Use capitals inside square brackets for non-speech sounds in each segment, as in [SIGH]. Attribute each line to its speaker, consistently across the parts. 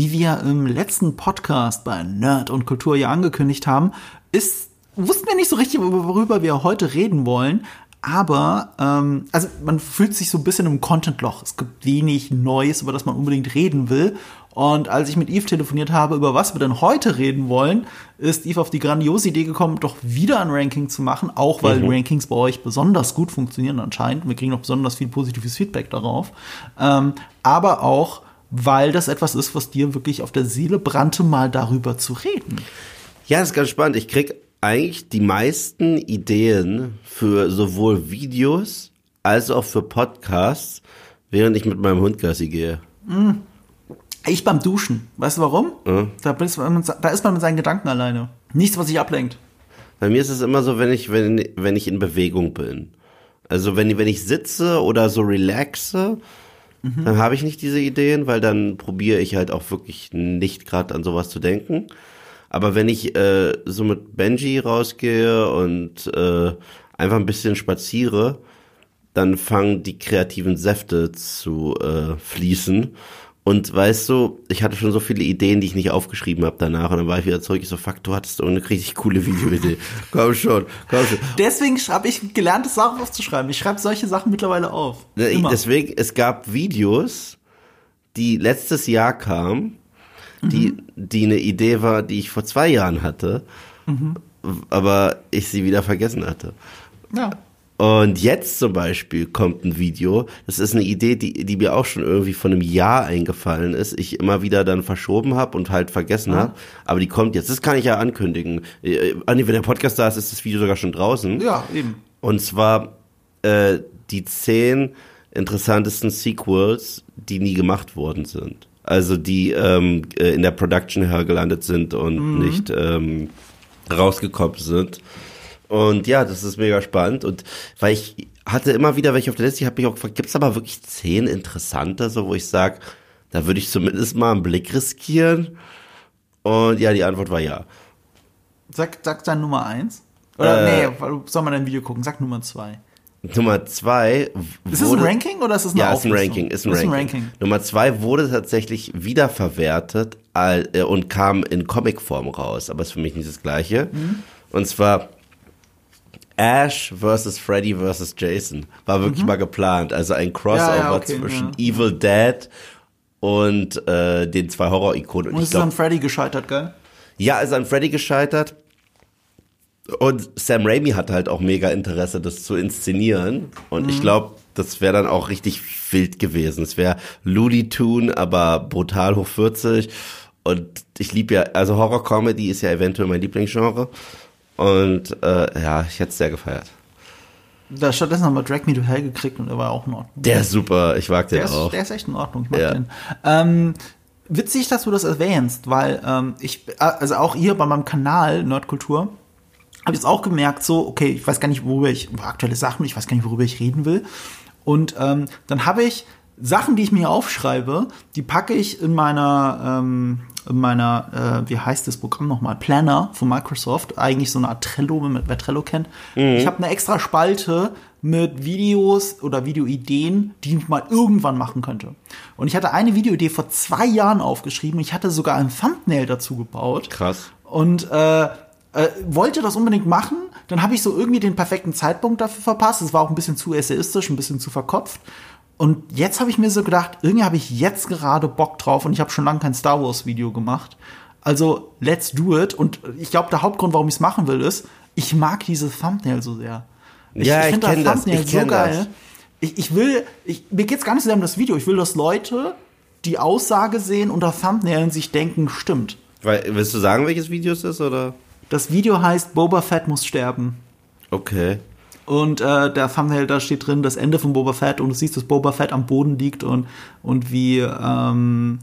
Speaker 1: wie wir im letzten Podcast bei Nerd und Kultur ja angekündigt haben, ist, wussten wir nicht so richtig, worüber wir heute reden wollen. Aber, ähm, also man fühlt sich so ein bisschen im Content-Loch. Es gibt wenig Neues, über das man unbedingt reden will. Und als ich mit Eve telefoniert habe, über was wir denn heute reden wollen, ist Eve auf die grandiose Idee gekommen, doch wieder ein Ranking zu machen, auch weil mhm. Rankings bei euch besonders gut funktionieren anscheinend. Wir kriegen noch besonders viel positives Feedback darauf. Ähm, aber auch, weil das etwas ist, was dir wirklich auf der Seele brannte, mal darüber zu reden.
Speaker 2: Ja, das ist ganz spannend. Ich krieg eigentlich die meisten Ideen für sowohl Videos als auch für Podcasts, während ich mit meinem Hund Gassi gehe.
Speaker 1: Mhm. Ich beim Duschen. Weißt du warum? Mhm. Da, ist man, da ist man mit seinen Gedanken alleine. Nichts, was sich ablenkt.
Speaker 2: Bei mir ist es immer so, wenn ich, wenn, wenn ich in Bewegung bin. Also wenn, wenn ich sitze oder so relaxe, mhm. dann habe ich nicht diese Ideen, weil dann probiere ich halt auch wirklich nicht gerade an sowas zu denken. Aber wenn ich äh, so mit Benji rausgehe und äh, einfach ein bisschen spaziere, dann fangen die kreativen Säfte zu äh, fließen. Und weißt du, ich hatte schon so viele Ideen, die ich nicht aufgeschrieben habe danach. Und dann war ich wieder zurück. Ich so, fuck, du hattest eine richtig coole Videoidee. [LAUGHS] komm schon, komm schon.
Speaker 1: Deswegen habe ich gelernt, das Sachen aufzuschreiben. Ich schreibe solche Sachen mittlerweile auf.
Speaker 2: Immer. Deswegen, es gab Videos, die letztes Jahr kamen, die, mhm. die eine Idee war, die ich vor zwei Jahren hatte, mhm. aber ich sie wieder vergessen hatte. Ja. Und jetzt zum Beispiel kommt ein Video. Das ist eine Idee, die, die mir auch schon irgendwie von einem Jahr eingefallen ist. Ich immer wieder dann verschoben habe und halt vergessen habe. Aber die kommt jetzt. Das kann ich ja ankündigen. Äh, Andi, wenn der Podcast da ist, ist das Video sogar schon draußen.
Speaker 1: Ja, eben.
Speaker 2: Und zwar äh, die zehn interessantesten Sequels, die nie gemacht worden sind also die ähm, äh, in der Production hergelandet sind und mhm. nicht ähm, rausgekommen sind. Und ja, das ist mega spannend. Und weil ich hatte immer wieder welche auf der Liste, ich habe mich auch gefragt, gibt es aber wirklich zehn interessante, so wo ich sage, da würde ich zumindest mal einen Blick riskieren. Und ja, die Antwort war ja.
Speaker 1: Sag, sag dann Nummer eins. Oder äh, nee, soll man ein Video gucken? Sag Nummer zwei.
Speaker 2: Nummer zwei.
Speaker 1: Ist es ein Ranking oder ist es
Speaker 2: eine Ja, ist ein Ranking. Ist ein, ist Ranking. ein Ranking. Nummer zwei wurde tatsächlich wiederverwertet äh, und kam in Comicform raus, aber ist für mich nicht das gleiche. Mhm. Und zwar Ash vs. Freddy vs. Jason. War wirklich mhm. mal geplant. Also ein Crossover ja, ja, okay, zwischen ja. Evil Dead und äh, den zwei Horror-Ikonen.
Speaker 1: Und ist glaub, an Freddy gescheitert, gell?
Speaker 2: Ja, ist an Freddy gescheitert. Und Sam Raimi hat halt auch mega Interesse, das zu inszenieren. Und mhm. ich glaube, das wäre dann auch richtig wild gewesen. Es wäre Looney Tune, aber brutal hoch 40. Und ich liebe ja, also Horror-Comedy ist ja eventuell mein Lieblingsgenre. Und äh, ja, ich hätte es sehr gefeiert.
Speaker 1: Da stattdessen haben wir Drag Me to Hell gekriegt und er war auch in Ordnung.
Speaker 2: Der ist super, ich mag den
Speaker 1: der
Speaker 2: auch.
Speaker 1: Ist, der ist echt in Ordnung, ich mag ja. den. Ähm, witzig, dass du das erwähnst, weil ähm, ich, also auch hier bei meinem Kanal Nerdkultur, habe jetzt auch gemerkt, so, okay, ich weiß gar nicht, worüber ich, über aktuelle Sachen, ich weiß gar nicht, worüber ich reden will. Und ähm, dann habe ich Sachen, die ich mir aufschreibe, die packe ich in meiner, ähm, meiner, äh, wie heißt das Programm nochmal, Planner von Microsoft, eigentlich so eine Art Trello, wenn man wer Trello kennt. Mhm. Ich habe eine extra Spalte mit Videos oder Videoideen, die ich mal irgendwann machen könnte. Und ich hatte eine Videoidee vor zwei Jahren aufgeschrieben. Ich hatte sogar ein Thumbnail dazu gebaut.
Speaker 2: Krass.
Speaker 1: Und äh, äh, wollte das unbedingt machen, dann habe ich so irgendwie den perfekten Zeitpunkt dafür verpasst. Es war auch ein bisschen zu essayistisch, ein bisschen zu verkopft. Und jetzt habe ich mir so gedacht, irgendwie habe ich jetzt gerade Bock drauf und ich habe schon lange kein Star Wars Video gemacht. Also, let's do it. Und ich glaube, der Hauptgrund, warum ich es machen will, ist, ich mag diese Thumbnail so sehr.
Speaker 2: Ich, ja, ich, ich finde das Thumbnail
Speaker 1: ich so geil. Ich, ich will, ich, mir geht's gar nicht so sehr um das Video. Ich will, dass Leute die Aussage sehen unter Thumbnail und sich denken, stimmt.
Speaker 2: Weil, willst du sagen, welches Video es ist, oder?
Speaker 1: Das Video heißt Boba Fett muss sterben.
Speaker 2: Okay.
Speaker 1: Und äh, der Thumbnail, da steht drin das Ende von Boba Fett und du siehst, dass Boba Fett am Boden liegt und, und wie, ähm,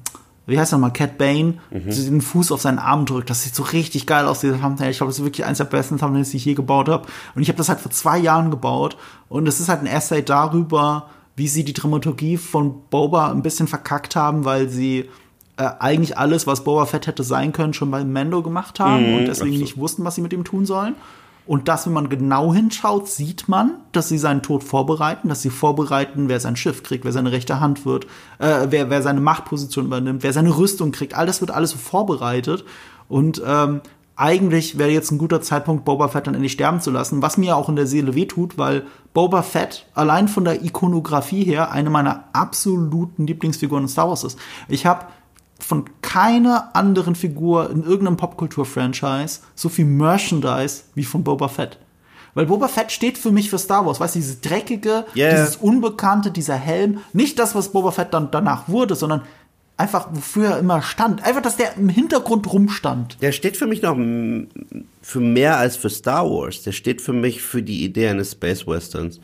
Speaker 1: wie heißt er mal, Cat Bane, mhm. den Fuß auf seinen Arm drückt. Das sieht so richtig geil aus, dieser Thumbnail. Ich glaube, das ist wirklich eins der besten Thumbnails, die ich je gebaut habe. Und ich habe das halt vor zwei Jahren gebaut. Und es ist halt ein Essay darüber, wie sie die Dramaturgie von Boba ein bisschen verkackt haben, weil sie äh, eigentlich alles, was Boba Fett hätte sein können, schon bei Mando gemacht haben mhm, und deswegen absolut. nicht wussten, was sie mit ihm tun sollen. Und das, wenn man genau hinschaut, sieht man, dass sie seinen Tod vorbereiten, dass sie vorbereiten, wer sein Schiff kriegt, wer seine rechte Hand wird, äh, wer, wer seine Machtposition übernimmt, wer seine Rüstung kriegt. All das wird alles so vorbereitet. Und ähm, eigentlich wäre jetzt ein guter Zeitpunkt, Boba Fett dann endlich sterben zu lassen, was mir auch in der Seele wehtut, weil Boba Fett allein von der Ikonografie her eine meiner absoluten Lieblingsfiguren in Star Wars ist. Ich habe von keiner anderen Figur in irgendeinem Popkultur-Franchise so viel Merchandise wie von Boba Fett. Weil Boba Fett steht für mich für Star Wars, weißt du, dieses dreckige,
Speaker 2: Yeah.
Speaker 1: dieses Unbekannte, dieser Helm. Nicht das, was Boba Fett dann danach wurde, sondern einfach, wofür er immer stand. Einfach, dass der im Hintergrund rumstand.
Speaker 2: Der steht für mich noch für mehr als für Star Wars. Der steht für mich für die Idee eines Space Westerns.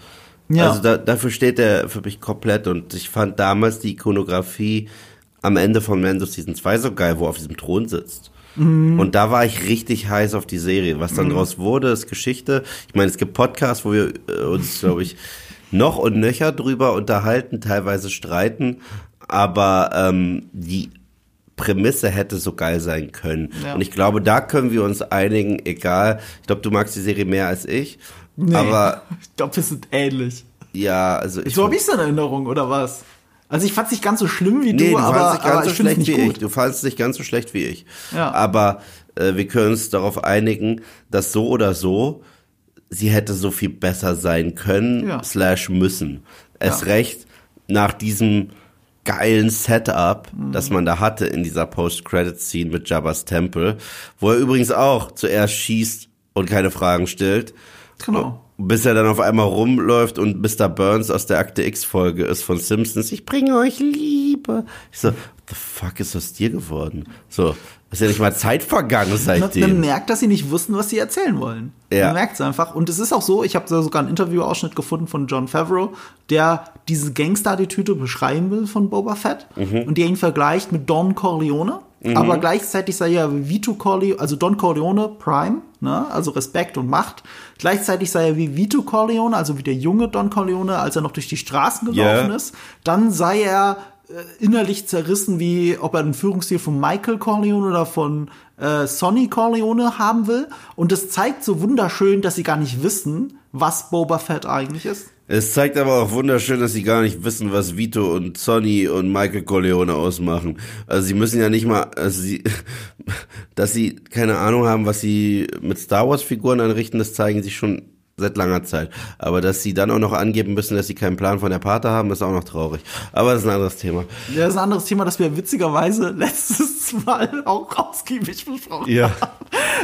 Speaker 1: Ja.
Speaker 2: Also da, dafür steht er für mich komplett und ich fand damals die Ikonografie am Ende von Mando Season 2 so geil, wo er auf diesem Thron sitzt.
Speaker 1: Mhm.
Speaker 2: Und da war ich richtig heiß auf die Serie. Was dann draus wurde, ist Geschichte. Ich meine, es gibt Podcasts, wo wir äh, uns, glaube ich, noch und nöcher drüber unterhalten, teilweise streiten, aber ähm, die Prämisse hätte so geil sein können.
Speaker 1: Ja.
Speaker 2: Und ich glaube, da können wir uns einigen, egal. Ich glaube, du magst die Serie mehr als ich.
Speaker 1: Nee.
Speaker 2: Aber [LAUGHS]
Speaker 1: ich glaube, wir sind ähnlich.
Speaker 2: ja, also ich.
Speaker 1: So habe ich in Erinnerung, oder was? Also ich fand's nicht ganz so schlimm wie
Speaker 2: Nee,
Speaker 1: du,
Speaker 2: du
Speaker 1: aber,
Speaker 2: nicht
Speaker 1: aber
Speaker 2: ganz so
Speaker 1: ich find's
Speaker 2: schlecht
Speaker 1: nicht
Speaker 2: wie
Speaker 1: gut.
Speaker 2: ich. Du fandst es nicht ganz so schlecht wie ich.
Speaker 1: Ja.
Speaker 2: Aber äh, wir können uns darauf einigen, dass so oder so sie hätte so viel besser sein können,
Speaker 1: Ja.
Speaker 2: slash müssen. Es
Speaker 1: Ja.
Speaker 2: recht nach diesem geilen Setup,
Speaker 1: Mhm.
Speaker 2: das man da hatte in dieser Post-Credit-Scene mit Jabba's Tempel, wo er übrigens auch zuerst schießt und keine Fragen stellt.
Speaker 1: Genau.
Speaker 2: Bis er dann auf einmal rumläuft und Mr. Burns aus der Akte X-Folge ist von Simpsons. Ich bringe euch Liebe. Ich so, what the fuck ist aus dir geworden? So, ist ja nicht mal Zeit vergangen
Speaker 1: Man, man
Speaker 2: seitdem.
Speaker 1: merkt, dass sie nicht wussten, was sie erzählen wollen.
Speaker 2: Ja.
Speaker 1: Man merkt es einfach. Und es ist auch so, ich habe sogar einen Interviewausschnitt gefunden von John Favreau, der diese Gangster-Attitüde beschreiben will von Boba Fett
Speaker 2: Mhm.
Speaker 1: und der ihn vergleicht mit Don Corleone. Aber gleichzeitig sei er wie Vito Corleone, also Don Corleone Prime, ne, also Respekt und Macht. Gleichzeitig sei er wie Vito Corleone, also wie der junge Don Corleone, als er noch durch die Straßen gelaufen
Speaker 2: Ja.
Speaker 1: ist. Dann sei er äh, innerlich zerrissen, wie ob er den Führungsstil von Michael Corleone oder von äh, Sonny Corleone haben will. Und das zeigt so wunderschön, dass sie gar nicht wissen, was Boba Fett eigentlich ist.
Speaker 2: Es zeigt aber auch wunderschön, dass sie gar nicht wissen, was Vito und Sonny und Michael Corleone ausmachen. Also sie müssen ja nicht mal, also sie, [LAUGHS] dass sie keine Ahnung haben, was sie mit Star Wars Figuren anrichten, das zeigen sie schon seit langer Zeit. Aber dass sie dann auch noch angeben müssen, dass sie keinen Plan von der Pate haben, ist auch noch traurig. Aber das ist ein anderes Thema.
Speaker 1: Ja, das ist ein anderes Thema, das wir witzigerweise [LAUGHS] letztes Mal auch ausgiebig besprochen
Speaker 2: Ja.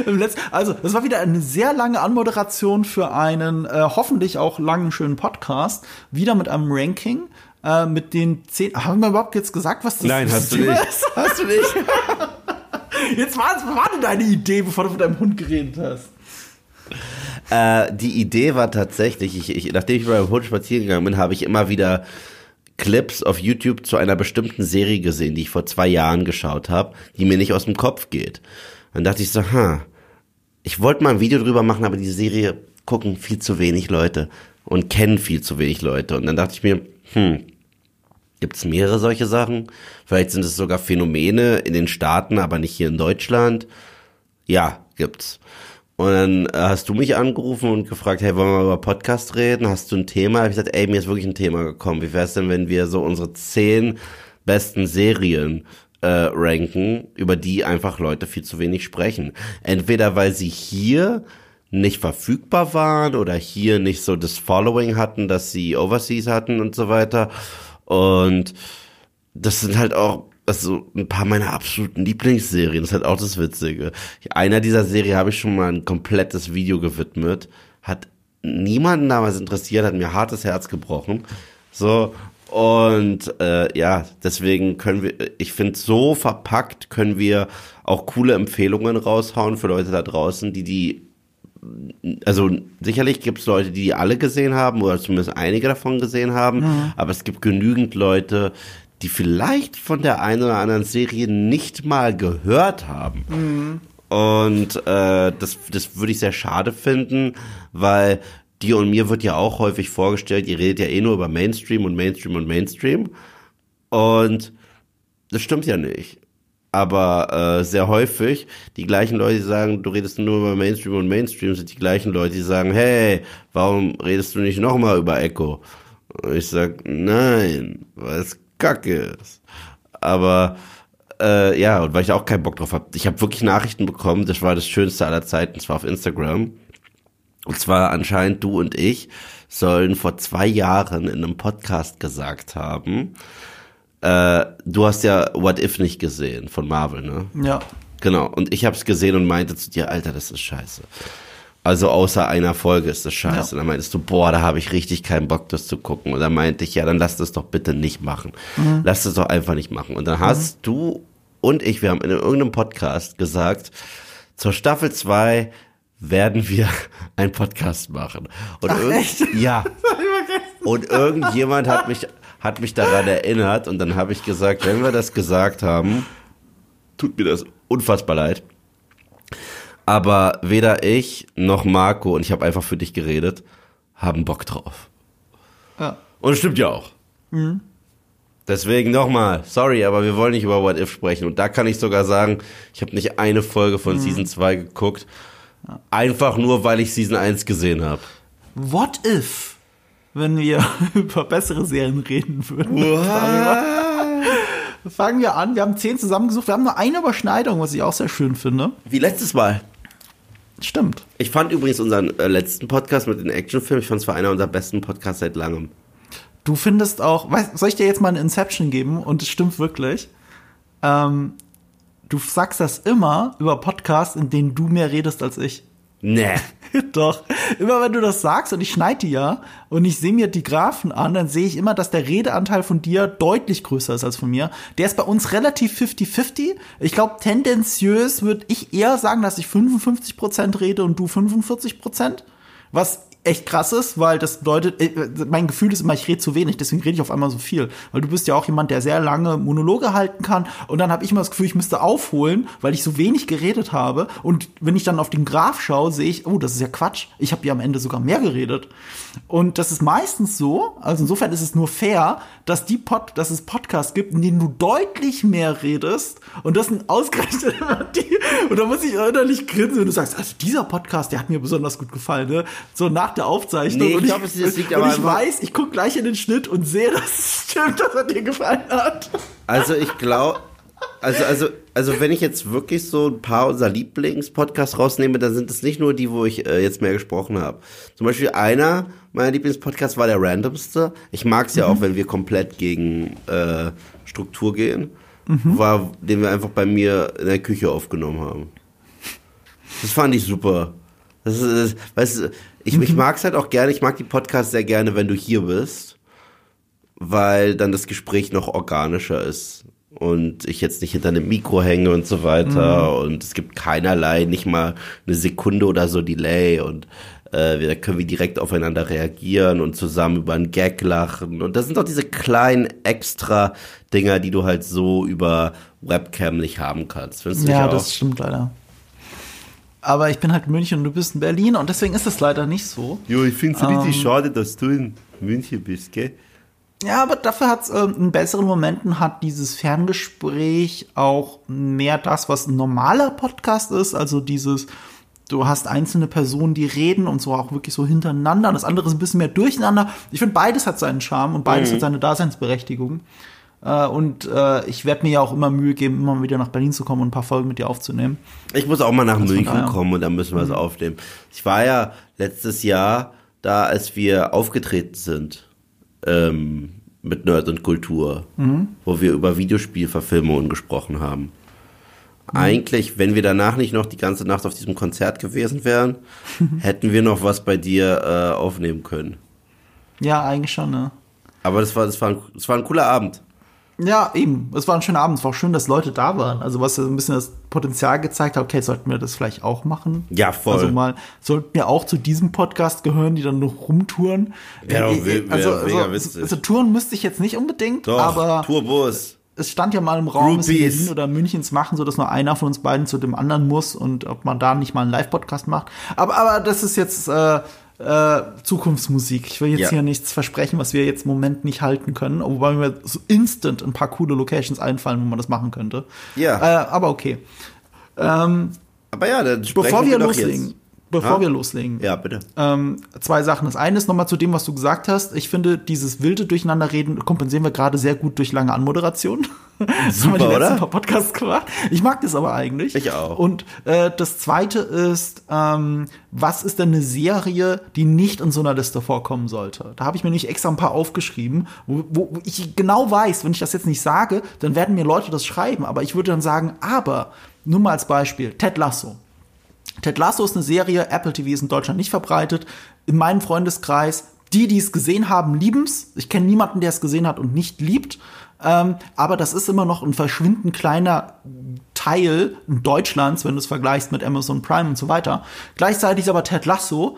Speaker 1: haben. Also, das war wieder eine sehr lange Anmoderation für einen äh, hoffentlich auch langen, schönen Podcast. Wieder mit einem Ranking. Äh, mit den zehn. Haben wir überhaupt jetzt gesagt, was das
Speaker 2: Nein, hast du nicht.
Speaker 1: ist? [LAUGHS] Hast du nicht? Jetzt war, war denn deine Idee, bevor du mit deinem Hund geredet hast?
Speaker 2: Äh, die Idee war tatsächlich, ich, ich, nachdem ich bei meinem Hund spazieren gegangen bin, habe ich immer wieder Clips auf YouTube zu einer bestimmten Serie gesehen, die ich vor zwei Jahren geschaut habe, die mir nicht aus dem Kopf geht. Dann dachte ich so, ha, ich wollte mal ein Video drüber machen, aber die Serie gucken viel zu wenig Leute und kennen viel zu wenig Leute. Und dann dachte ich mir, hm, gibt es mehrere solche Sachen? Vielleicht sind es sogar Phänomene in den Staaten, aber nicht hier in Deutschland. Ja, gibt's. Und dann äh, hast du mich angerufen und gefragt, hey, wollen wir über Podcast reden? Hast du ein Thema? Hab ich gesagt, ey, mir ist wirklich ein Thema gekommen. Wie wär's denn, wenn wir so unsere zehn besten Serien äh, ranken, über die einfach Leute viel zu wenig sprechen? Entweder weil sie hier nicht verfügbar waren oder hier nicht so das Following hatten, dass sie Overseas hatten und so weiter. Und das sind halt auch also ein paar meiner absoluten Lieblingsserien. Das ist halt auch das Witzige. Einer dieser Serie habe ich schon mal ein komplettes Video gewidmet. Hat niemanden damals interessiert, hat mir hartes Herz gebrochen. So. Und äh, ja, deswegen können wir, ich finde, so verpackt können wir auch coole Empfehlungen raushauen für Leute da draußen, die die also sicherlich gibt es Leute, die die alle gesehen haben oder zumindest einige davon gesehen haben, aber es gibt genügend Leute, die vielleicht von der einen oder anderen Serie nicht mal gehört haben. Und äh, das, das würde ich sehr schade finden, weil dir und mir wird ja auch häufig vorgestellt, ihr redet ja eh nur über Mainstream und Mainstream und Mainstream. Und das stimmt ja nicht. aber äh, sehr häufig die gleichen Leute, die sagen, du redest nur über Mainstream und Mainstream, sind die gleichen Leute, die sagen, hey, warum redest du nicht nochmal über Echo? Und ich sag, nein, weil es kacke ist. Aber äh, ja, und weil ich auch keinen Bock drauf habe. Ich habe wirklich Nachrichten bekommen, das war das Schönste aller Zeiten, zwar auf Instagram. Und zwar anscheinend du und ich sollen vor zwei Jahren in einem Podcast gesagt haben, äh, du hast ja What If nicht gesehen von Marvel, ne?
Speaker 1: Ja.
Speaker 2: Genau. Und ich habe es gesehen und meinte zu dir, Alter, das ist scheiße. Also außer einer Folge ist das scheiße. Ja. Und dann meintest du, boah, da habe ich richtig keinen Bock, das zu gucken. Und dann meinte ich, ja, dann lass das doch bitte nicht machen. Mhm. Lass das doch einfach nicht machen. Und dann hast mhm. du und ich, wir haben in irgendeinem Podcast gesagt, zur Staffel 2 werden wir [LAUGHS] einen Podcast machen. Und
Speaker 1: Ach, echt? [LAUGHS]
Speaker 2: Ja. und irgendjemand hat mich hat mich daran erinnert und dann habe ich gesagt, wenn wir das gesagt haben, tut mir das unfassbar leid. Aber weder ich noch Marco, und ich habe einfach für dich geredet, haben Bock drauf. Ja. Und es stimmt ja auch. Mhm. Deswegen nochmal, sorry, aber wir wollen nicht über What If sprechen. Und da kann ich sogar sagen, ich habe nicht eine Folge von mhm. Season 2 geguckt. Einfach nur, weil ich Season 1 gesehen habe.
Speaker 1: What If? wenn wir [LAUGHS] über bessere Serien reden würden. Fangen wir an. Wir haben zehn zusammengesucht. Wir haben nur eine Überschneidung, was ich auch sehr schön finde.
Speaker 2: Wie letztes Mal.
Speaker 1: Stimmt.
Speaker 2: Ich fand übrigens unseren äh, letzten Podcast mit den Actionfilmen, ich fand es war einer unserer besten Podcasts seit langem.
Speaker 1: Du findest auch, weißt, soll ich dir jetzt mal eine Inception geben? Und es stimmt wirklich. Ähm, du sagst das immer über Podcasts, in denen du mehr redest als ich.
Speaker 2: Nee. [LAUGHS]
Speaker 1: Doch. Immer wenn du das sagst und ich schneide die ja und ich sehe mir die Graphen an, dann sehe ich immer, dass der Redeanteil von dir deutlich größer ist als von mir. Der ist bei uns relativ 50-50. Ich glaube, tendenziös würde ich eher sagen, dass ich 55% rede und du 45%. Was echt krass ist, weil das bedeutet, äh, mein Gefühl ist immer, ich rede zu wenig, deswegen rede ich auf einmal so viel. Weil du bist ja auch jemand, der sehr lange Monologe halten kann und dann habe ich immer das Gefühl, ich müsste aufholen, weil ich so wenig geredet habe. Und wenn ich dann auf den Graph schaue, sehe ich, oh, das ist ja Quatsch. Ich habe ja am Ende sogar mehr geredet. Und das ist meistens so, also insofern ist es nur fair, dass die Pod, dass es Podcasts gibt, in denen du deutlich mehr redest und das sind ausgerechnet [LAUGHS] die. Und da muss ich innerlich grinsen, wenn du sagst, also dieser Podcast, der hat mir besonders gut gefallen, ne? So nach der Aufzeichnung. Nee,
Speaker 2: ich glaube, es liegt aber
Speaker 1: Und ich weiß, ich gucke gleich in den Schnitt und sehe, dass es stimmt, dass er dir gefallen hat.
Speaker 2: Also ich glaube, also, also, also wenn ich jetzt wirklich so ein paar unserer Lieblingspodcasts rausnehme, dann sind es nicht nur die, wo ich äh, jetzt mehr gesprochen habe. Zum Beispiel einer meiner Lieblingspodcasts war der randomste. Ich mag es ja mhm. auch, wenn wir komplett gegen äh, Struktur gehen. Mhm. War, den wir einfach bei mir in der Küche aufgenommen haben. Das fand ich super. Das ist, weißt du, ich, mhm. ich mag es halt auch gerne, ich mag die Podcasts sehr gerne, wenn du hier bist, weil dann das Gespräch noch organischer ist und ich jetzt nicht hinter einem Mikro hänge und so weiter mhm. und es gibt keinerlei, nicht mal eine Sekunde oder so Delay und äh, da können wir direkt aufeinander reagieren und zusammen über einen Gag lachen und das sind doch diese kleinen extra Dinger, die du halt so über Webcam nicht haben kannst.
Speaker 1: Findest du ja, das stimmt leider. Aber ich bin halt in München und du bist in Berlin und deswegen ist das leider nicht so.
Speaker 2: Jo, ich finde es ähm, richtig schade, dass du in München bist, gell?
Speaker 1: Ja, aber dafür hat es äh, in besseren Momenten hat dieses Ferngespräch auch mehr das, was ein normaler Podcast ist, also dieses du hast einzelne Personen, die reden und so auch wirklich so hintereinander. Und das andere ist ein bisschen mehr durcheinander. Ich finde, beides hat seinen Charme und beides mhm. hat seine Daseinsberechtigung. Äh, und äh, ich werde mir ja auch immer Mühe geben, immer wieder nach Berlin zu kommen und ein paar Folgen mit dir aufzunehmen.
Speaker 2: Ich muss auch mal nach München kommen und dann müssen wir es mhm. aufnehmen. Ich war ja letztes Jahr da, als wir aufgetreten sind ähm, mit Nerd und Kultur, mhm. wo wir über Videospielverfilmungen gesprochen haben. Mhm. Eigentlich, wenn wir danach nicht noch die ganze Nacht auf diesem Konzert gewesen wären, [LAUGHS] hätten wir noch was bei dir äh, aufnehmen können.
Speaker 1: Ja, eigentlich schon, ne?
Speaker 2: Aber das war, das war, ein, das war ein cooler Abend.
Speaker 1: Ja, eben. Es war ein schöner Abend. Es war auch schön, dass Leute da waren. Also was ein bisschen das Potenzial gezeigt hat, okay, sollten wir das vielleicht auch machen?
Speaker 2: Ja, voll.
Speaker 1: Also mal, sollten wir auch zu diesem Podcast gehören, die dann noch rumtouren?
Speaker 2: Ja, äh, äh,
Speaker 1: also, also, also, touren müsste ich jetzt nicht unbedingt, Doch, aber
Speaker 2: Tourbus.
Speaker 1: Es stand ja mal im Raum, es in Berlin oder Münchens machen, so dass nur einer von uns beiden zu dem anderen muss und ob man da nicht mal einen Live-Podcast macht. Aber, aber das ist jetzt, äh, äh, Zukunftsmusik. Ich will jetzt
Speaker 2: Ja.
Speaker 1: hier nichts versprechen, was wir jetzt im Moment nicht halten können, wobei mir so instant ein paar coole Locations einfallen, wo man das machen könnte.
Speaker 2: Ja.
Speaker 1: Äh, aber okay. Ähm,
Speaker 2: Aber ja, dann
Speaker 1: bevor wir
Speaker 2: doch
Speaker 1: loslegen,
Speaker 2: Jetzt.
Speaker 1: Bevor
Speaker 2: Ah.
Speaker 1: wir loslegen,
Speaker 2: Ja, bitte.
Speaker 1: ähm, zwei Sachen. Das eine ist nochmal zu dem, was du gesagt hast. Ich finde, dieses wilde Durcheinanderreden kompensieren wir gerade sehr gut durch lange Anmoderation. Das [LAUGHS] haben wir die
Speaker 2: Super,
Speaker 1: letzten
Speaker 2: oder?
Speaker 1: paar Podcasts gemacht. Ich mag das aber eigentlich.
Speaker 2: Ich auch.
Speaker 1: Und äh, das zweite ist, ähm, was ist denn eine Serie, die nicht in so einer Liste vorkommen sollte? Da habe ich mir nicht extra ein paar aufgeschrieben, wo, wo wo ich genau weiß, wenn ich das jetzt nicht sage, dann werden mir Leute das schreiben. Aber ich würde dann sagen, aber, nur mal als Beispiel, Ted Lasso. Ted Lasso ist eine Serie, Apple TV ist in Deutschland nicht verbreitet. In meinem Freundeskreis, die, die es gesehen haben, lieben's. Ich kenne niemanden, der es gesehen hat und nicht liebt. Ähm, aber das ist immer noch ein verschwindend kleiner Teil Deutschlands, wenn du es vergleichst mit Amazon Prime und so weiter. Gleichzeitig ist aber Ted Lasso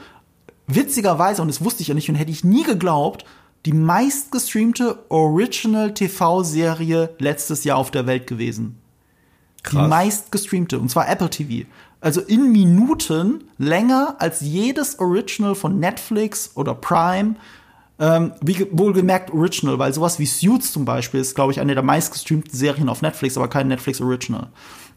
Speaker 1: witzigerweise, und das wusste ich ja nicht und hätte ich nie geglaubt, die meistgestreamte Original-TV-Serie letztes Jahr auf der Welt gewesen. Die
Speaker 2: Krass.
Speaker 1: meistgestreamte, und zwar Apple TV. Also in Minuten länger als jedes Original von Netflix oder Prime. Ähm, wie ge- wohlgemerkt Original, weil sowas wie Suits zum Beispiel ist, glaube ich, eine der meistgestreamten Serien auf Netflix, aber kein Netflix Original.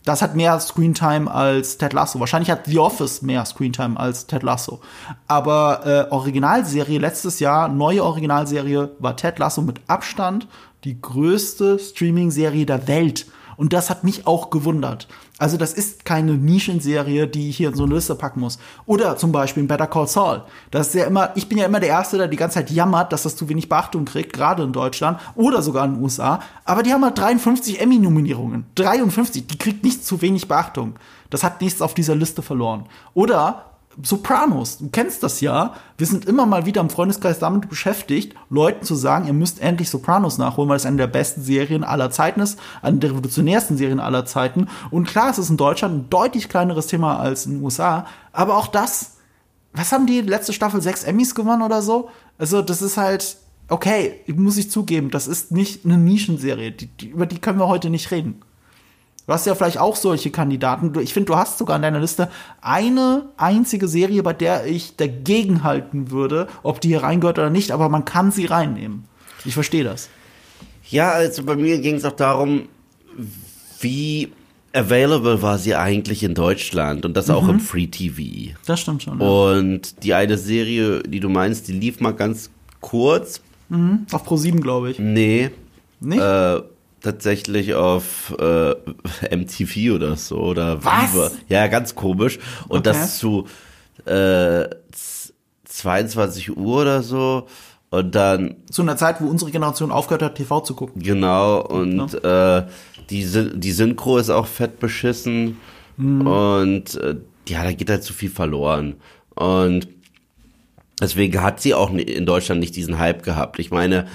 Speaker 1: Das hat mehr Screentime als Ted Lasso. Wahrscheinlich hat The Office mehr Screentime als Ted Lasso. Aber äh, Originalserie letztes Jahr, neue Originalserie, war Ted Lasso mit Abstand die größte Streaming-Serie der Welt. Und das hat mich auch gewundert. Also das ist keine Nischenserie, die ich hier in so eine Liste packen muss. Oder zum Beispiel in Better Call Saul. Das ist ja immer, ich bin ja immer der Erste, der die ganze Zeit jammert, dass das zu wenig Beachtung kriegt, gerade in Deutschland oder sogar in den USA. Aber die haben halt 53 Emmy-Nominierungen. 53, die kriegt nicht zu wenig Beachtung. Das hat nichts auf dieser Liste verloren. Oder Sopranos, du kennst das ja. Wir sind immer mal wieder im Freundeskreis damit beschäftigt, Leuten zu sagen, ihr müsst endlich Sopranos nachholen, weil es eine der besten Serien aller Zeiten ist, eine der revolutionärsten Serien aller Zeiten. Und klar, es ist in Deutschland ein deutlich kleineres Thema als in den USA, aber auch das, was haben die letzte Staffel sechs Emmys gewonnen oder so? Also, das ist halt, okay, muss ich zugeben, das ist nicht eine Nischenserie, die, die, über die können wir heute nicht reden. Du hast ja vielleicht auch solche Kandidaten. Ich finde, du hast sogar in deiner Liste eine einzige Serie, bei der ich dagegen halten würde, ob die hier reingehört oder nicht, aber man kann sie reinnehmen. Ich verstehe das.
Speaker 2: Ja, also bei mir ging es auch darum, wie available war sie eigentlich in Deutschland und das auch im Free TV.
Speaker 1: Das stimmt schon. Ja.
Speaker 2: Und die eine Serie, die du meinst, die lief mal ganz kurz.
Speaker 1: Auf Pro 7, glaube ich.
Speaker 2: Nee.
Speaker 1: Nicht?
Speaker 2: Äh, tatsächlich auf äh, [LAUGHS] MTV oder so oder
Speaker 1: Was?
Speaker 2: Viva. Ja, ganz komisch. Und
Speaker 1: Okay.
Speaker 2: das zu äh, z- 22 Uhr oder so. Und dann
Speaker 1: Zu einer Zeit, wo unsere Generation aufgehört hat, TV zu gucken.
Speaker 2: Genau, und äh, die, die Synchro ist auch fett beschissen. Und äh, ja, da geht halt zu viel verloren. Und deswegen hat sie auch in Deutschland nicht diesen Hype gehabt. Ich meine,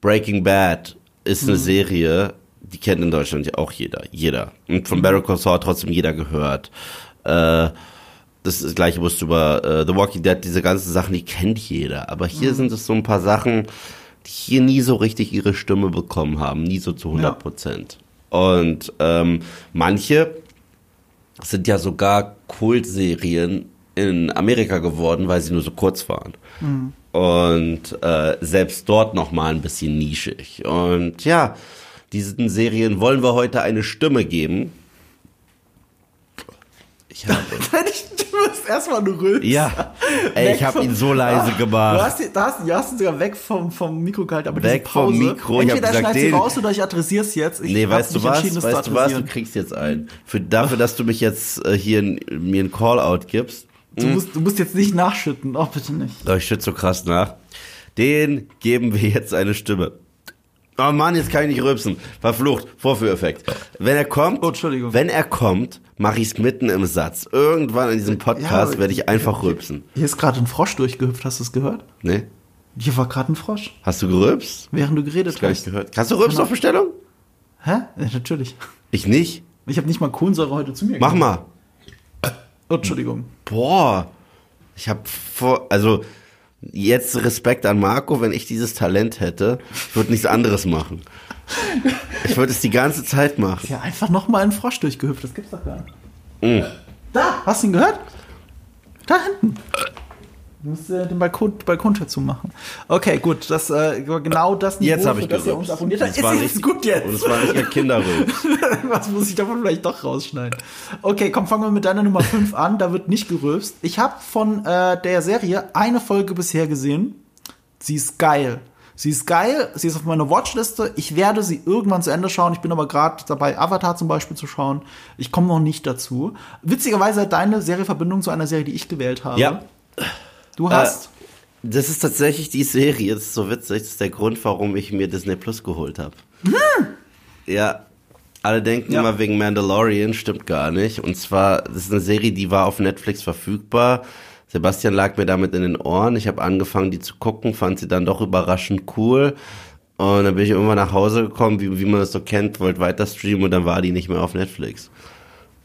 Speaker 2: Breaking Bad ist eine Serie, die kennt in Deutschland ja auch jeder. Jeder. Und von Better Call Saul hat trotzdem jeder gehört. Äh, das, das gleiche musst du über äh, The Walking Dead, diese ganzen Sachen, die kennt jeder. Aber hier sind es so ein paar Sachen, die hier nie so richtig ihre Stimme bekommen haben, nie so zu 100 Prozent. Und ähm, manche sind ja sogar Kultserien in Amerika geworden, weil sie nur so kurz waren. Und äh, selbst dort noch mal ein bisschen nischig. Und ja, diesen Serien wollen wir heute eine Stimme geben. Ich habe [LAUGHS]
Speaker 1: Du bist erstmal eine Rülps.
Speaker 2: ja, ey, ich habe ihn so leise
Speaker 1: Ah,
Speaker 2: gemacht.
Speaker 1: Du hast, da hast, du hast ihn sogar weg vom, vom Mikro gehalten, aber
Speaker 2: Weg vom
Speaker 1: Pause,
Speaker 2: Mikro, ich
Speaker 1: Entweder
Speaker 2: gesagt,
Speaker 1: schneidest du raus oder ich adressiere es jetzt. Ich
Speaker 2: Nee, weißt du was? Weißt du was? Du kriegst jetzt einen. Für, dafür, dass du mich jetzt äh, hier n- mir einen Call-out gibst.
Speaker 1: Du, musst, du musst jetzt nicht nachschütten. Oh, bitte nicht.
Speaker 2: Oh, ich schütze so krass nach. Den geben wir jetzt eine Stimme. Oh Mann, jetzt kann ich nicht rülpsen. Verflucht. Vorführeffekt. Wenn er kommt,
Speaker 1: Oh, Entschuldigung.
Speaker 2: wenn er kommt, mache ich es mitten im Satz. Irgendwann in diesem Podcast
Speaker 1: Ja,
Speaker 2: werde ich einfach rülpsen.
Speaker 1: Hier ist gerade ein Frosch durchgehüpft, hast du es gehört?
Speaker 2: Ne?
Speaker 1: Hier war gerade ein Frosch,
Speaker 2: Hast du gerülpst?
Speaker 1: während du geredet
Speaker 2: Gar nicht
Speaker 1: hast.
Speaker 2: gehört. Kannst du rülpsen
Speaker 1: Genau.
Speaker 2: auf Bestellung?
Speaker 1: Hä? Ja, natürlich.
Speaker 2: Ich nicht.
Speaker 1: Ich habe nicht mal Kohlensäure heute zu mir
Speaker 2: Mach
Speaker 1: genommen.
Speaker 2: mal.
Speaker 1: Oh, Entschuldigung.
Speaker 2: Boah. Ich habe vor, also jetzt Respekt an Marco, wenn ich dieses Talent hätte, ich würde nichts anderes machen. Ich würde es die ganze Zeit machen.
Speaker 1: Ja, einfach noch mal ein Frosch durchgehüpft, das gibt's doch gar nicht.
Speaker 2: Mm.
Speaker 1: Da, hast du ihn gehört? Da hinten. Du musst äh, den Balkon, Balkontür zumachen. Okay, gut, das äh, genau das
Speaker 2: Niveau, jetzt habe ich das ihr uns abonniert habt. Ist nicht, gut jetzt. Und es war nicht ein Kinderrülps. [LAUGHS]
Speaker 1: Was muss ich davon vielleicht doch rausschneiden? Okay, komm, fangen wir mit deiner Nummer 5 an. Da wird nicht gerülpst. Ich habe von äh, der Serie eine Folge bisher gesehen. Sie ist geil. Sie ist geil, sie ist auf meiner Watchliste. Ich werde sie irgendwann zu Ende schauen. Ich bin aber gerade dabei, Avatar zum Beispiel zu schauen. Ich komme noch nicht dazu. Witzigerweise hat deine Serie Verbindung zu einer Serie, die ich gewählt habe.
Speaker 2: Ja.
Speaker 1: Du hast. Äh,
Speaker 2: das ist tatsächlich die Serie. Das ist so witzig. Das ist der Grund, warum ich mir Disney Plus geholt habe. Hm. Ja. Alle denken ja. immer wegen Mandalorian, stimmt gar nicht. Und zwar, das ist eine Serie, die war auf Netflix verfügbar. Sebastian lag mir damit in den Ohren. Ich habe angefangen, die zu gucken, fand sie dann doch überraschend cool. Und dann bin ich irgendwann nach Hause gekommen, wie, wie man das so kennt, wollte weiter streamen und dann war die nicht mehr auf Netflix.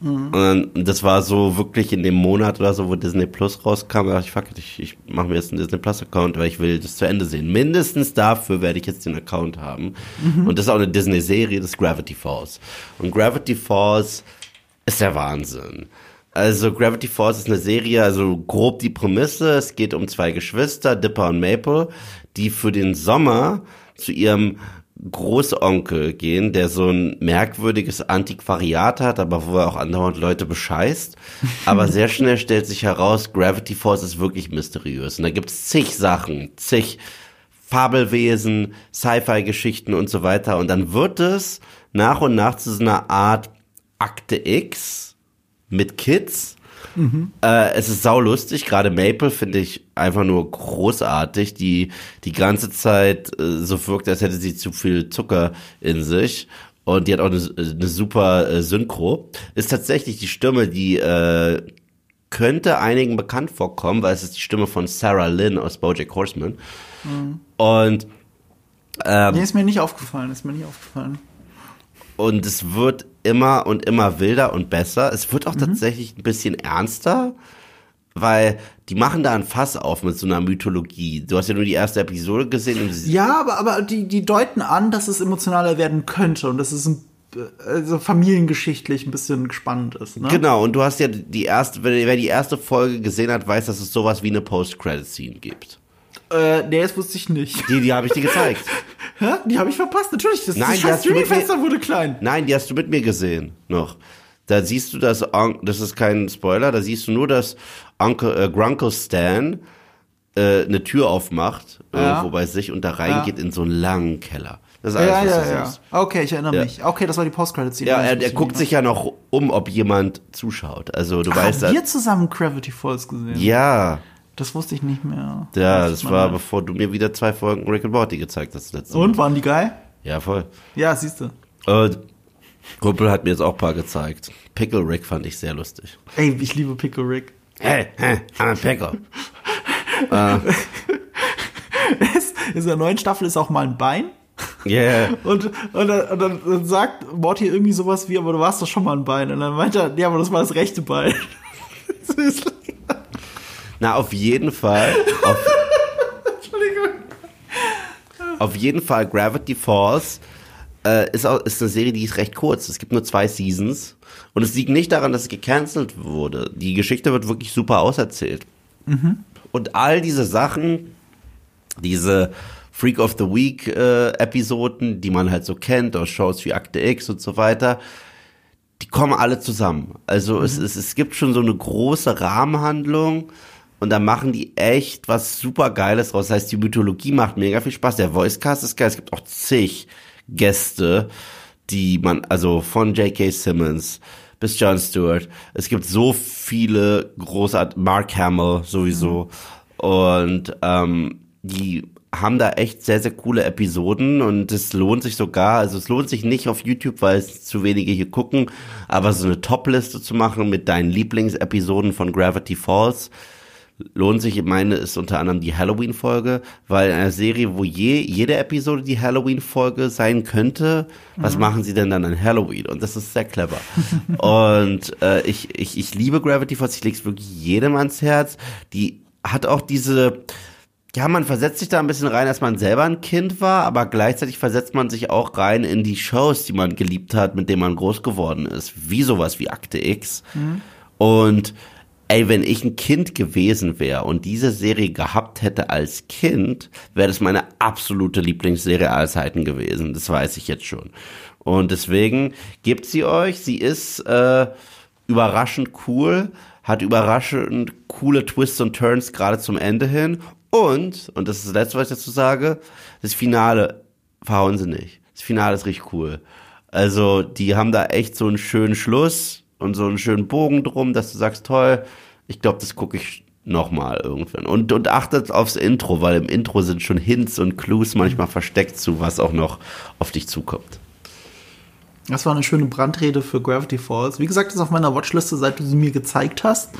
Speaker 2: Mhm. Und das war so wirklich in dem Monat oder so, wo Disney Plus rauskam, da dachte ich, fuck it, ich, ich mache mir jetzt einen Disney Plus Account, weil ich will das zu Ende sehen. Mindestens dafür werde ich jetzt den Account haben. Mhm. Und das ist auch eine Disney-Serie, das ist Gravity Falls. Und Gravity Falls ist der Wahnsinn. Also Gravity Falls ist eine Serie, also grob die Prämisse, es geht um zwei Geschwister, Dipper und Maple, die für den Sommer zu ihrem Großonkel gehen, der so ein merkwürdiges Antiquariat hat, aber wo er auch andauernd Leute bescheißt. Aber sehr schnell stellt sich heraus, Gravity Falls ist wirklich mysteriös. Und da gibt's zig Sachen, zig Fabelwesen, Sci-Fi-Geschichten und so weiter. Und dann wird es nach und nach zu so einer Art Akte X, mit Kids. Mhm. Äh, es ist saulustig, gerade Maple finde ich einfach nur großartig, die die ganze Zeit äh, so wirkt, als hätte sie zu viel Zucker in sich. Und die hat auch eine, eine super äh, Synchro. Ist tatsächlich die Stimme, die äh, könnte einigen bekannt vorkommen, weil es ist die Stimme von Sarah Lynn aus BoJack Horseman. Mhm. Und
Speaker 1: ähm, nee, ist mir nicht aufgefallen, ist mir nicht aufgefallen.
Speaker 2: Und es wird immer und immer wilder und besser. Es wird auch mhm. tatsächlich ein bisschen ernster, weil die machen da ein Fass auf mit so einer Mythologie. Du hast ja nur die erste Episode gesehen.
Speaker 1: ja, aber, aber die, die deuten an, dass es emotionaler werden könnte und dass es ein also familiengeschichtlich ein bisschen spannend ist. Ne?
Speaker 2: Genau, und du hast ja die erste, wer die erste Folge gesehen hat, weiß, dass es sowas wie eine Post-Credit-Scene gibt.
Speaker 1: Äh, nee, das wusste ich nicht.
Speaker 2: Die, die habe ich dir gezeigt. [LAUGHS]
Speaker 1: Hä? Die habe ich verpasst, natürlich. Das,
Speaker 2: Nein,
Speaker 1: das
Speaker 2: die hast du mit
Speaker 1: mir, wurde klein.
Speaker 2: Nein, die hast du mit mir gesehen noch. Da siehst du, dass das ist kein Spoiler, da siehst du nur, dass Uncle, äh, Grunkle Stan äh, eine Tür aufmacht, ja. irgendwo bei sich und da reingeht in so einen langen Keller.
Speaker 1: Das ist alles, ja, was ja, ja. Okay, ich erinnere mich. Okay, das war die Post-Credit-Szene.
Speaker 2: Ja, er, er guckt sich ja noch um, ob jemand zuschaut. Also du weißt.
Speaker 1: Haben wir zusammen Gravity Falls gesehen?
Speaker 2: Ja.
Speaker 1: Das wusste ich nicht mehr.
Speaker 2: Ja, das, das war, bevor du mir wieder zwei Folgen Rick and Morty gezeigt hast.
Speaker 1: Letzte Und, waren die geil?
Speaker 2: Ja, voll.
Speaker 1: Ja, siehst du.
Speaker 2: Und Kumpel hat mir jetzt auch ein paar gezeigt. Pickle Rick fand ich sehr lustig.
Speaker 1: Ey, ich liebe Pickle Rick.
Speaker 2: Hey, hey, I'm a Pickle. [LAUGHS]
Speaker 1: äh. in der neuen Staffel ist auch mal ein Bein.
Speaker 2: Yeah.
Speaker 1: Und, und, dann, und dann sagt Morty irgendwie sowas wie, aber du warst doch schon mal ein Bein. Und dann meint er, ja, aber das war das rechte Bein. [LAUGHS] das ist
Speaker 2: na, auf jeden Fall. Auf, [LAUGHS] Entschuldigung. Auf jeden Fall Gravity Falls äh, ist, auch, ist eine Serie, die ist recht kurz. Es gibt nur zwei Seasons. Und es liegt nicht daran, dass es gecancelt wurde. Die Geschichte wird wirklich super auserzählt. Mhm. Und all diese Sachen, diese Freak of the Week äh, Episoden, die man halt so kennt aus Shows wie Akte X und so weiter, die kommen alle zusammen. Also mhm. es, es, es gibt schon so eine große Rahmenhandlung und da machen die echt was super Geiles raus. Das heißt, die Mythologie macht mega viel Spaß. Der Voicecast ist geil. Es gibt auch zig Gäste, die man, also von J.K. Simmons bis Jon Stewart. Es gibt so viele großartige, Mark Hamill sowieso. Mhm. Und ähm, die haben da echt sehr, sehr coole Episoden und es lohnt sich sogar, also es lohnt sich nicht auf YouTube, weil es zu wenige hier gucken, aber so eine Top-Liste zu machen mit deinen Lieblingsepisoden von Gravity Falls, lohnt sich, ich meine, ist unter anderem die Halloween-Folge, weil in einer Serie, wo je, jede Episode die Halloween-Folge sein könnte, was mhm. machen sie denn dann an Halloween? Und das ist sehr clever. [LAUGHS] und äh, ich, ich, ich liebe Gravity Falls, ich lege es wirklich jedem ans Herz. Die hat auch diese, ja, man versetzt sich da ein bisschen rein, als man selber ein Kind war, aber gleichzeitig versetzt man sich auch rein in die Shows, die man geliebt hat, mit denen man groß geworden ist. Wie sowas wie Akte X. Mhm. Und ey, wenn ich ein Kind gewesen wäre und diese Serie gehabt hätte als Kind, wäre das meine absolute Lieblingsserie aller Zeiten gewesen. Das weiß ich jetzt schon. Und deswegen gebt sie euch. Sie ist äh, überraschend cool, hat überraschend coole Twists und Turns gerade zum Ende hin. Und, und das ist das Letzte, was ich dazu sage, das Finale verhauen sie nicht. Das Finale ist richtig cool. Also, die haben da echt so einen schönen Schluss und so einen schönen Bogen drum, dass du sagst, toll, ich glaube, das gucke ich nochmal irgendwann. Und, und achtet aufs Intro, weil im Intro sind schon Hints und Clues manchmal versteckt zu, was auch noch auf dich zukommt.
Speaker 1: Das war eine schöne Brandrede für Gravity Falls. Wie gesagt, das ist auf meiner Watchliste, seit du sie mir gezeigt hast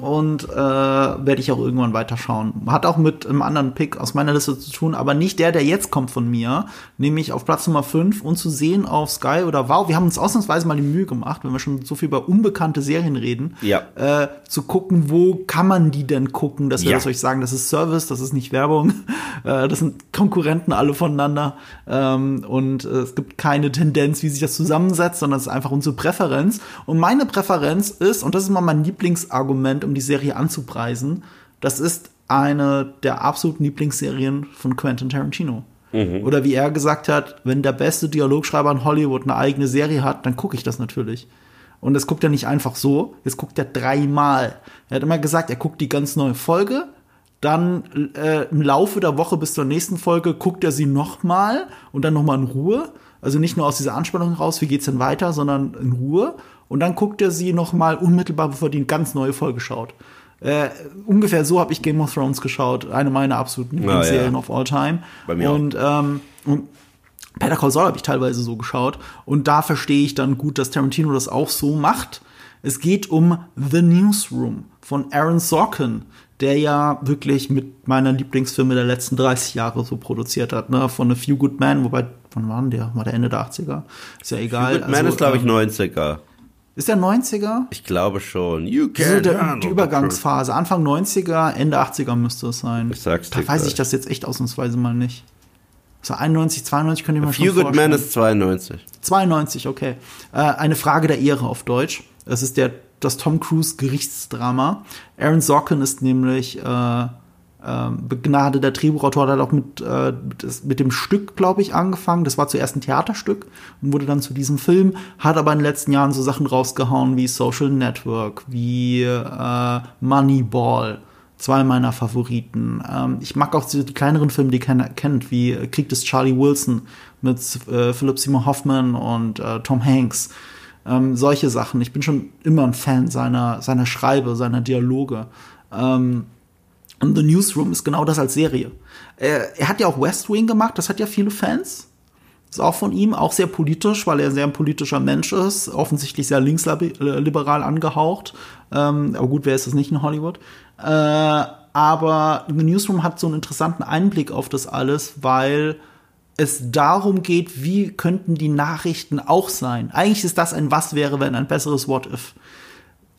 Speaker 1: und äh, werde ich auch irgendwann weiterschauen. Hat auch mit einem anderen Pick aus meiner Liste zu tun, aber nicht der, der jetzt kommt von mir, nämlich auf Platz Nummer 5 und zu sehen auf Sky oder Wow. Wir haben uns ausnahmsweise mal die Mühe gemacht, wenn wir schon so viel über unbekannte Serien reden,
Speaker 2: ja.
Speaker 1: äh, zu gucken, wo kann man die denn gucken, dass wir
Speaker 2: Ja.
Speaker 1: das euch sagen, das ist Service, das ist nicht Werbung, [LAUGHS] äh, das sind Konkurrenten alle voneinander ähm, und äh, es gibt keine Tendenz, wie sich das zusammensetzt, sondern es ist einfach unsere Präferenz. Und meine Präferenz ist, und das ist mal mein Lieblingsargument, um die Serie anzupreisen, das ist eine der absoluten Lieblingsserien von Quentin Tarantino. Oder wie er gesagt hat, wenn der beste Dialogschreiber in Hollywood eine eigene Serie hat, dann gucke ich das natürlich. Und das guckt er nicht einfach so, jetzt guckt er dreimal. Er hat immer gesagt, er guckt die ganz neue Folge, dann äh, im Laufe der Woche bis zur nächsten Folge guckt er sie nochmal und dann nochmal in Ruhe. Also nicht nur aus dieser Anspannung raus, wie geht's denn weiter, sondern in Ruhe. Und dann guckt er sie nochmal unmittelbar, bevor er die ganz neue Folge schaut. Äh, ungefähr so habe ich Game of Thrones geschaut, eine meiner absoluten Lieblingsserien
Speaker 2: ja.
Speaker 1: of all time.
Speaker 2: Bei mir auch.
Speaker 1: und, ähm, und Better Call Saul habe ich teilweise so geschaut und da verstehe ich dann gut, dass Tarantino das auch so macht. Es geht um The Newsroom von Aaron Sorkin, der ja wirklich mit meiner Lieblingsfilme der letzten 30 Jahre so produziert hat, ne? Von A Few Good Men, wobei, wann war denn der? War der Ende der 80er? Ist ja egal.
Speaker 2: Good Man
Speaker 1: Also,
Speaker 2: ist, glaube ich,
Speaker 1: ähm,
Speaker 2: 90er.
Speaker 1: Ist der 90er?
Speaker 2: Ich glaube schon. You
Speaker 1: So
Speaker 2: can
Speaker 1: der,
Speaker 2: handle
Speaker 1: die Übergangsphase, Anfang 90er, Ende 80er müsste es sein.
Speaker 2: Ich sag's
Speaker 1: Da
Speaker 2: dir
Speaker 1: weiß
Speaker 2: gleich.
Speaker 1: ich das jetzt echt ausnahmsweise mal nicht. So 91, 92 könnte ich mir schon
Speaker 2: Few Good. Man ist 92.
Speaker 1: 92, okay. Äh, eine Frage der Ehre auf Deutsch. Es ist der, das Tom Cruise Gerichtsdrama. Aaron Sorkin ist nämlich äh, ähm, begnadeter Drehbuchautor, hat auch mit, äh, das- mit dem Stück, glaube ich, angefangen. Das war zuerst ein Theaterstück und wurde dann zu diesem Film, hat aber in den letzten Jahren so Sachen rausgehauen wie Social Network, wie äh, Moneyball. Zwei meiner Favoriten. Ähm, ich mag auch die, die kleineren Filme, die keiner kennt, wie Krieg des Charlie Wilson mit äh, Philip Seymour Hoffman und äh, Tom Hanks. Ähm, solche Sachen. Ich bin schon immer ein Fan seiner, seiner Schreibe, seiner Dialoge. Ähm, und The Newsroom ist genau das als Serie. Er, er hat ja auch West Wing gemacht, das hat ja viele Fans. Ist auch von ihm, auch sehr politisch, weil er sehr ein politischer Mensch ist, offensichtlich sehr linksliberal angehaucht. Ähm, aber gut, wer ist das nicht in Hollywood? Äh, aber The Newsroom hat so einen interessanten Einblick auf das alles, weil es darum geht, wie könnten die Nachrichten auch sein. Eigentlich ist das ein Was wäre, wenn ein besseres What if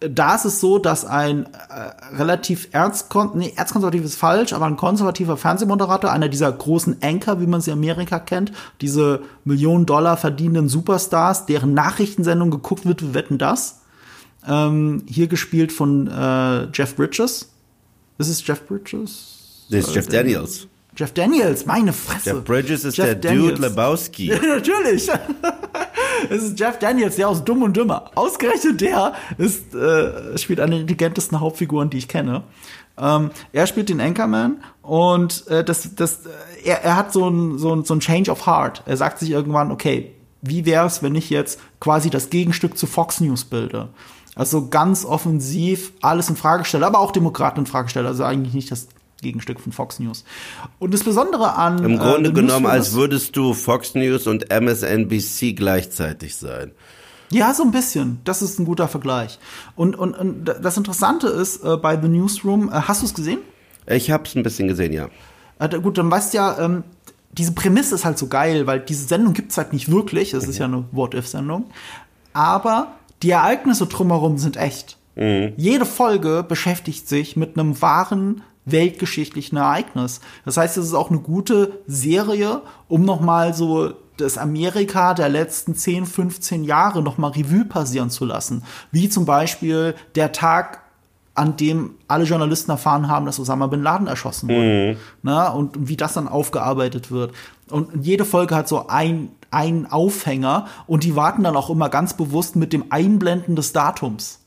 Speaker 1: da ist es so, dass ein äh, relativ erzkon nee, erzkonservativ ist falsch, aber ein konservativer Fernsehmoderator, einer dieser großen Anchor, wie man sie in Amerika kennt, diese Millionen Dollar verdienenden Superstars, deren Nachrichtensendung geguckt wird, wir wetten das. Ähm, hier gespielt von äh, Jeff Bridges. Ist es Jeff Bridges?
Speaker 2: Das ist Jeff Daniels.
Speaker 1: Jeff Daniels, meine Fresse.
Speaker 2: Jeff Bridges ist
Speaker 1: Jeff
Speaker 2: der
Speaker 1: Daniels.
Speaker 2: Dude Lebowski.
Speaker 1: Ja, [LAUGHS] natürlich. [LAUGHS] Es ist Jeff Daniels, der aus Dumm und Dümmer. Ausgerechnet der ist, äh, spielt eine der intelligentesten Hauptfiguren, die ich kenne. Ähm, er spielt den Anchorman und äh, das, das, äh, er, er hat so ein, so, ein, so ein Change of Heart. Er sagt sich irgendwann, okay, wie wär's, wenn ich jetzt quasi das Gegenstück zu Fox News bilde? Also ganz offensiv alles in Frage stelle, aber auch Demokraten in Frage stelle. Also eigentlich nicht das Gegenstück von Fox News. Und das Besondere an
Speaker 2: Im Grunde
Speaker 1: The
Speaker 2: genommen, als würdest du Fox News und MSNBC gleichzeitig sein.
Speaker 1: Ja, so ein bisschen. Das ist ein guter Vergleich. Und, und, und das Interessante ist, äh, bei The Newsroom, äh, hast du es gesehen?
Speaker 2: Ich hab's ein bisschen gesehen, ja.
Speaker 1: Äh, gut, dann weißt du ja, ähm, diese Prämisse ist halt so geil, weil diese Sendung gibt's halt nicht wirklich. Es ist ja eine What-If-Sendung. Aber die Ereignisse drumherum sind echt. Jede Folge beschäftigt sich mit einem wahren weltgeschichtlichen Ereignis. Das heißt, es ist auch eine gute Serie, um noch mal so das Amerika der letzten 10, 15 Jahre noch mal Revue passieren zu lassen. Wie zum Beispiel der Tag an dem alle Journalisten erfahren haben, dass Osama bin Laden erschossen wurde. Mhm. Na, und wie das dann aufgearbeitet wird. Und jede Folge hat so ein, ein Aufhänger und die warten dann auch immer ganz bewusst mit dem Einblenden des Datums.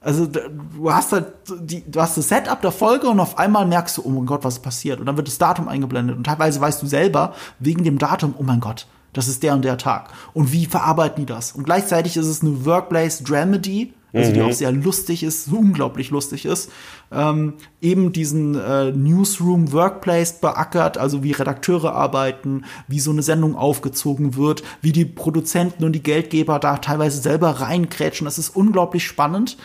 Speaker 1: Also du hast halt die, du hast das Setup der Folge und auf einmal merkst du, oh mein Gott, was passiert? Und dann wird das Datum eingeblendet und teilweise weißt du selber wegen dem Datum, oh mein Gott, das ist der und der Tag. Und wie verarbeiten die das? Und gleichzeitig ist es eine Workplace Dramedy, also mhm. die auch sehr lustig ist, so unglaublich lustig ist. Ähm, eben diesen äh, Newsroom Workplace beackert, also wie Redakteure arbeiten, wie so eine Sendung aufgezogen wird, wie die Produzenten und die Geldgeber da teilweise selber reinkrätschen. Das ist unglaublich spannend.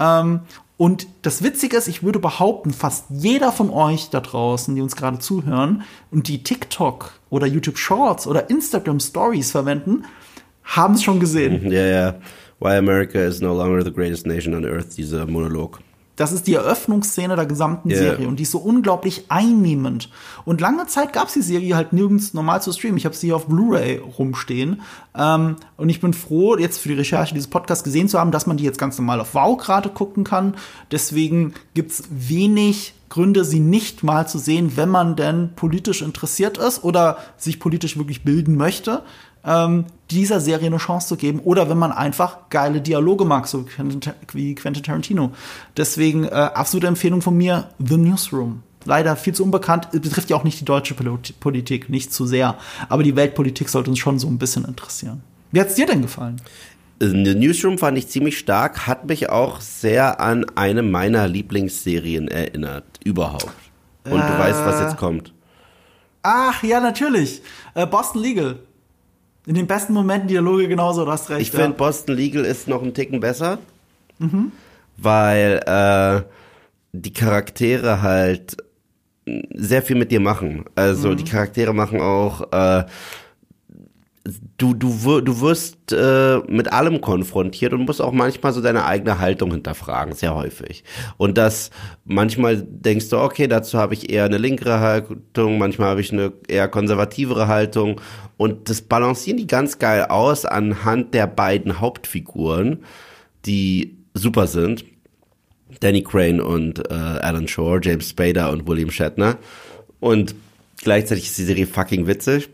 Speaker 1: Ähm, und das Witzige ist, ich würde behaupten, fast jeder von euch da draußen, die uns gerade zuhören und die TikTok oder YouTube Shorts oder Instagram Stories verwenden, haben es schon gesehen.
Speaker 2: Ja, ja. Why America is no longer the greatest nation on earth, dieser Monolog.
Speaker 1: Das ist die Eröffnungsszene der gesamten yeah. Serie und die ist so unglaublich einnehmend. Und lange Zeit gab es die Serie halt nirgends normal zu streamen. Ich habe sie hier auf Blu-ray rumstehen. Ähm, und ich bin froh, jetzt für die Recherche dieses Podcasts gesehen zu haben, dass man die jetzt ganz normal auf Wow gerade gucken kann. Deswegen gibt's wenig Gründe, sie nicht mal zu sehen, wenn man denn politisch interessiert ist oder sich politisch wirklich bilden möchte ähm, dieser Serie eine Chance zu geben oder wenn man einfach geile Dialoge mag, so wie Quentin Tarantino. Deswegen äh, absolute Empfehlung von mir, The Newsroom. Leider viel zu unbekannt, betrifft ja auch nicht die deutsche Politik, nicht zu sehr, aber die Weltpolitik sollte uns schon so ein bisschen interessieren. Wie hat's dir denn gefallen?
Speaker 2: The Newsroom fand ich ziemlich stark, hat mich auch sehr an eine meiner Lieblingsserien erinnert, überhaupt. Und äh, du weißt, was jetzt kommt.
Speaker 1: Ach, ja, natürlich. Äh, Boston Legal. In den besten Momenten Dialoge genauso, du hast recht.
Speaker 2: Ich ja. finde Boston Legal ist noch einen Ticken besser, mhm. weil äh, die Charaktere halt sehr viel mit dir machen. Also mhm. die Charaktere machen auch äh, du, du, du wirst äh, mit allem konfrontiert und musst auch manchmal so deine eigene Haltung hinterfragen, sehr häufig. Und das manchmal denkst du, okay, dazu habe ich eher eine linkere Haltung, manchmal habe ich eine eher konservativere Haltung. Und das balancieren die ganz geil aus anhand der beiden Hauptfiguren, die super sind. Danny Crane und äh, Alan Shore, James Spader und William Shatner. Und gleichzeitig ist die Serie fucking witzig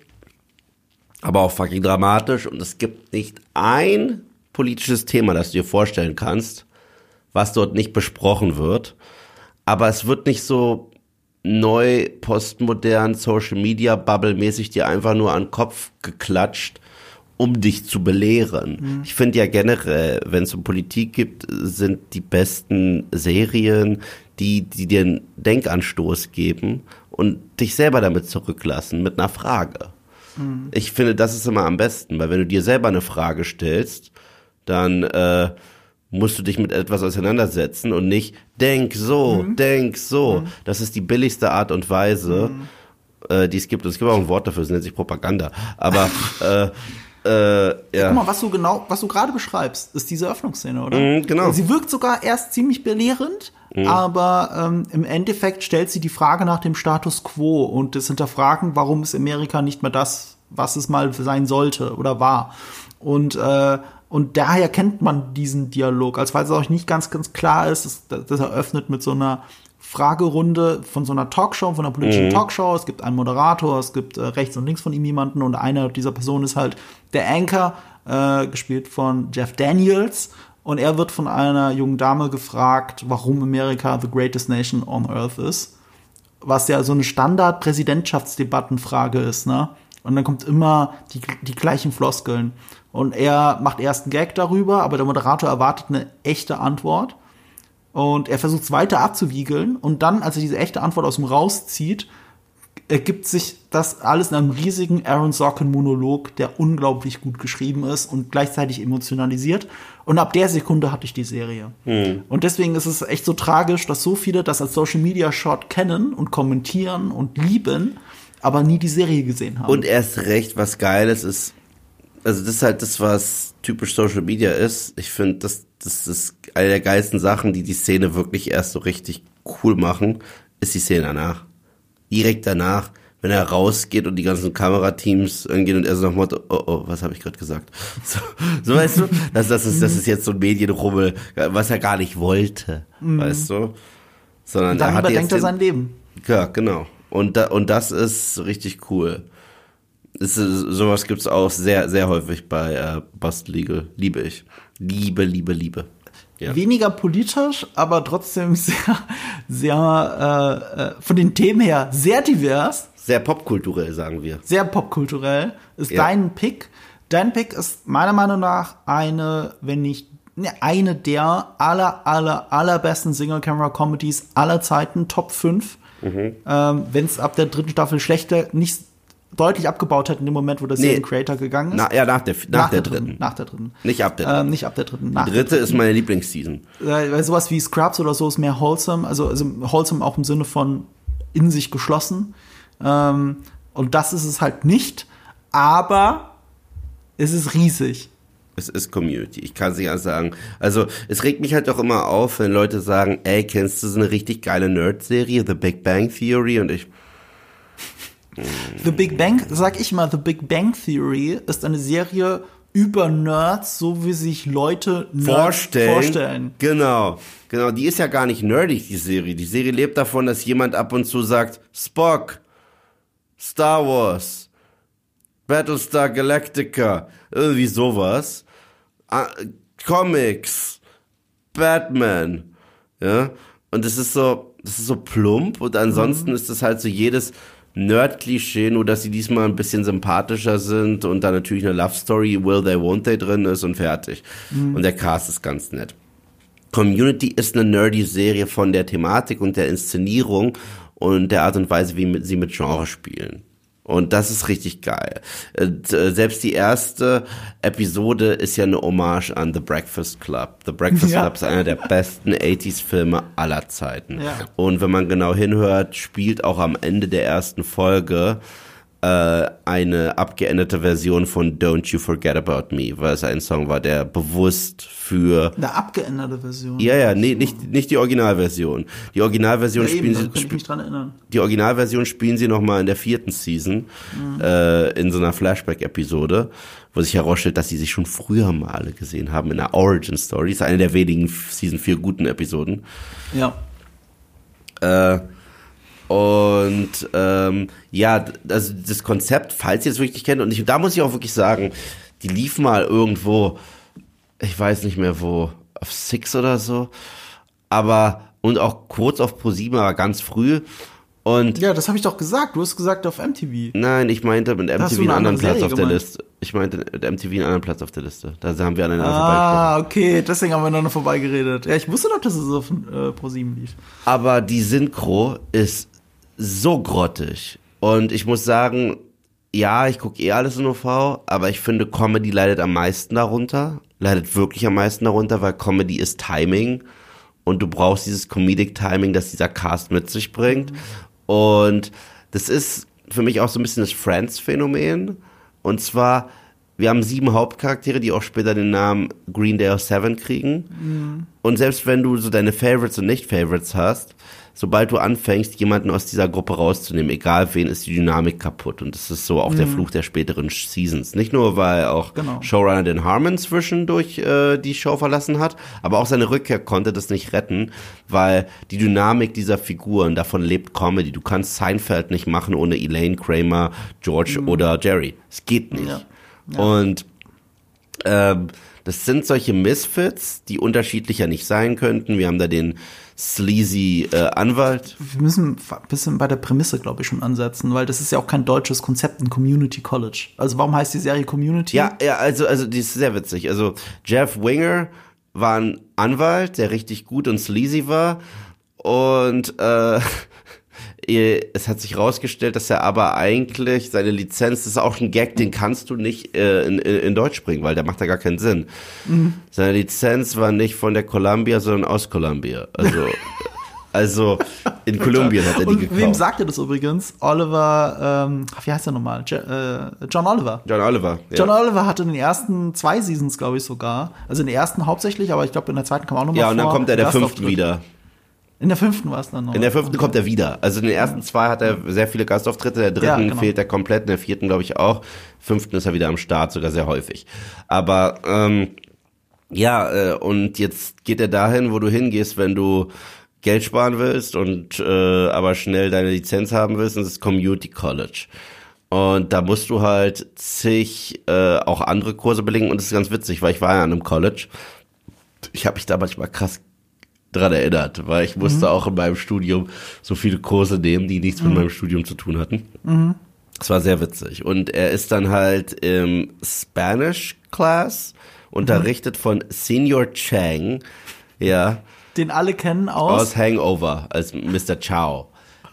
Speaker 2: aber auch fucking dramatisch und es gibt nicht ein politisches Thema, das du dir vorstellen kannst, was dort nicht besprochen wird. Aber es wird nicht so neu, postmodern, Social Media Bubble mäßig dir einfach nur an den Kopf geklatscht, um dich zu belehren. Mhm. Ich finde ja generell, wenn es um Politik gibt, sind die besten Serien, die, die dir einen Denkanstoß geben und dich selber damit zurücklassen mit einer Frage. Mhm. Ich finde, das ist immer am besten, weil wenn du dir selber eine Frage stellst, dann äh, musst du dich mit etwas auseinandersetzen und nicht denk so, mhm. denk so. Mhm. Das ist die billigste Art und Weise, mhm. äh, die es gibt. Und es gibt auch ein Wort dafür, es nennt sich Propaganda. Aber [LAUGHS] äh, äh, ja.
Speaker 1: Guck mal, was du genau, was du gerade beschreibst, ist diese Öffnungsszene, oder?
Speaker 2: Mhm, genau.
Speaker 1: Sie wirkt sogar erst ziemlich belehrend, mhm. aber ähm, im Endeffekt stellt sie die Frage nach dem Status quo und das Hinterfragen, warum ist Amerika nicht mehr das, was es mal sein sollte oder war. Und äh, und daher kennt man diesen Dialog, als weil es auch nicht ganz, ganz klar ist, dass, das eröffnet mit so einer Fragerunde von so einer Talkshow, von einer politischen mhm. Talkshow. Es gibt einen Moderator, es gibt äh, rechts und links von ihm jemanden und einer dieser Personen ist halt der Anchor, äh, gespielt von Jeff Daniels. Und er wird von einer jungen Dame gefragt, warum Amerika the greatest nation on earth ist. Was ja so eine Standard-Präsidentschaftsdebattenfrage ist, ne? Und dann kommt immer die, die gleichen Floskeln. Und er macht erst einen Gag darüber, aber der Moderator erwartet eine echte Antwort. Und er versucht es weiter abzuwiegeln. Und dann, als er diese echte Antwort aus ihm rauszieht, ergibt sich das alles in einem riesigen Aaron Sorkin-Monolog, der unglaublich gut geschrieben ist und gleichzeitig emotionalisiert. Und ab der Sekunde hatte ich die Serie. Mhm. Und deswegen ist es echt so tragisch, dass so viele das als Social Media Shot kennen und kommentieren und lieben, aber nie die Serie gesehen haben.
Speaker 2: Und erst recht, was Geiles ist, also das ist halt das, was typisch Social Media ist. Ich finde, das, das ist eine der geilsten Sachen, die die Szene wirklich erst so richtig cool machen, ist die Szene danach. Direkt danach, wenn er rausgeht und die ganzen Kamerateams gehen und er so nach Motto, oh, oh, was habe ich gerade gesagt? [LAUGHS] So, so weißt du, das, das, ist, das ist jetzt so ein Medienrummel, was er gar nicht wollte, mhm. weißt du?
Speaker 1: Sondern und dann er überdenkt er sein Leben.
Speaker 2: Ja, genau. Und, da, und das ist richtig cool. Ist, sowas gibt's auch sehr, sehr häufig bei äh, Bust Legal. Liebe ich. Liebe, liebe, liebe.
Speaker 1: Ja. Weniger politisch, aber trotzdem [LAUGHS] sehr, sehr äh, äh, von den Themen her sehr divers.
Speaker 2: Sehr popkulturell, sagen wir.
Speaker 1: Sehr popkulturell. Ist ja. dein Pick. Dein Pick ist meiner Meinung nach eine, wenn nicht ne, eine der aller, aller, allerbesten Single-Camera-Comedies aller Zeiten, Top 5. Mhm. Ähm, wenn es ab der dritten Staffel schlechter, nicht deutlich abgebaut hat in dem Moment, wo der nee. Creator gegangen ist.
Speaker 2: Na, ja, nach der, nach, nach der, der dritten. dritten.
Speaker 1: Nach der dritten.
Speaker 2: Nicht ab der
Speaker 1: dritten. Ähm, nicht ab der dritten.
Speaker 2: Die dritte ist meine Lieblingsseason.
Speaker 1: Äh, weil sowas wie Scrubs oder so ist mehr wholesome, also, also wholesome auch im Sinne von in sich geschlossen. Ähm, und das ist es halt nicht, aber es ist riesig.
Speaker 2: Es ist Community. Ich kann es anders sagen. Also, es regt mich halt auch immer auf, wenn Leute sagen, ey, kennst du so eine richtig geile Nerd-Serie, The Big Bang Theory? Und ich,
Speaker 1: The Big Bang, sag ich mal, The Big Bang Theory ist eine Serie über Nerds, so wie sich Leute
Speaker 2: Nerds vorstellen. vorstellen. Genau, genau. Die ist ja gar nicht nerdig, die Serie. Die Serie lebt davon, dass jemand ab und zu sagt, Spock, Star Wars, Battlestar Galactica, irgendwie sowas. Ah, Comics, Batman, ja. Und es ist so, das ist so plump und ansonsten mhm. ist es halt so jedes Nerd-Klischee, nur dass sie diesmal ein bisschen sympathischer sind und da natürlich eine Love Story, Will They, Won't They drin ist und fertig. Mhm. Und der Cast ist ganz nett. Community ist eine nerdy Serie von der Thematik und der Inszenierung und der Art und Weise, wie sie mit Genre spielen. Und das ist richtig geil. Äh, selbst die erste Episode ist ja eine Hommage an The Breakfast Club. The Breakfast ja. Club ist einer der besten 80s-Filme aller Zeiten. Ja. Und wenn man genau hinhört, spielt auch am Ende der ersten Folge äh, eine abgeänderte Version von Don't You Forget About Me, weil es ein Song war, der bewusst für
Speaker 1: eine abgeänderte Version.
Speaker 2: Ja, ja, nee, nicht nicht die Originalversion. Die Originalversion ja, spielen
Speaker 1: eben, sie ich mich dran erinnern.
Speaker 2: Die Originalversion spielen sie noch mal in der vierten Season mhm. äh, in so einer Flashback Episode, wo sich herausstellt, dass sie sich schon früher mal alle gesehen haben in der Origin Story. Das ist eine der wenigen Season 4 guten Episoden.
Speaker 1: Ja.
Speaker 2: Äh, und ähm, ja, also das Konzept, falls ihr es wirklich kennt, und ich, da muss ich auch wirklich sagen, die lief mal irgendwo, ich weiß nicht mehr wo, auf Six oder so, aber und auch kurz auf Pro7, aber ganz früh. Und
Speaker 1: ja, das habe ich doch gesagt. Du hast gesagt auf MTV.
Speaker 2: Nein, ich meinte mit MTV einen anderen Platz auf der Liste. Ich meinte mit MTV einen anderen Platz auf der Liste. Da haben wir aneinander
Speaker 1: Ah, okay, deswegen haben wir aneinander vorbeigeredet. Ja, ich wusste doch, dass es auf äh, Pro7 lief.
Speaker 2: Aber die Synchro ist so grottig. Und ich muss sagen, ja, ich gucke eh alles in OV, aber ich finde, Comedy leidet am meisten darunter. Leidet wirklich am meisten darunter, weil Comedy ist Timing. Und du brauchst dieses Comedic Timing, das dieser Cast mit sich bringt. Und das ist für mich auch so ein bisschen das Friends-Phänomen. Und zwar, wir haben sieben Hauptcharaktere, die auch später den Namen Green Day of Seven kriegen. Mhm. Und selbst wenn du so deine Favorites und Nicht-Favorites hast, sobald du anfängst, jemanden aus dieser Gruppe rauszunehmen, egal wen, ist die Dynamik kaputt. Und das ist so auch mhm. der Fluch der späteren Seasons. Nicht nur, weil auch genau. Showrunner den Harmon zwischendurch äh, die Show verlassen hat, aber auch seine Rückkehr konnte das nicht retten, weil die Dynamik dieser Figuren, davon lebt Comedy. Du kannst Seinfeld nicht machen ohne Elaine Kramer, George mhm. oder Jerry. Es geht nicht. Ja. Ja. Und ähm, das sind solche Misfits, die unterschiedlicher nicht sein könnten. Wir haben da den sleazy äh, Anwalt.
Speaker 1: Wir müssen ein bisschen bei der Prämisse, glaube ich, schon ansetzen, weil das ist ja auch kein deutsches Konzept, ein Community College. Also warum heißt die Serie Community?
Speaker 2: Ja, ja, also, also die ist sehr witzig. Also Jeff Winger war ein Anwalt, der richtig gut und sleazy war. Und äh, es hat sich rausgestellt, dass er aber eigentlich seine Lizenz, das ist auch ein Gag, den kannst du nicht äh, in, in, Deutsch bringen, weil der macht da gar keinen Sinn. Mhm. Seine Lizenz war nicht von der Columbia, sondern aus Columbia. Also, [LAUGHS] also in Kolumbien hat er die Und gekauft.
Speaker 1: Wem sagt er das übrigens? Oliver, ähm, wie heißt er nochmal? J äh, John Oliver.
Speaker 2: John Oliver.
Speaker 1: Ja. John Oliver hatte in den ersten zwei Seasons, glaube ich, sogar. Also in den ersten hauptsächlich, aber ich glaube in der zweiten kam auch nochmal
Speaker 2: Ja, und dann kommt er der fünften wieder.
Speaker 1: In der fünften war es dann noch.
Speaker 2: In der fünften kommt er wieder. Also in den ersten zwei hat er sehr viele Gastauftritte, der dritten
Speaker 1: Ja, genau.
Speaker 2: fehlt er komplett, in der vierten glaube ich auch. Fünften ist er wieder am Start, sogar sehr häufig. Aber ähm, ja, äh, und jetzt geht er dahin, wo du hingehst, wenn du Geld sparen willst und äh, aber schnell deine Lizenz haben willst, und das ist Community College. Und da musst du halt zig äh, auch andere Kurse belegen und das ist ganz witzig, weil ich war ja an einem College. Ich habe mich da manchmal krass dran erinnert, weil ich musste auch in meinem Studium so viele Kurse nehmen, die nichts mit meinem Studium zu tun hatten. Das war sehr witzig. Und er ist dann halt im Spanish Class unterrichtet von Senior Chang, ja,
Speaker 1: Den alle kennen aus.
Speaker 2: aus Hangover als Mr. Chow.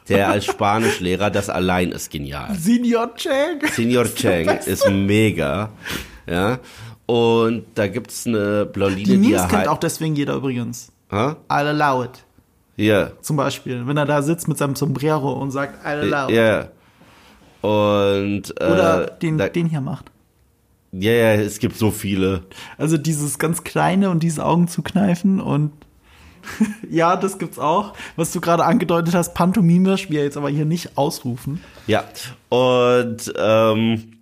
Speaker 2: Der als [LAUGHS] Spanischlehrer, das allein ist genial.
Speaker 1: Senior Chang.
Speaker 2: Senior [LAUGHS] Chang ist mega, ja. Und da gibt's eine Blondine,
Speaker 1: Die
Speaker 2: die, er
Speaker 1: kennt
Speaker 2: halt-
Speaker 1: auch deswegen jeder übrigens.
Speaker 2: Hä?
Speaker 1: I'll allow it.
Speaker 2: Ja,
Speaker 1: Zum Beispiel. Wenn er da sitzt mit seinem Sombrero und sagt, I'll allow it.
Speaker 2: ja. Und äh,
Speaker 1: Oder den,
Speaker 2: da,
Speaker 1: den hier macht.
Speaker 2: ja, ja, es gibt so viele.
Speaker 1: Also dieses ganz kleine und diese Augen zu kneifen und [LAUGHS] ja, das gibt's auch. Was du gerade angedeutet hast, pantomimisch, wir jetzt aber hier nicht ausrufen.
Speaker 2: Ja, und ähm,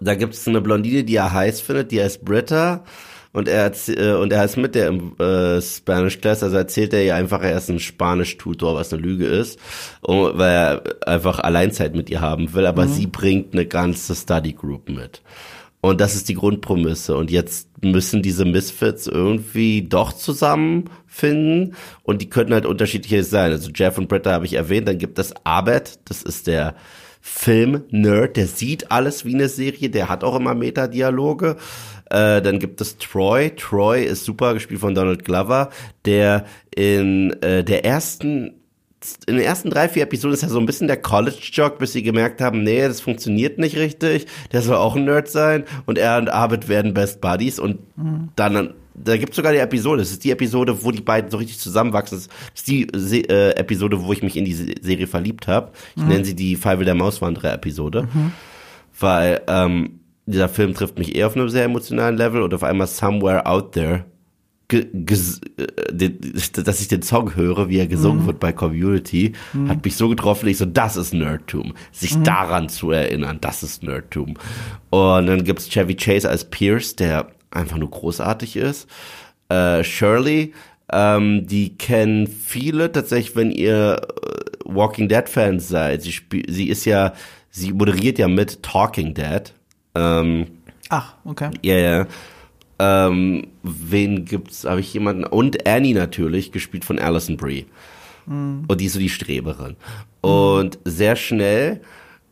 Speaker 2: da gibt's eine Blondine, die er heiß findet, die heißt Britta. Und er, äh, und er ist mit der im äh, Spanish Class, also erzählt er ihr einfach, er ist ein Spanisch-Tutor, was eine Lüge ist, und, weil er einfach Alleinzeit mit ihr haben will, aber sie bringt eine ganze Study Group mit. Und das ist die Grundprämisse. Und jetzt müssen diese Misfits irgendwie doch zusammenfinden. Und die könnten halt unterschiedliche sein. Also Jeff und Britta habe ich erwähnt. Dann gibt es Abed. Das ist der Film-Nerd. Der sieht alles wie eine Serie. Der hat auch immer Metadialoge. Äh, dann gibt es Troy. Troy ist super gespielt von Donald Glover, der in äh, der ersten in den ersten drei, vier Episoden ist ja so ein bisschen der College-Jock, bis sie gemerkt haben, nee, das funktioniert nicht richtig, der soll auch ein Nerd sein und er und Arvid werden Best Buddies und dann, da gibt's sogar die Episode, das ist die Episode, wo die beiden so richtig zusammenwachsen, das ist die äh, Episode, wo ich mich in die Se- Serie verliebt habe. Ich nenne sie die Feivel der Mauswanderer-Episode, weil ähm, dieser Film trifft mich eher auf einem sehr emotionalen Level und auf einmal Somewhere Out There ge- ges- äh, den- [LAUGHS] dass ich den Song höre, wie er gesungen wird bei Community, hat mich so getroffen, ich so, das ist Nerdtum. Sich daran zu erinnern, das ist Nerdtum. Und dann gibt's Chevy Chase als Pierce, der einfach nur großartig ist. Äh, Shirley, ähm, die kennen viele tatsächlich, wenn ihr äh, Walking Dead Fans seid. Sie, sie ist ja, sie moderiert ja mit Talking Dead. Ähm,
Speaker 1: Ach, okay.
Speaker 2: ja, ja. Ähm, wen gibt's? Habe ich jemanden? Und Annie natürlich, gespielt von Alison Brie. Und die ist so die Streberin. Und sehr schnell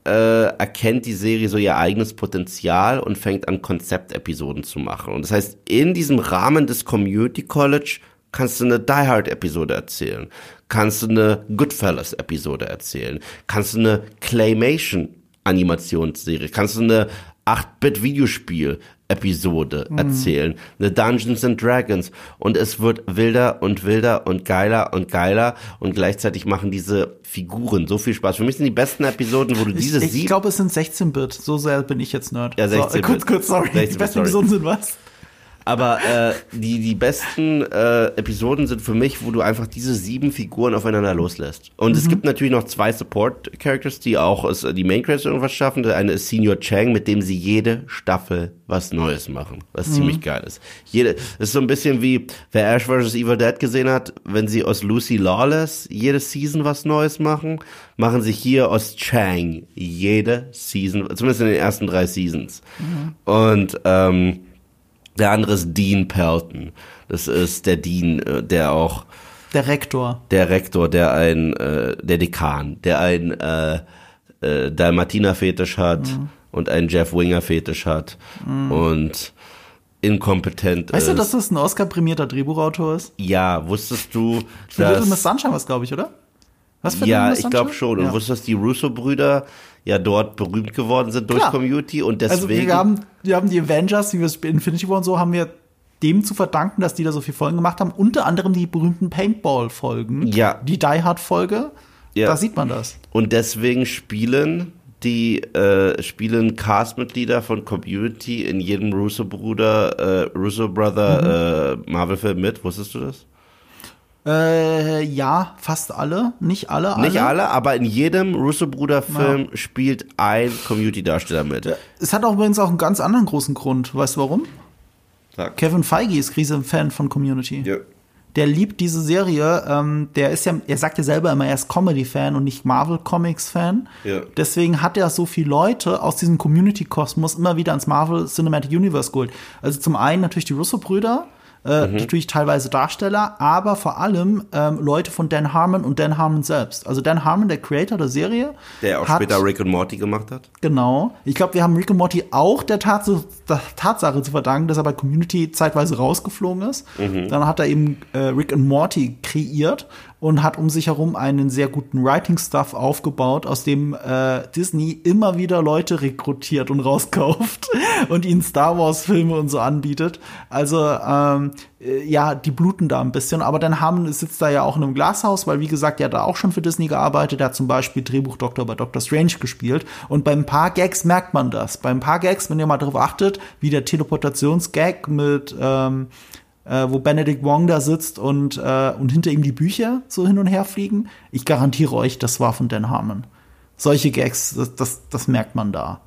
Speaker 2: äh, erkennt die Serie so ihr eigenes Potenzial und fängt an, Konzeptepisoden zu machen. Und das heißt, in diesem Rahmen des Community College kannst du eine Die Hard Episode erzählen, kannst du eine Goodfellas Episode erzählen, kannst du eine Claymation Animationsserie, kannst du eine 8-Bit Videospiel Episode erzählen, eine Dungeons and Dragons und es wird wilder und wilder und geiler und geiler und gleichzeitig machen diese Figuren so viel Spaß. Für mich sind die besten Episoden, wo du diese
Speaker 1: ich ich
Speaker 2: sieben
Speaker 1: glaube, es sind 16-Bit. So sehr bin ich jetzt Nerd.
Speaker 2: Ja,
Speaker 1: So,
Speaker 2: 16-Bit.
Speaker 1: äh, [LAUGHS] kurz, kurz, sorry.
Speaker 2: 16-Bit,
Speaker 1: Die besten
Speaker 2: sorry.
Speaker 1: Episoden sind was?
Speaker 2: Aber äh, die, die besten äh, Episoden sind für mich, wo du einfach diese sieben Figuren aufeinander loslässt. Und es gibt natürlich noch zwei Support-Characters, die auch es, die Main-Character irgendwas schaffen. Der eine ist Senior Chang, mit dem sie jede Staffel was Neues machen, was ziemlich geil ist. Jede, es ist so ein bisschen wie, wer Ash vs. Evil Dead gesehen hat, wenn sie aus Lucy Lawless jede Season was Neues machen, machen sie hier aus Chang jede Season, zumindest in den ersten drei Seasons. Und ähm, der andere ist Dean Pelton. Das ist der Dean, äh, der auch
Speaker 1: Der Rektor.
Speaker 2: der Rektor, der ein, äh, der Dekan, der ein äh, äh, Dalmatiner-Fetisch hat und einen Jeff Winger-Fetisch hat und inkompetent
Speaker 1: Weißt
Speaker 2: ist.
Speaker 1: du, dass das ein Oscar-prämierter Drehbuchautor ist?
Speaker 2: ja, wusstest du,
Speaker 1: Für Little Miss
Speaker 2: dass
Speaker 1: Sunshine was, glaube ich, oder? Was für
Speaker 2: ja, ich glaube schon. Und
Speaker 1: Ja.
Speaker 2: wusstest du, dass die Russo-Brüder ja dort berühmt geworden sind durch
Speaker 1: Klar.
Speaker 2: Community und
Speaker 1: Also
Speaker 2: deswegen
Speaker 1: wir haben, wir haben die Avengers, wie wir Infinity War und so, haben wir dem zu verdanken, dass die da so viele Folgen gemacht haben. Unter anderem die berühmten Paintball-Folgen.
Speaker 2: Ja.
Speaker 1: Die Die Hard-Folge.
Speaker 2: Ja.
Speaker 1: Da sieht man das.
Speaker 2: Und deswegen spielen die äh, spielen Castmitglieder von Community in jedem Russo Bruder, äh, Russo Brother äh, Marvel Film mit. Wusstest du das?
Speaker 1: Äh, ja, fast alle. Nicht alle. alle.
Speaker 2: Nicht alle, aber in jedem Russo-Bruder-Film ja. spielt ein Community-Darsteller mit.
Speaker 1: Es hat auch übrigens auch einen ganz anderen großen Grund. Weißt du warum? Sag. Kevin Feige ist riesen von Community. Ja. Der liebt diese Serie. Ähm, der ist ja, er sagt ja selber immer, er ist Comedy-Fan und nicht Marvel-Comics-Fan. Ja. Deswegen hat er so viele Leute aus diesem Community-Kosmos immer wieder ans Marvel Cinematic Universe geholt. Also zum einen natürlich die Russo-Brüder, äh, mhm. Natürlich teilweise Darsteller, aber vor allem ähm, Leute von Dan Harmon und Dan Harmon selbst. Also Dan Harmon, der Creator der Serie.
Speaker 2: Der auch hat, später Rick und Morty gemacht hat.
Speaker 1: Genau. Ich glaube, wir haben Rick und Morty auch der, Tats der, Tatsache zu verdanken, dass er bei Community zeitweise rausgeflogen ist. Mhm. Dann hat er eben äh, Rick und Morty kreiert und hat um sich herum einen sehr guten Writing-Stuff aufgebaut, aus dem äh, Disney immer wieder Leute rekrutiert und rauskauft [LAUGHS] und ihnen Star Wars-Filme und so anbietet. Also ähm, äh, ja, die bluten da ein bisschen, aber dann haben sitzt da ja auch in einem Glashaus, weil wie gesagt, er hat da auch schon für Disney gearbeitet, er hat zum Beispiel Drehbuchdoktor bei Doctor Strange gespielt und beim paar Gags merkt man das. Beim paar Gags, wenn ihr mal darauf achtet, wie der Teleportationsgag mit ähm, äh, wo Benedict Wong da sitzt und, äh, und hinter ihm die Bücher so hin und her fliegen. Ich garantiere euch, das war von Dan Harmon. Solche Gags, das, das, das merkt man da.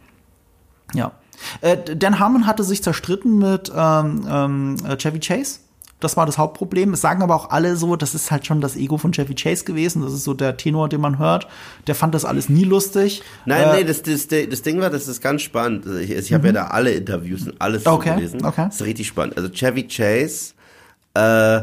Speaker 1: Ja. Äh, Dan Harmon hatte sich zerstritten mit ähm, ähm, Chevy Chase. Das war das Hauptproblem. Es sagen aber auch alle so, das ist halt schon das Ego von Chevy Chase gewesen. Das ist so der Tenor, den man hört. Der fand das alles nie lustig.
Speaker 2: Nein, äh, nee, das, das, das Ding war, das ist ganz spannend. Ich, ich habe mhm. ja da alle Interviews und alles okay, gelesen. Okay. Das ist richtig spannend. Also Chevy Chase äh,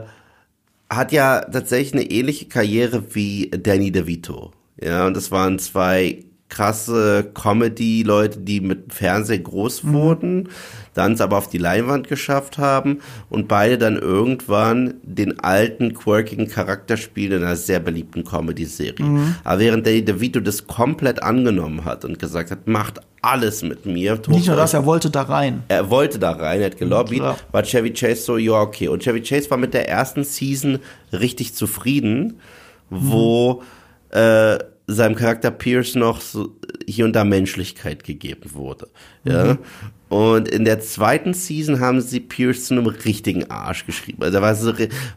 Speaker 2: hat ja tatsächlich eine ähnliche Karriere wie Danny DeVito. Ja, und das waren zwei krasse Comedy-Leute, die mit Fernsehen groß mhm. wurden, mhm. dann es aber auf die Leinwand geschafft haben und beide dann irgendwann den alten, quirkigen Charakter spielen in einer sehr beliebten Comedy-Serie. Mhm. Aber während Danny DeVito das komplett angenommen hat und gesagt hat, macht alles mit mir.
Speaker 1: Nicht nur das, er wollte da rein.
Speaker 2: Er wollte da rein, er hat gelobbyt, ja. war Chevy Chase so, ja, okay. Und Chevy Chase war mit der ersten Season richtig zufrieden, wo mhm. äh, seinem Charakter Pierce noch so hier und da Menschlichkeit gegeben wurde. Ja. Mhm. Und in der zweiten Season haben sie Pierce zu einem richtigen Arsch geschrieben. Also was,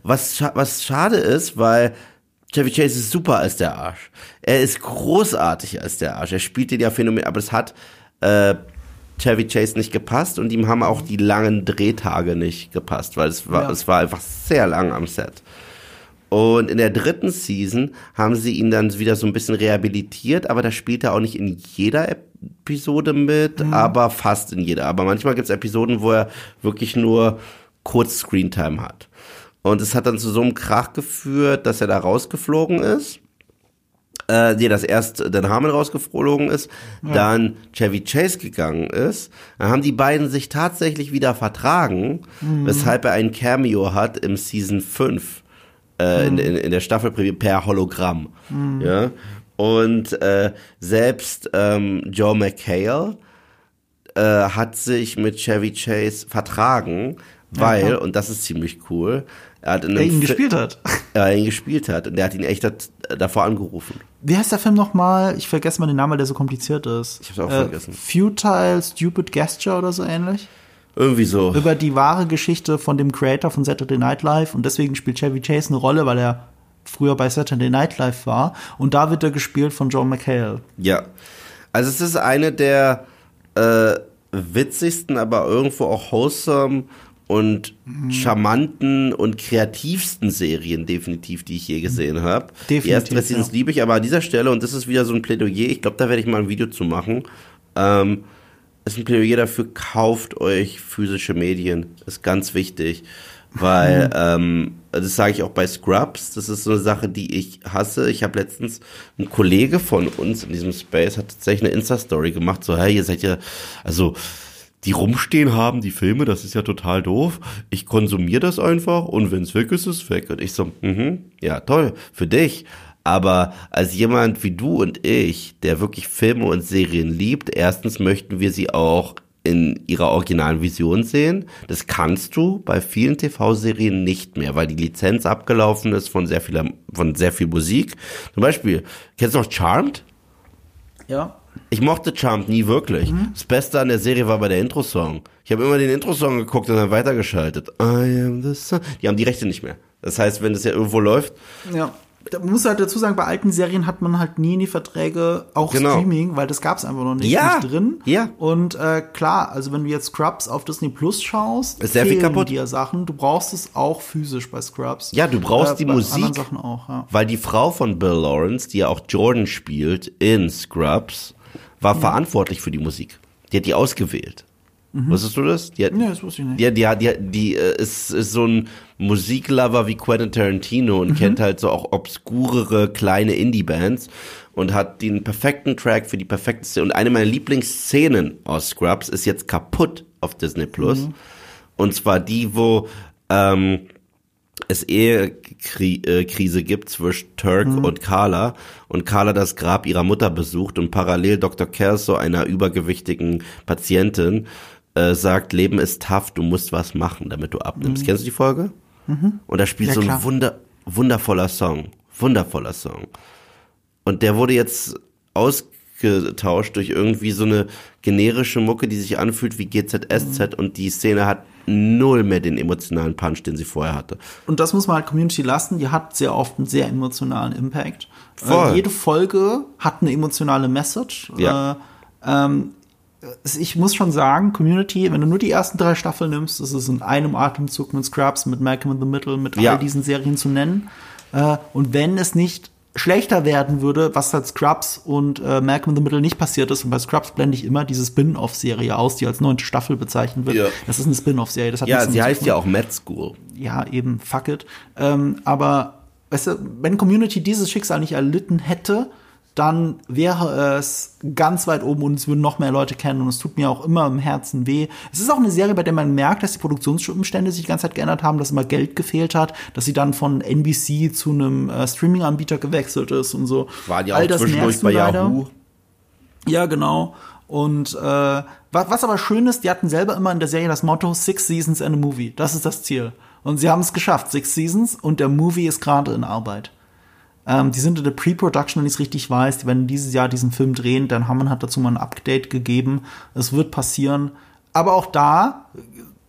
Speaker 2: was, was schade ist, weil Chevy Chase ist super als der Arsch. Er ist großartig als der Arsch. Er spielt den ja phänomenal, aber es hat äh, Chevy Chase nicht gepasst und ihm haben auch die langen Drehtage nicht gepasst, weil es war, ja. es war einfach sehr lang am Set. Und in der dritten Season haben sie ihn dann wieder so ein bisschen rehabilitiert, aber da spielt er auch nicht in jeder Episode mit, mhm. aber fast in jeder. Aber manchmal gibt es Episoden, wo er wirklich nur kurz Screentime hat. Und es hat dann zu so einem Krach geführt, dass er da rausgeflogen ist. Äh, nee, dass erst Dan Harmon rausgeflogen ist, ja. dann Chevy Chase gegangen ist. Dann haben die beiden sich tatsächlich wieder vertragen, mhm. weshalb er ein Cameo hat im Season 5 äh, mhm. in, in, in, der Staffel per Hologramm. Mhm. Ja. Und äh, selbst ähm, Joe McHale äh, hat sich mit Chevy Chase vertragen, weil, ja, und das ist ziemlich cool, er hat in
Speaker 1: der ihn Fi gespielt hat. [LAUGHS]
Speaker 2: Er ihn gespielt hat und der hat ihn echt davor angerufen.
Speaker 1: Wie heißt der Film nochmal? Ich vergesse mal den Namen, weil der so kompliziert ist.
Speaker 2: Ich hab's auch äh, vergessen.
Speaker 1: Futile Stupid Gesture oder so ähnlich?
Speaker 2: Irgendwie so.
Speaker 1: Über die wahre Geschichte von dem Creator von Saturday Night Live und deswegen spielt Chevy Chase eine Rolle, weil er früher bei Saturday Night Live war und da wird er gespielt von John McHale.
Speaker 2: Ja. Also es ist eine der äh, witzigsten, aber irgendwo auch wholesome und mhm. charmanten und kreativsten Serien definitiv, die ich je gesehen habe. Die ersten drei ja. liebe ich, aber an dieser Stelle, und das ist wieder so ein Plädoyer, ich glaube, da werde ich mal ein Video zu machen, ähm, ist ein Plädoyer dafür, kauft euch physische Medien. Ist ganz wichtig. Weil, ähm, das sage ich auch bei Scrubs, das ist so eine Sache, die ich hasse. Ich habe letztens, ein Kollege von uns in diesem Space hat tatsächlich eine Insta-Story gemacht, so, hey, ihr seid ja, also, die rumstehen haben, die Filme, das ist ja total doof. Ich konsumiere das einfach und wenn es weg ist, ist es weg. Und ich so, mhm, ja, toll, für dich. Aber als jemand wie du und ich, der wirklich Filme und Serien liebt, erstens möchten wir sie auch in ihrer originalen Vision sehen. Das kannst du bei vielen TV-Serien nicht mehr, weil die Lizenz abgelaufen ist von sehr viel, von sehr viel Musik. Zum Beispiel, kennst du noch Charmed?
Speaker 1: Ja.
Speaker 2: Ich mochte Charmed nie wirklich. Mhm. Das Beste an der Serie war bei der Intro-Song. Ich habe immer den Intro-Song geguckt und dann weitergeschaltet. I am the sun. Die haben die Rechte nicht mehr. Das heißt, wenn es ja irgendwo läuft,
Speaker 1: Ja. Da muss halt dazu sagen, bei alten Serien hat man halt nie in die Verträge auch
Speaker 2: Genau.
Speaker 1: Streaming, weil das gab es einfach noch nicht,
Speaker 2: Ja.
Speaker 1: nicht drin.
Speaker 2: Ja.
Speaker 1: Und äh, klar, also wenn du jetzt Scrubs auf Disney Plus schaust,
Speaker 2: Ist sehr viel kaputt.
Speaker 1: dir Sachen. Du brauchst es auch physisch bei Scrubs.
Speaker 2: Ja, du brauchst die
Speaker 1: bei
Speaker 2: Musik.
Speaker 1: auch, ja.
Speaker 2: weil die Frau von Bill Lawrence, die ja auch Jordan spielt in Scrubs, war verantwortlich für die Musik. Die hat die ausgewählt. Wusstest du das? Die hat,
Speaker 1: Nee, das wusste ich nicht.
Speaker 2: Ja, die, hat- die, hat- die äh, ist, ist so ein Musiklover wie Quentin Tarantino und kennt halt so auch obskurere kleine Indie-Bands und hat den perfekten Track für die perfekte Szene. Und eine meiner Lieblingsszenen aus Scrubs ist jetzt kaputt auf Disney Plus. Und zwar die, wo ähm, es Ehekrise gibt zwischen Turk und Carla und Carla das Grab ihrer Mutter besucht und parallel Dr. Kelso, einer übergewichtigen Patientin, äh, sagt, Leben ist tough, du musst was machen, damit du abnimmst. Kennst du die Folge? Und da spielt
Speaker 1: Ja,
Speaker 2: so ein
Speaker 1: klar.
Speaker 2: Wunder, wundervoller Song. Wundervoller Song. Und der wurde jetzt ausgetauscht durch irgendwie so eine generische Mucke, die sich anfühlt wie GZSZ und die Szene hat null mehr den emotionalen Punch, den sie vorher hatte.
Speaker 1: Und das muss man halt Community lassen, die hat sehr oft einen sehr emotionalen Impact.
Speaker 2: Voll.
Speaker 1: Äh, jede Folge hat eine emotionale Message.
Speaker 2: Ja.
Speaker 1: Äh, ähm, ich muss schon sagen, Community, wenn du nur die ersten drei Staffeln nimmst, ist es in einem Atemzug mit Scrubs, mit Malcolm in the Middle, mit
Speaker 2: Ja.
Speaker 1: all diesen Serien zu nennen. Äh, und wenn es nicht schlechter werden würde, was halt Scrubs und äh, Malcolm in the Middle nicht passiert ist, und bei Scrubs blende ich immer diese Spin-off-Serie aus, die als neunte Staffel bezeichnet wird.
Speaker 2: Ja.
Speaker 1: Das ist eine Spin-off-Serie. Das hat
Speaker 2: Ja, sie heißt ja auch Med School.
Speaker 1: ja, eben, fuck it. Ähm, aber, weißt du, wenn Community dieses Schicksal nicht erlitten hätte, dann wäre es ganz weit oben und es würden noch mehr Leute kennen und es tut mir auch immer im Herzen weh. Es ist auch eine Serie, bei der man merkt, dass die Produktionsumstände sich die ganze Zeit geändert haben, dass immer Geld gefehlt hat, dass sie dann von NBC zu einem äh, Streaming-Anbieter gewechselt ist und so.
Speaker 2: War die auch
Speaker 1: All das
Speaker 2: zwischendurch bei
Speaker 1: leider.
Speaker 2: Yahoo.
Speaker 1: Ja, genau. Und äh, was, was aber schön ist, die hatten selber immer in der Serie das Motto Six Seasons and a Movie. Das ist das Ziel. Und sie haben es geschafft, Six Seasons und der Movie ist gerade in Arbeit. Ähm, die sind in der Pre-Production, wenn ich es richtig weiß. Die werden dieses Jahr diesen Film drehen. Dan Hammond hat dazu mal ein Update gegeben. Es wird passieren. Aber auch da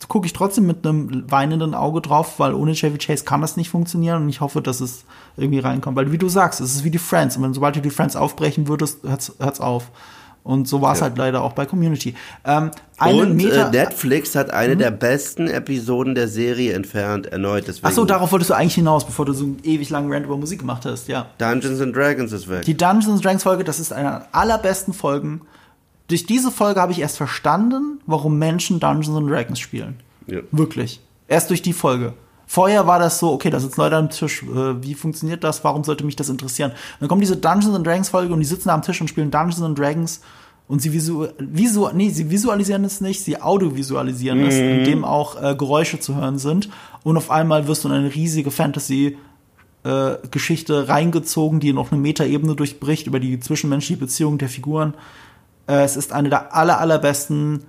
Speaker 1: gucke ich trotzdem mit einem weinenden Auge drauf, weil ohne Chevy Chase kann das nicht funktionieren und ich hoffe, dass es irgendwie reinkommt. Weil wie du sagst, es ist wie die Friends. Und wenn sobald du die Friends aufbrechen würdest, hört's, hört's auf. Und so war es
Speaker 2: Ja.
Speaker 1: halt leider auch bei Community. Ähm,
Speaker 2: Und
Speaker 1: Meter,
Speaker 2: äh, Netflix hat eine der besten Episoden der Serie entfernt, erneut. Deswegen
Speaker 1: Ach so, darauf wolltest du eigentlich hinaus, bevor du so einen ewig langen Rant über Musik gemacht hast, ja.
Speaker 2: Dungeons and Dragons ist weg.
Speaker 1: Die Dungeons Dragons Folge, das ist eine der allerbesten Folgen. Durch diese Folge habe ich erst verstanden, warum Menschen Dungeons and Dragons spielen.
Speaker 2: Ja.
Speaker 1: Wirklich. Erst durch die Folge. Vorher war das so, okay, da sitzen Leute am Tisch, äh, wie funktioniert das, warum sollte mich das interessieren? dann kommt diese Dungeons and Dragons Folge und die sitzen da am Tisch und spielen Dungeons and Dragons und sie visu visu nee, sie visualisieren es nicht, sie audiovisualisieren es, indem auch äh, Geräusche zu hören sind und auf einmal wirst du in eine riesige Fantasy äh, Geschichte reingezogen, die noch eine Metaebene durchbricht über die zwischenmenschliche Beziehung der Figuren. Äh, es ist eine der aller, allerbesten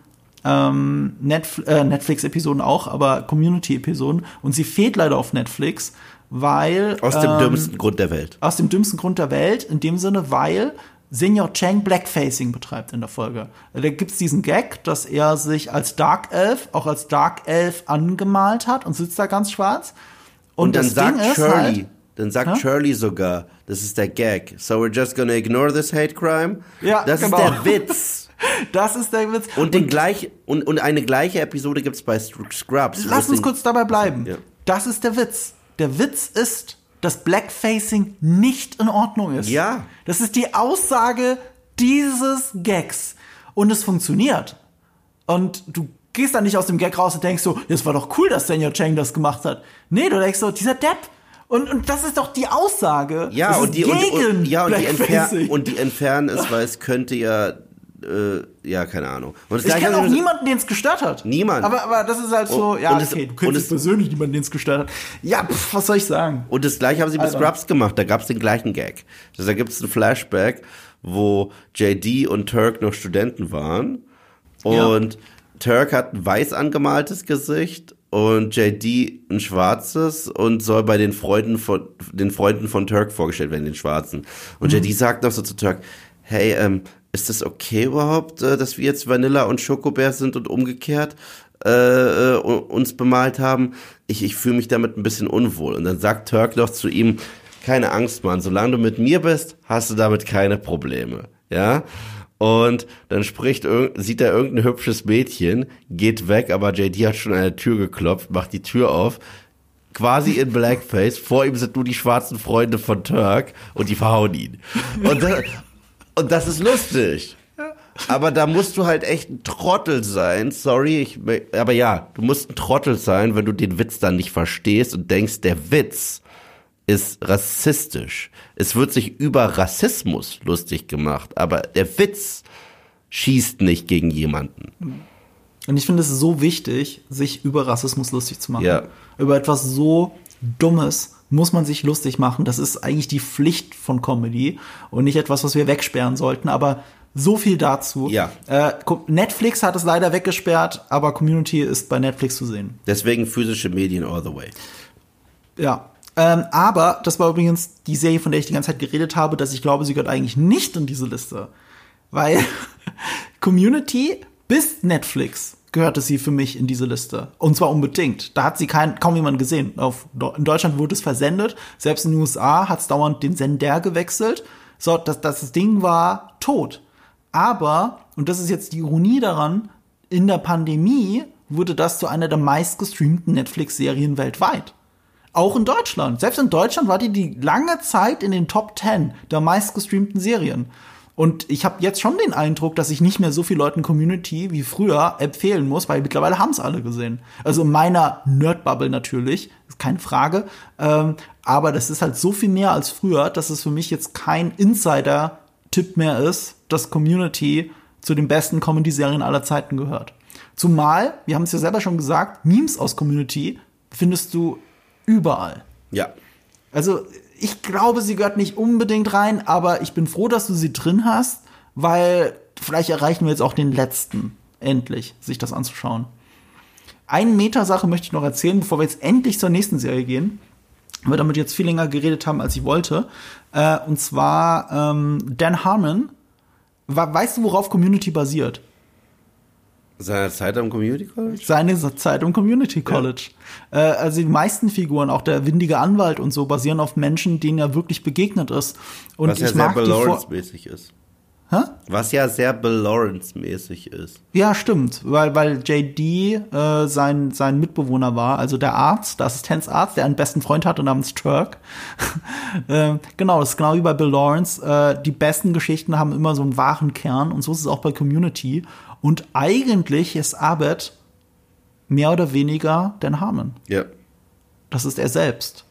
Speaker 1: ähm, Netf äh, Netflix-Episoden auch, aber Community-Episoden. Und sie fehlt leider auf Netflix, weil.
Speaker 2: Aus dem
Speaker 1: ähm,
Speaker 2: dümmsten Grund der Welt.
Speaker 1: Aus dem dümmsten Grund der Welt, in dem Sinne, weil Senior Chang Blackfacing betreibt in der Folge. Da gibt's diesen Gag, dass er sich als Dark Elf, auch als Dark Elf angemalt hat und sitzt da ganz schwarz. Und,
Speaker 2: Und dann sagt
Speaker 1: Ding
Speaker 2: Shirley,
Speaker 1: halt,
Speaker 2: dann sagt
Speaker 1: Hä?
Speaker 2: Shirley sogar, das ist der Gag. So we're just gonna ignore this hate crime.
Speaker 1: Ja,
Speaker 2: das
Speaker 1: genau.
Speaker 2: ist der Witz. [LAUGHS]
Speaker 1: das ist der Witz.
Speaker 2: Und, den gleich, und, und eine gleiche Episode gibt's bei Scrubs.
Speaker 1: Lass uns kurz dabei bleiben.
Speaker 2: Ja.
Speaker 1: Das ist der Witz. Der Witz ist, dass Blackfacing nicht in Ordnung ist.
Speaker 2: Ja.
Speaker 1: Das ist die Aussage dieses Gags. Und es funktioniert. Und du gehst dann nicht aus dem Gag raus und denkst so, das war doch cool, dass Daniel Chang das gemacht hat. Nee, du denkst so, dieser Depp. Und, und das ist doch die Aussage.
Speaker 2: Ja, und die, und, und, ja, und die, entfer und die entfernen es, weil es könnte ja, äh, ja, keine Ahnung. Und das
Speaker 1: ich kenne auch niemanden, den es gestört hat.
Speaker 2: Niemand.
Speaker 1: Aber, aber das ist halt so,
Speaker 2: Und-
Speaker 1: ja,
Speaker 2: und es-
Speaker 1: okay, du kennst
Speaker 2: es-
Speaker 1: persönlich niemanden, den es gestört hat. Ja, pff, was soll ich sagen?
Speaker 2: Und das gleiche haben sie mit
Speaker 1: Alter.
Speaker 2: Scrubs gemacht, da gab's den gleichen Gag. Also, da gibt's ein Flashback, wo JD und Turk noch Studenten waren. Und Turk hat ein weiß angemaltes Gesicht und JD ein schwarzes und soll bei den Freunden von den Freunden von Turk vorgestellt werden, den Schwarzen. Und JD sagt noch so zu Turk, hey, ähm, ist das okay überhaupt, äh, dass wir jetzt Vanilla und Schokobär sind und umgekehrt? äh, äh, uns bemalt haben. Ich, ich fühle mich damit ein bisschen unwohl. Und dann sagt Turk noch zu ihm, keine Angst, Mann, solange du mit mir bist, hast du damit keine Probleme. Ja? Und dann spricht, sieht er irgendein hübsches Mädchen, geht weg, aber JD hat schon an der Tür geklopft, macht die Tür auf, quasi in Blackface. Vor ihm sind nur die schwarzen Freunde von Turk und die verhauen ihn. Und das, und das ist lustig. Aber da musst du halt echt ein Trottel sein. Sorry, ich, aber ja, du musst ein Trottel sein, wenn du den Witz dann nicht verstehst und denkst, der Witz ist rassistisch. Es wird sich über Rassismus lustig gemacht, aber der Witz schießt nicht gegen jemanden.
Speaker 1: Und ich finde es so wichtig, sich über Rassismus lustig zu machen.
Speaker 2: Ja.
Speaker 1: Über etwas so Dummes muss man sich lustig machen. Das ist eigentlich die Pflicht von Comedy und nicht etwas, was wir wegsperren sollten. Aber so viel dazu.
Speaker 2: Ja.
Speaker 1: Äh, Netflix hat es leider weggesperrt, aber Community ist bei Netflix zu sehen.
Speaker 2: Deswegen physische Medien all the way.
Speaker 1: Ja. Ähm, aber das war übrigens die Serie, von der ich die ganze Zeit geredet habe, dass ich glaube, sie gehört eigentlich nicht in diese Liste. Weil [LAUGHS] Community bis Netflix gehörte sie für mich in diese Liste. Und zwar unbedingt. Da hat sie kein, kaum jemand gesehen. Auf, in Deutschland wurde es versendet. Selbst in den USA hat es dauernd den Sender gewechselt. So, das, das Ding war tot. Aber, und das ist jetzt die Ironie daran, in der Pandemie wurde das zu einer der meistgestreamten Netflix-Serien weltweit. Auch in Deutschland. Selbst in Deutschland war die die lange Zeit in den Top 10 der meistgestreamten Serien. Und ich habe jetzt schon den Eindruck, dass ich nicht mehr so viel Leuten Community wie früher empfehlen muss, weil mittlerweile haben es alle gesehen. Also in meiner Nerdbubble natürlich, ist keine Frage. Ähm, aber das ist halt so viel mehr als früher, dass es für mich jetzt kein Insider-Tipp mehr ist, dass Community zu den besten Comedy-Serien aller Zeiten gehört. Zumal, wir haben es ja selber schon gesagt, Memes aus Community findest du überall.
Speaker 2: Ja.
Speaker 1: Also ich glaube, sie gehört nicht unbedingt rein, aber ich bin froh, dass du sie drin hast, weil vielleicht erreichen wir jetzt auch den letzten, endlich, sich das anzuschauen. Eine Metasache möchte ich noch erzählen, bevor wir jetzt endlich zur nächsten Serie gehen. Weil wir damit jetzt viel länger geredet haben, als ich wollte. Äh, und zwar ähm, Dan Harmon. Weißt du, worauf Community basiert?
Speaker 2: Seine Zeit am Community College?
Speaker 1: Seine Zeit am Community College. Ja. Äh, also die meisten Figuren, auch der windige Anwalt und so, basieren auf Menschen, denen er wirklich begegnet ist. Und
Speaker 2: Was ja
Speaker 1: ich
Speaker 2: sehr
Speaker 1: mag
Speaker 2: Lawrence-mäßig ist.
Speaker 1: Hä?
Speaker 2: Was ja sehr Bill Lawrence-mäßig ist.
Speaker 1: Ja, stimmt, weil, weil JD äh, sein, sein Mitbewohner war, also der Arzt, der Assistenzarzt, der einen besten Freund hatte namens Turk. [LAUGHS] äh, genau, das ist genau wie bei Bill Lawrence. Äh, die besten Geschichten haben immer so einen wahren Kern und so ist es auch bei Community. Und eigentlich ist Abed mehr oder weniger Dan Harmon.
Speaker 2: Ja.
Speaker 1: Das ist er selbst.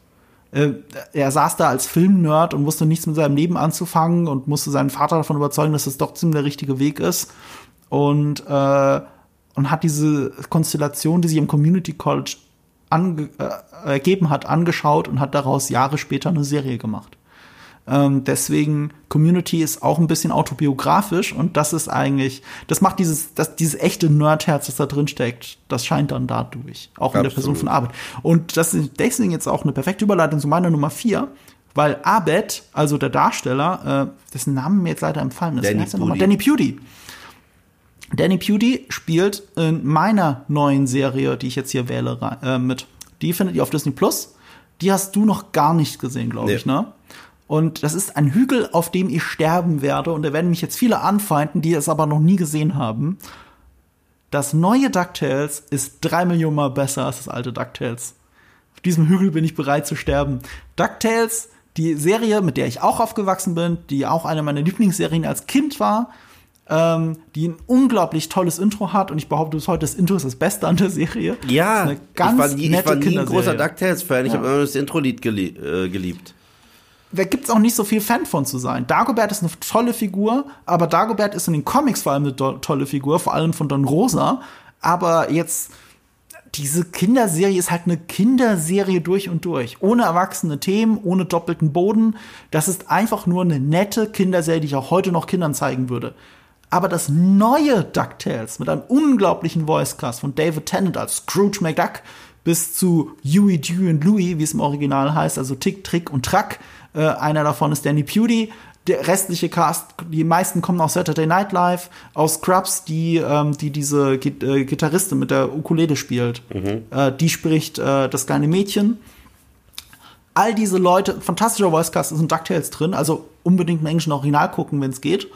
Speaker 1: Äh, er saß da als Filmnerd und wusste nichts mit seinem Leben anzufangen und musste seinen Vater davon überzeugen, dass es doch ziemlich der richtige Weg ist. Und, äh, und hat diese Konstellation, die sich im Community College äh, ergeben hat, angeschaut und hat daraus Jahre später eine Serie gemacht. Ähm, deswegen Community ist auch ein bisschen autobiografisch und das ist eigentlich, das macht dieses, das, dieses echte Nerdherz, das da drin steckt, das scheint dann dadurch, auch in der Person von Arbeit. Und das ist deswegen jetzt auch eine perfekte Überleitung zu meiner Nummer vier, weil Abed, also der Darsteller, äh, dessen Namen mir jetzt leider empfallen ist,
Speaker 2: Danny Pudi.
Speaker 1: Danny Pudi. Danny Pudi spielt in meiner neuen Serie, die ich jetzt hier wähle, äh, mit. Die findet ihr auf Disney Plus. Die hast du noch gar nicht gesehen, glaube
Speaker 2: Nee.
Speaker 1: ich, ne? Und das ist ein Hügel, auf dem ich sterben werde. Und da werden mich jetzt viele anfeinden, die es aber noch nie gesehen haben. Das neue DuckTales ist drei Millionen Mal besser als das alte DuckTales. Auf diesem Hügel bin ich bereit zu sterben. DuckTales, die Serie, mit der ich auch aufgewachsen bin, die auch eine meiner Lieblingsserien als Kind war, ähm, die ein unglaublich tolles Intro hat. Und ich behaupte bis heute, das Intro ist das Beste an der Serie.
Speaker 2: Ja, ich war nie, ich war nie ein großer DuckTales-Fan. Ich
Speaker 1: Ja.
Speaker 2: habe immer das Intro-Lied gelie äh, geliebt.
Speaker 1: Da gibt's auch nicht so viel Fan von zu sein. Dagobert ist eine tolle Figur, aber Dagobert ist in den Comics vor allem eine tolle Figur, vor allem von Don Rosa. Aber jetzt, diese Kinderserie ist halt eine Kinderserie durch und durch. Ohne erwachsene Themen, ohne doppelten Boden. Das ist einfach nur eine nette Kinderserie, die ich auch heute noch Kindern zeigen würde. Aber das neue DuckTales mit einem unglaublichen Voicecast von David Tennant als Scrooge McDuck bis zu Huey, Dewey und Louie, wie es im Original heißt, also Tick, Trick und Track. Äh, einer davon ist Danny Pudi. der restliche Cast, die meisten kommen aus Saturday Night Live, aus Scrubs, die, ähm, die diese Git äh, Gitarristin mit der Ukulele spielt. Äh, die spricht äh, das kleine Mädchen. All diese Leute, fantastischer Voicecast ist in DuckTales drin, also unbedingt im englischen Original gucken, wenn es geht.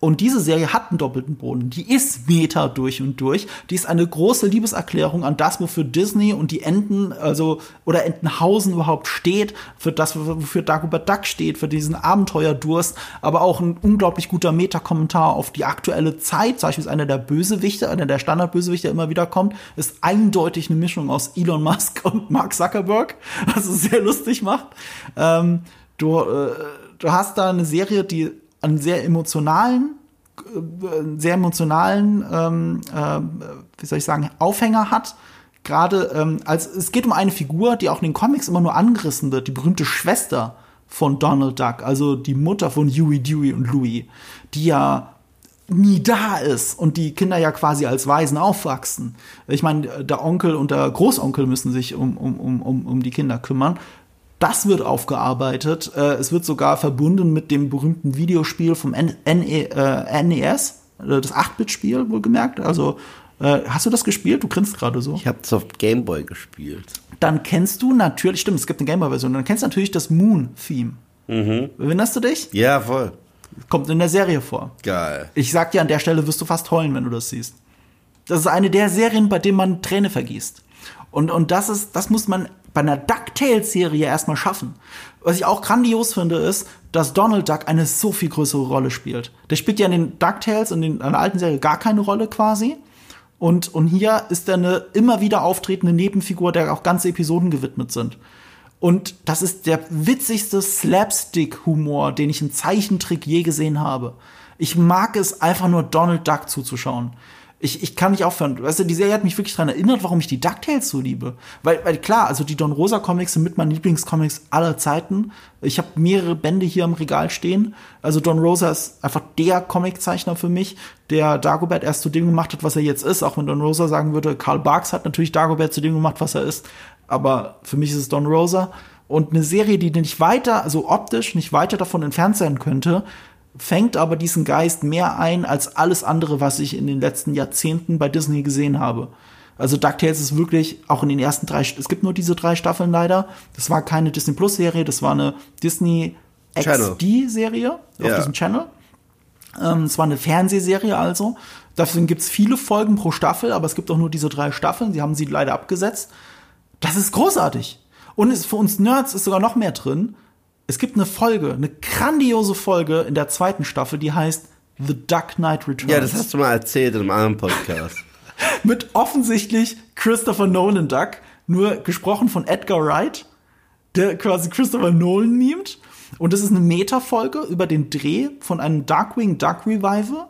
Speaker 1: Und diese Serie hat einen doppelten Boden. Die ist Meta durch und durch. Die ist eine große Liebeserklärung an das, wofür Disney und die Enten, also, oder Entenhausen überhaupt steht, für das, wofür Dagobert Duck steht, für diesen Abenteuerdurst, aber auch ein unglaublich guter Meta-Kommentar auf die aktuelle Zeit. Zum Beispiel ist einer der Bösewichte, einer der Standardbösewichte, der immer wieder kommt, ist eindeutig eine Mischung aus Elon Musk [LAUGHS] und Mark Zuckerberg, was es sehr lustig macht. Ähm, du, äh, du hast da eine Serie, die einen sehr emotionalen, äh, sehr emotionalen, ähm, äh, wie soll ich sagen, Aufhänger hat. Gerade ähm, als es geht um eine Figur, die auch in den Comics immer nur angerissen wird, die berühmte Schwester von Donald Duck, also die Mutter von Huey, Dewey und Louie, die ja nie da ist und die Kinder ja quasi als Waisen aufwachsen. Ich meine, der Onkel und der Großonkel müssen sich um, um, um, um die Kinder kümmern. Das wird aufgearbeitet. Äh, es wird sogar verbunden mit dem berühmten Videospiel vom N NE, äh, NES, äh, das 8-Bit-Spiel wohlgemerkt. Also äh, hast du das gespielt? Du grinst gerade so.
Speaker 2: Ich habe es auf Gameboy gespielt.
Speaker 1: Dann kennst du natürlich, stimmt, es gibt eine Gameboy-Version, dann kennst du natürlich das Moon-Theme. Mhm. Erinnerst du dich?
Speaker 2: Ja, voll.
Speaker 1: Kommt in der Serie vor.
Speaker 2: Geil.
Speaker 1: Ich sag dir, an der Stelle wirst du fast heulen, wenn du das siehst. Das ist eine der Serien, bei denen man Träne vergießt. Und, und das ist, das muss man bei einer DuckTales-Serie erstmal schaffen. Was ich auch grandios finde, ist, dass Donald Duck eine so viel größere Rolle spielt. Der spielt ja in den DuckTales und in der alten Serie gar keine Rolle quasi. Und, und hier ist er eine immer wieder auftretende Nebenfigur, der auch ganze Episoden gewidmet sind. Und das ist der witzigste Slapstick-Humor, den ich in Zeichentrick je gesehen habe. Ich mag es einfach nur Donald Duck zuzuschauen ich, ich kann nicht aufhören. Weißt du, die Serie hat mich wirklich daran erinnert, warum ich die DuckTales so liebe. Weil, weil klar, also die Don Rosa Comics sind mit meinen Lieblingscomics aller Zeiten. Ich habe mehrere Bände hier im Regal stehen. Also Don Rosa ist einfach der Comiczeichner für mich, der Dagobert erst zu dem gemacht hat, was er jetzt ist. Auch wenn Don Rosa sagen würde, Karl Barks hat natürlich Dagobert zu dem gemacht, was er ist. Aber für mich ist es Don Rosa. Und eine Serie, die nicht weiter, also optisch nicht weiter davon entfernt sein könnte, fängt aber diesen Geist mehr ein als alles andere, was ich in den letzten Jahrzehnten bei Disney gesehen habe. Also DuckTales ist wirklich auch in den ersten drei, es gibt nur diese drei Staffeln leider. Das war keine Disney Plus Serie, das war eine Disney XD Serie auf
Speaker 2: Ja.
Speaker 1: diesem Channel. Ähm, es war eine Fernsehserie also. Dafür gibt es viele Folgen pro Staffel, aber es gibt auch nur diese drei Staffeln. Sie haben sie leider abgesetzt. Das ist großartig. Und es, für uns Nerds ist sogar noch mehr drin. Es gibt eine Folge, eine grandiose Folge in der zweiten Staffel, die heißt The Duck Knight Returns.
Speaker 2: Ja, das hast du mal erzählt in einem anderen Podcast. [LAUGHS]
Speaker 1: Mit offensichtlich Christopher Nolan Duck, nur gesprochen von Edgar Wright, der quasi Christopher Nolan mimt. Und das ist eine Meta-Folge über den Dreh von einem Darkwing Duck Revival.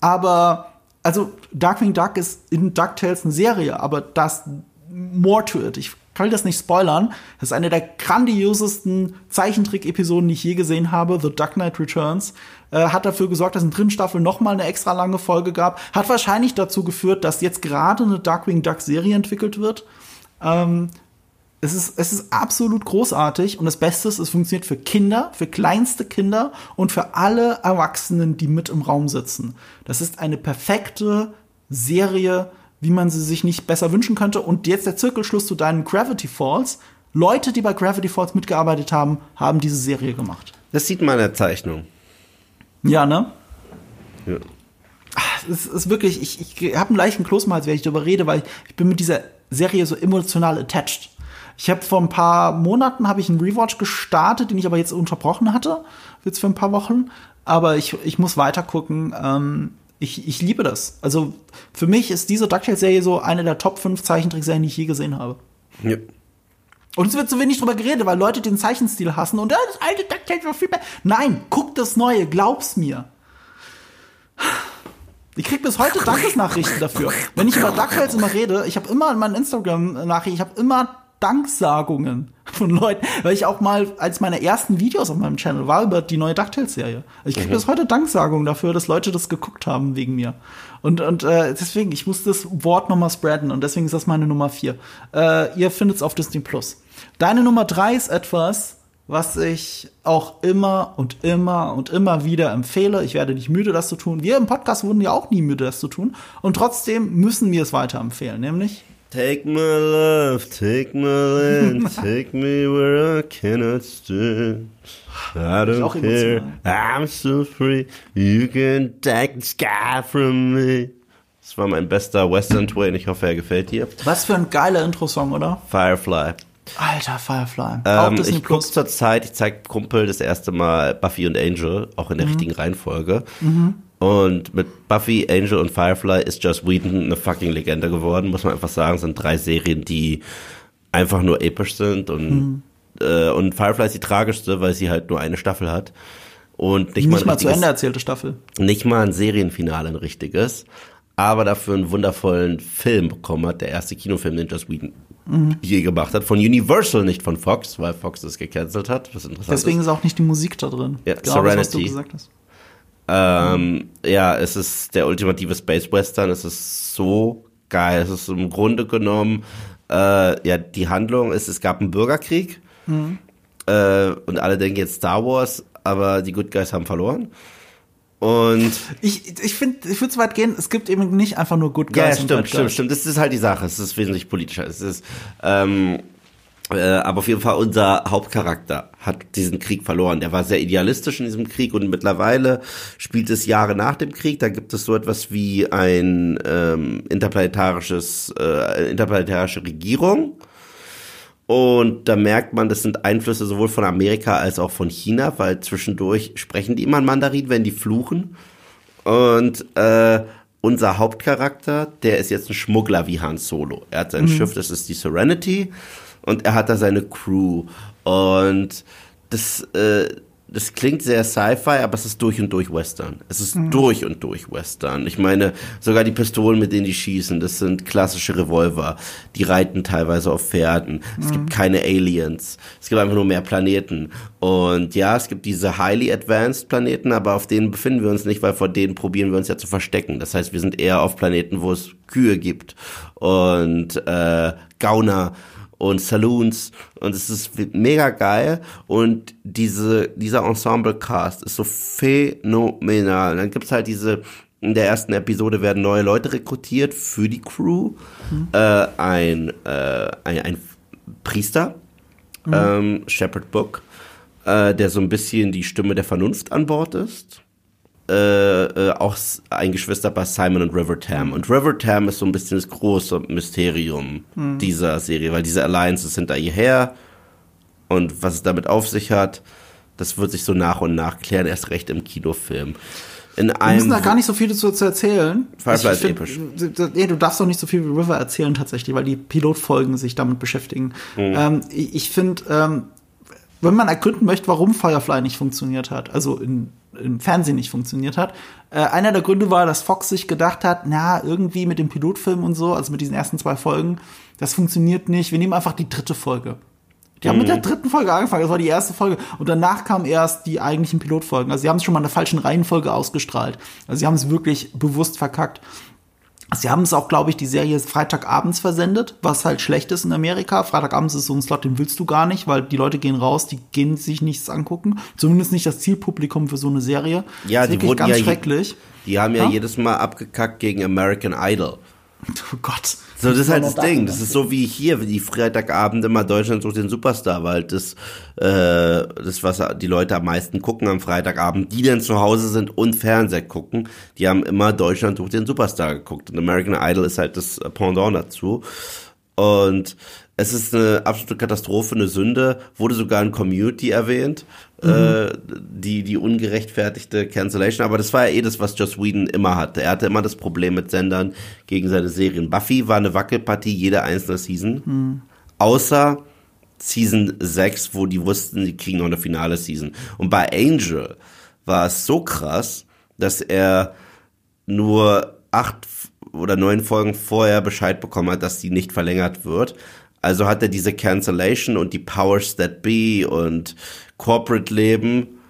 Speaker 1: Aber, also, Darkwing Duck ist in DuckTales eine Serie, aber das more to it. Ich kann das nicht spoilern. Das ist eine der grandiosesten Zeichentrick-Episoden, die ich je gesehen habe. The Duck Knight Returns. Äh, hat dafür gesorgt, dass in der dritten Staffel noch mal eine extra lange Folge gab. Hat wahrscheinlich dazu geführt, dass jetzt gerade eine Darkwing Duck Serie entwickelt wird. Ähm, es ist, es ist absolut großartig und das Beste ist, es funktioniert für Kinder, für kleinste Kinder und für alle Erwachsenen, die mit im Raum sitzen. Das ist eine perfekte Serie, wie man sie sich nicht besser wünschen könnte. Und jetzt der Zirkelschluss zu deinen Gravity Falls. Leute, die bei Gravity Falls mitgearbeitet haben, haben diese Serie gemacht.
Speaker 2: Das sieht man in der Zeichnung.
Speaker 1: Ja, ne?
Speaker 2: Ja.
Speaker 1: Es ist wirklich, ich, ich habe einen leichten Kloß im Hals, wenn ich darüber rede, weil ich, ich bin mit dieser Serie so emotional attached. Ich habe vor ein paar Monaten habe ich einen Rewatch gestartet, den ich aber jetzt unterbrochen hatte, jetzt für ein paar Wochen. Aber ich, ich muss weiter gucken. Ähm, ich, ich liebe das. Also für mich ist diese DuckTales-Serie so eine der Top 5 Zeichentrickserien, die ich je gesehen habe.
Speaker 2: Ja.
Speaker 1: Und es wird so wenig drüber geredet, weil Leute den Zeichenstil hassen und äh, das alte DuckTales war viel besser. Nein, guck das Neue, glaub's mir. Ich krieg bis heute Dankesnachrichten dafür. Wenn ich über DuckTales immer rede, ich habe immer in meinen Instagram-Nachrichten, ich habe immer Danksagungen von Leuten, weil ich auch mal als meine ersten Videos auf meinem Channel war über die neue DuckTales-Serie. Ich krieg bis heute Danksagungen dafür, dass Leute das geguckt haben wegen mir. Und, und äh, deswegen, ich muss das Wort nochmal spreaden und deswegen ist das meine Nummer vier. Äh, ihr findet es auf Disney Plus. Deine Nummer drei ist etwas, was ich auch immer und immer und immer wieder empfehle. Ich werde nicht müde, das zu tun. Wir im Podcast wurden ja auch nie müde, das zu tun. Und trotzdem müssen wir es weiterempfehlen, nämlich
Speaker 2: Take my love, take my land, [LAUGHS] take me where I cannot stand. I don't care, I'm so free, you can take the sky from me. Das war mein bester Western Twain, ich hoffe, er gefällt dir.
Speaker 1: Was für ein geiler Intro-Song, oder?
Speaker 2: Firefly.
Speaker 1: Alter, Firefly.
Speaker 2: Ähm, ich gucke zur Zeit, ich zeig Kumpel das erste Mal Buffy und Angel, auch in der mhm. richtigen Reihenfolge. Mhm. Und mit Buffy, Angel und Firefly ist Joss Whedon eine fucking Legende geworden, muss man einfach sagen. Es sind drei Serien, die einfach nur episch sind und, mhm. äh, und Firefly ist die tragischste, weil sie halt nur eine Staffel hat. Und nicht,
Speaker 1: nicht mal, mal zu Ende erzählte Staffel.
Speaker 2: Nicht mal ein Serienfinale, ein richtiges. Aber dafür einen wundervollen Film bekommen hat. Der erste Kinofilm, den Joss Whedon mhm. je gemacht hat. Von Universal, nicht von Fox, weil Fox das gecancelt hat. Was
Speaker 1: interessant Deswegen ist. ist auch nicht die Musik da drin.
Speaker 2: Ja, genau Serenity. Das, was du gesagt hast. Ähm, ja, es ist der ultimative Space Western. Es ist so geil. Es ist im Grunde genommen, äh, ja, die Handlung ist, es gab einen Bürgerkrieg mhm. äh, und alle denken jetzt Star Wars, aber die Good Guys haben verloren. Und
Speaker 1: ich, ich finde, ich würde so weit gehen, es gibt eben nicht einfach nur Good Guys.
Speaker 2: Ja, stimmt, stimmt, stimmt. Das ist halt die Sache. Es ist wesentlich politischer. Es ist, ähm, äh, aber auf jeden Fall unser Hauptcharakter hat diesen Krieg verloren. Der war sehr idealistisch in diesem Krieg und mittlerweile spielt es Jahre nach dem Krieg. Da gibt es so etwas wie ein ähm, interplanetarisches, äh, interplanetarische Regierung. Und da merkt man, das sind Einflüsse sowohl von Amerika als auch von China, weil zwischendurch sprechen die immer Mandarin, wenn die fluchen. Und äh, unser Hauptcharakter, der ist jetzt ein Schmuggler wie Han Solo. Er hat sein mhm. Schiff, das ist die Serenity und er hat da seine Crew. Und das, äh, das klingt sehr Sci-Fi, aber es ist durch und durch Western. Es ist mhm. durch und durch Western. Ich meine, sogar die Pistolen, mit denen die schießen, das sind klassische Revolver. Die reiten teilweise auf Pferden. Mhm. Es gibt mhm. keine Aliens. Es gibt einfach nur mehr Planeten. Und ja, es gibt diese highly advanced Planeten, aber auf denen befinden wir uns nicht, weil vor denen probieren wir uns ja zu verstecken. Das heißt, wir sind eher auf Planeten, wo es Kühe gibt und äh, Gauner und Saloons und es ist mega geil und diese, dieser Ensemble-Cast ist so phänomenal. Und dann gibt's halt diese, in der ersten Episode werden neue Leute rekrutiert für die Crew. Mhm. Äh, ein, äh, ein, ein Priester, mhm. ähm, Shepherd Book, äh, der so ein bisschen die Stimme der Vernunft an Bord ist äh, äh, auch ein Geschwisterpaar Simon und River Tam. Und River Tam ist so ein bisschen das große Mysterium mhm. dieser Serie, weil diese Alliances hinter ihr her und was es damit auf sich hat, das wird sich so nach und nach klären, erst recht im Kinofilm.
Speaker 1: In einem, Wir müssen da gar nicht so viel dazu zu erzählen.
Speaker 2: Firefly ist episch.
Speaker 1: Nee, du darfst doch nicht so viel wie River erzählen tatsächlich, weil die Pilotfolgen sich damit beschäftigen. Mhm. Ähm, ich, ich finde, ähm, wenn man ergründen möchte, warum Firefly nicht funktioniert hat, also in, im Fernsehen nicht funktioniert hat, äh, einer der Gründe war, dass Fox sich gedacht hat, na, irgendwie mit dem Pilotfilm und so, also mit diesen ersten zwei Folgen, das funktioniert nicht, wir nehmen einfach die dritte Folge. Die haben mhm. mit der dritten Folge angefangen, das war die erste Folge. Und danach kamen erst die eigentlichen Pilotfolgen. Also sie haben es schon mal in der falschen Reihenfolge ausgestrahlt. Also sie haben es wirklich bewusst verkackt. Sie haben es auch, glaube ich, die Serie Freitagabends versendet, was halt schlecht ist in Amerika. Freitagabends ist so ein Slot, den willst du gar nicht, weil die Leute gehen raus, die gehen sich nichts angucken. Zumindest nicht das Zielpublikum für so eine Serie.
Speaker 2: Ja, die wurden ganz ja schrecklich. Die haben ja, ja jedes Mal abgekackt gegen American Idol.
Speaker 1: Oh Gott.
Speaker 2: So, das ist halt das Ding. Das ist so wie hier, wie die Freitagabend immer Deutschland sucht den Superstar, weil das, äh, das, was die Leute am meisten gucken am Freitagabend, die dann zu Hause sind und Fernseher gucken, die haben immer Deutschland sucht den Superstar geguckt. Und American Idol ist halt das Pendant dazu. Und es ist eine absolute Katastrophe, eine Sünde, wurde sogar in Community erwähnt, mhm. äh, die, die ungerechtfertigte Cancellation, aber das war ja eh das, was Joss Whedon immer hatte. Er hatte immer das Problem mit Sendern gegen seine Serien. Buffy war eine Wackelpartie jede einzelne Season, mhm. außer Season 6, wo die wussten, sie kriegen noch eine finale Season. Und bei Angel war es so krass, dass er nur acht oder neun Folgen vorher Bescheid bekommen hat, dass die nicht verlängert wird. Also hat er diese Cancellation und die Powers that be und Corporate Leben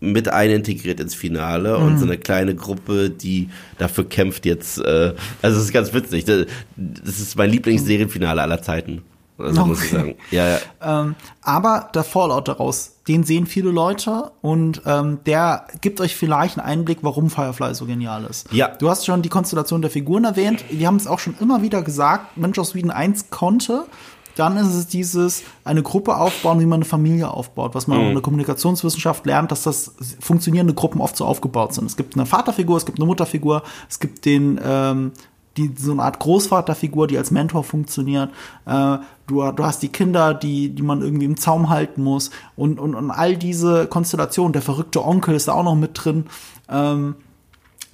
Speaker 2: mit einintegriert ins Finale mhm. und so eine kleine Gruppe, die dafür kämpft jetzt. Äh, also es ist ganz witzig. Das ist mein Lieblingsserienfinale aller Zeiten. Also okay. muss ich sagen. Ja, ja.
Speaker 1: Ähm, aber der Fallout daraus, den sehen viele Leute und ähm, der gibt euch vielleicht einen Einblick, warum Firefly so genial ist.
Speaker 2: Ja.
Speaker 1: Du hast schon die Konstellation der Figuren erwähnt. Wir haben es auch schon immer wieder gesagt, wenn Joss Whedon 1 konnte, dann ist es dieses, eine Gruppe aufbauen, wie man eine Familie aufbaut, was man mhm. in der Kommunikationswissenschaft lernt, dass das funktionierende Gruppen oft so aufgebaut sind. Es gibt eine Vaterfigur, es gibt eine Mutterfigur, es gibt den, ähm, die, so eine Art Großvaterfigur, die als Mentor funktioniert. Äh, du, du hast die Kinder, die, die man irgendwie im Zaum halten muss und, und, und all diese Konstellationen. Der verrückte Onkel ist da auch noch mit drin. Ähm,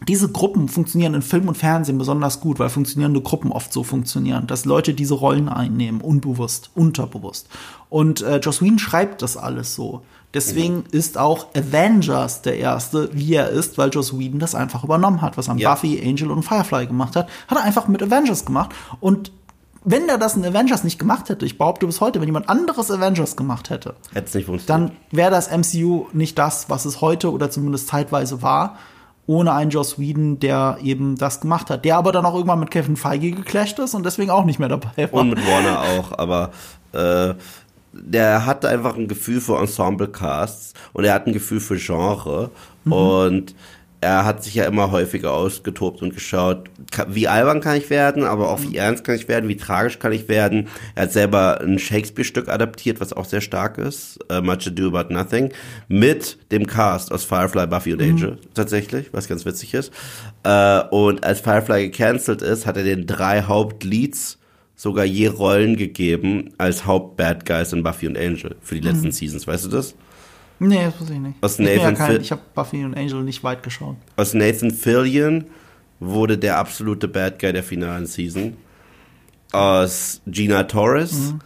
Speaker 1: diese Gruppen funktionieren in Film und Fernsehen besonders gut, weil funktionierende Gruppen oft so funktionieren, dass Leute diese Rollen einnehmen, unbewusst, unterbewusst. Und äh, Joss Whedon schreibt das alles so. Deswegen mhm. ist auch Avengers der erste, wie er ist, weil Joss Whedon das einfach übernommen hat, was er ja. Buffy, Angel und Firefly gemacht hat, hat er einfach mit Avengers gemacht. Und wenn er das in Avengers nicht gemacht hätte, ich behaupte bis heute, wenn jemand anderes Avengers gemacht hätte, dann wäre das MCU nicht das, was es heute oder zumindest zeitweise war ohne einen Joss Whedon, der eben das gemacht hat. Der aber dann auch irgendwann mit Kevin Feige geclasht ist und deswegen auch nicht mehr dabei
Speaker 2: war. Und mit Warner auch, aber äh, der hat einfach ein Gefühl für Ensemble-Casts und er hat ein Gefühl für Genre mhm. und er hat sich ja immer häufiger ausgetobt und geschaut, wie albern kann ich werden, aber auch wie ernst kann ich werden, wie tragisch kann ich werden. Er hat selber ein Shakespeare-Stück adaptiert, was auch sehr stark ist, uh, Much Ado About Nothing, mit dem Cast aus Firefly, Buffy und mhm. Angel tatsächlich, was ganz witzig ist. Uh, und als Firefly gecancelt ist, hat er den drei Hauptleads sogar je Rollen gegeben als Haupt-Bad Guys in Buffy und Angel für die letzten mhm. Seasons, weißt du das?
Speaker 1: Nee, das weiß ich nicht.
Speaker 2: Aus Nathan
Speaker 1: ich, ja ich habe Buffy und Angel nicht weit geschaut.
Speaker 2: Aus Nathan Fillion wurde der absolute Bad Guy der finalen Season. Aus Gina Torres mhm.